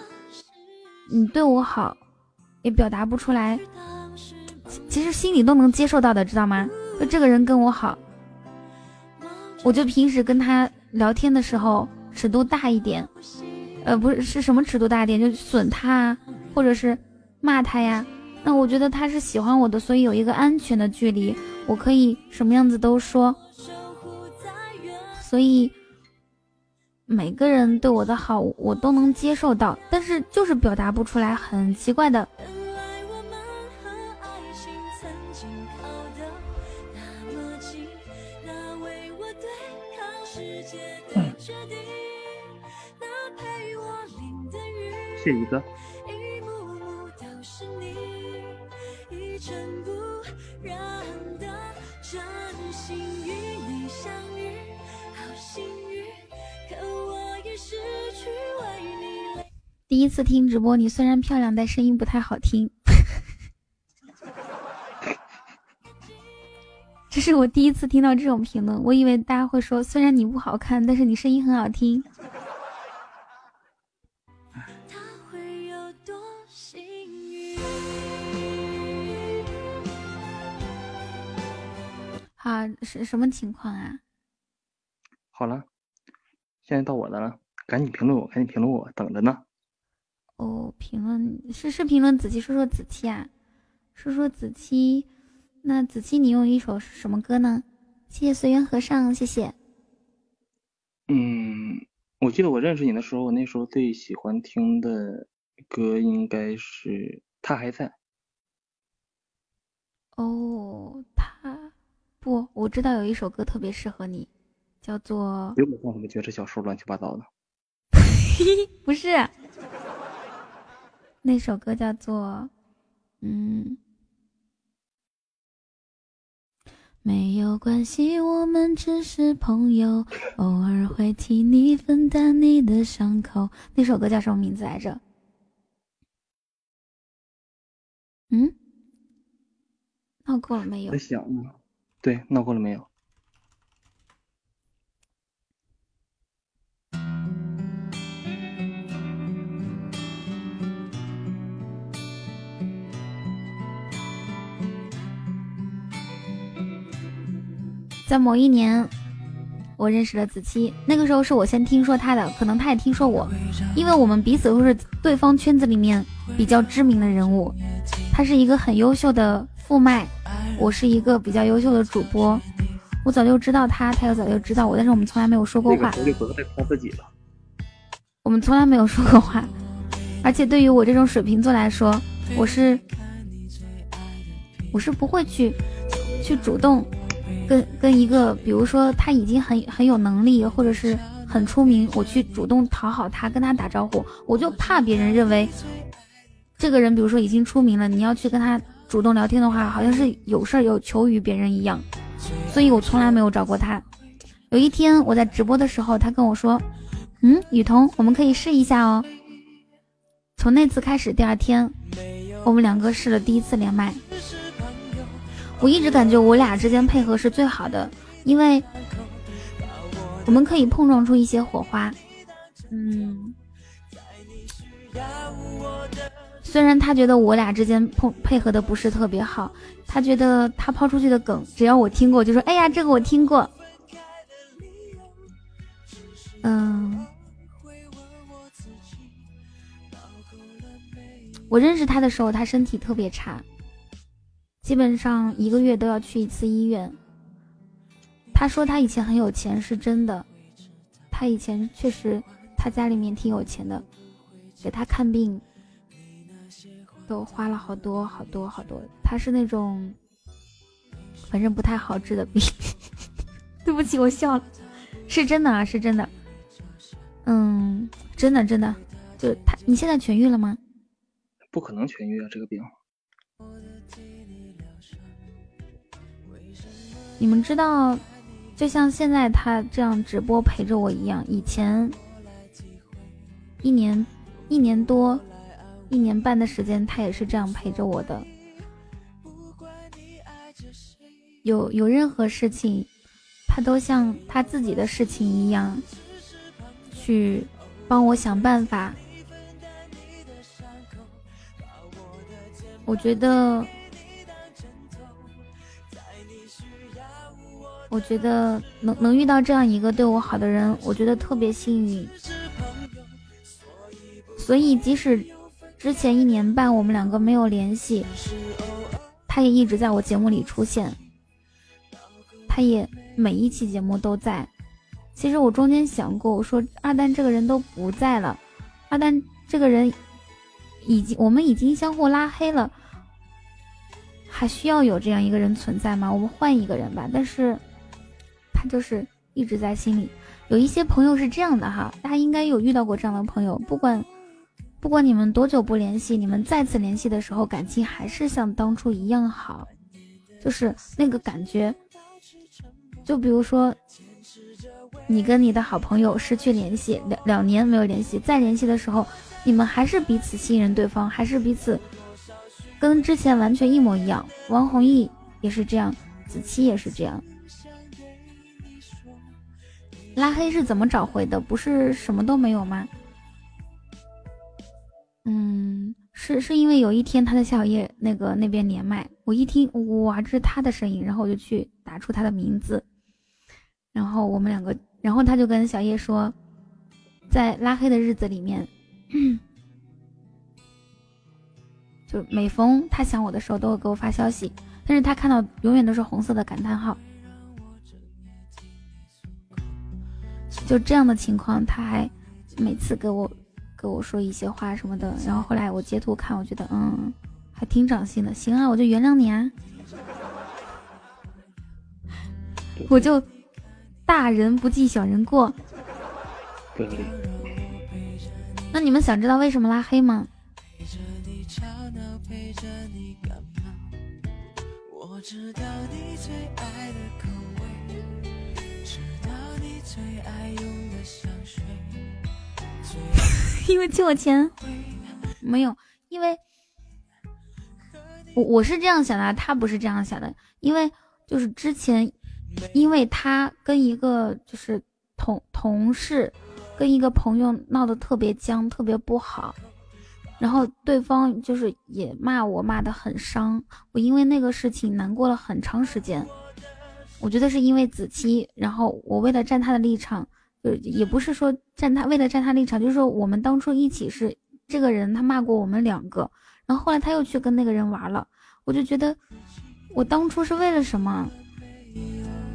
你对我好，也表达不出来，其实心里都能接受到的，知道吗？就这个人跟我好，我就平时跟他聊天的时候尺度大一点，呃，不是是什么尺度大一点，就损他啊，或者是骂他呀。那我觉得他是喜欢我的，所以有一个安全的距离，我可以什么样子都说，所以。每个人对我的好，我都能接受到，但是就是表达不出来，很奇怪的。谢一个。第一次听直播，你虽然漂亮，但声音不太好听。这是我第一次听到这种评论，我以为大家会说，虽然你不好看，但是你声音很好听。好，是什么情况啊？好了，现在到我的了，赶紧评论我，赶紧评论我，等着呢。哦，评论是是评论子期，说说子期啊，说说子期。那子期，你用一首什么歌呢？谢谢随缘和尚，谢谢。嗯，我记得我认识你的时候，我那时候最喜欢听的歌应该是《他还在》。哦，他不，我知道有一首歌特别适合你，叫做……别给我放什么爵士小说，乱七八糟的。不是。那首歌叫做，嗯，没有关系，我们只是朋友，偶尔会替你分担你的伤口。那首歌叫什么名字来着？嗯，闹够了没有？在想呢，对，闹够了没有？在某一年，我认识了子期。那个时候是我先听说他的，可能他也听说我，因为我们彼此都是对方圈子里面比较知名的人物。他是一个很优秀的副麦，我是一个比较优秀的主播。我早就知道他，他又早就知道我，但是我们从来没有说过话。就不要再夸自己了。我们从来没有说过话，而且对于我这种水瓶座来说，我是我是不会去去主动。跟跟一个，比如说他已经很很有能力，或者是很出名，我去主动讨好他，跟他打招呼，我就怕别人认为这个人，比如说已经出名了，你要去跟他主动聊天的话，好像是有事儿有求于别人一样，所以我从来没有找过他。有一天我在直播的时候，他跟我说：“嗯，雨桐，我们可以试一下哦。”从那次开始，第二天我们两个试了第一次连麦。我一直感觉我俩之间配合是最好的，因为我们可以碰撞出一些火花。嗯，虽然他觉得我俩之间碰配合的不是特别好，他觉得他抛出去的梗，只要我听过，就说：“哎呀，这个我听过。”嗯，我认识他的时候，他身体特别差。基本上一个月都要去一次医院。他说他以前很有钱，是真的。他以前确实，他家里面挺有钱的，给他看病都花了好多好多好多。他是那种，反正不太好治的病。对不起，我笑了，是真的啊，是真的。嗯，真的真的，就他，你现在痊愈了吗？不可能痊愈啊，这个病。你们知道，就像现在他这样直播陪着我一样，以前一年一年多、一年半的时间，他也是这样陪着我的。有有任何事情，他都像他自己的事情一样，去帮我想办法。我觉得，我觉得能能遇到这样一个对我好的人，我觉得特别幸运。所以，即使之前一年半我们两个没有联系，他也一直在我节目里出现，他也每一期节目都在。其实我中间想过，我说二蛋这个人都不在了，二蛋这个人。已经，我们已经相互拉黑了，还需要有这样一个人存在吗？我们换一个人吧。但是，他就是一直在心里。有一些朋友是这样的哈，大家应该有遇到过这样的朋友。不管不管你们多久不联系，你们再次联系的时候，感情还是像当初一样好，就是那个感觉。就比如说，你跟你的好朋友失去联系，两两年没有联系，再联系的时候。你们还是彼此信任对方，还是彼此跟之前完全一模一样。王弘毅也是这样，子期也是这样。拉黑是怎么找回的？不是什么都没有吗？嗯，是是因为有一天他的小叶那个那边连麦，我一听哇，这是他的声音，然后我就去打出他的名字，然后我们两个，然后他就跟小叶说，在拉黑的日子里面。就每逢他想我的时候，都会给我发消息，但是他看到永远都是红色的感叹号。就这样的情况，他还每次给我给我说一些话什么的，然后后来我截图看，我觉得嗯，还挺长心的。行啊，我就原谅你啊，我就大人不计小人过。对对。那你们想知道为什么拉黑吗？因为欠我钱？没有，因为我我是这样想的，他不是这样想的。因为就是之前，因为他跟一个就是同同事。跟一个朋友闹得特别僵，特别不好，然后对方就是也骂我，骂得很伤。我因为那个事情难过了很长时间。我觉得是因为子期，然后我为了站他的立场，就也不是说站他为了站他立场，就是说我们当初一起是这个人他骂过我们两个，然后后来他又去跟那个人玩了，我就觉得我当初是为了什么，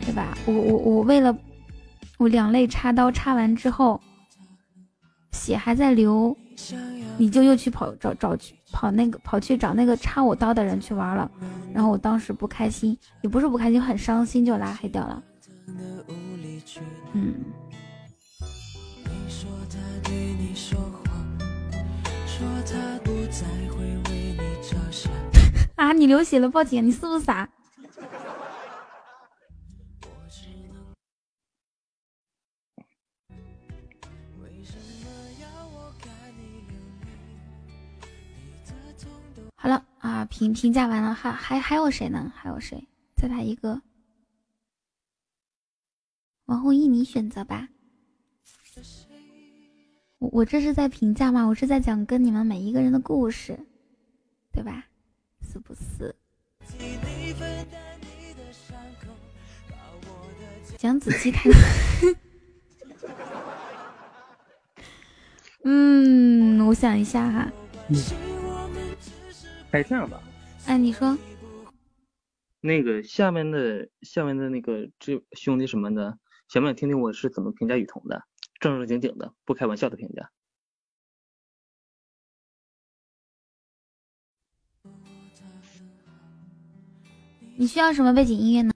对吧？我我我为了我两肋插刀插完之后。血还在流，你就又去跑找找去跑那个跑去找那个插我刀的人去玩了，然后我当时不开心，也不是不开心，很伤心，就拉黑掉了。嗯。啊！你流血了，报警！你是不是傻？好了啊，评评价完了，还还还有谁呢？还有谁？再来一个，王弘毅，你选择吧。我我这是在评价吗？我是在讲跟你们每一个人的故事，对吧？是不是？蒋子期看。嗯，我想一下哈。哎，这样吧，哎，你说，那个下面的下面的那个这兄弟什么的，想不想听听我是怎么评价雨桐的？正正经经的，不开玩笑的评价。你需要什么背景音乐呢？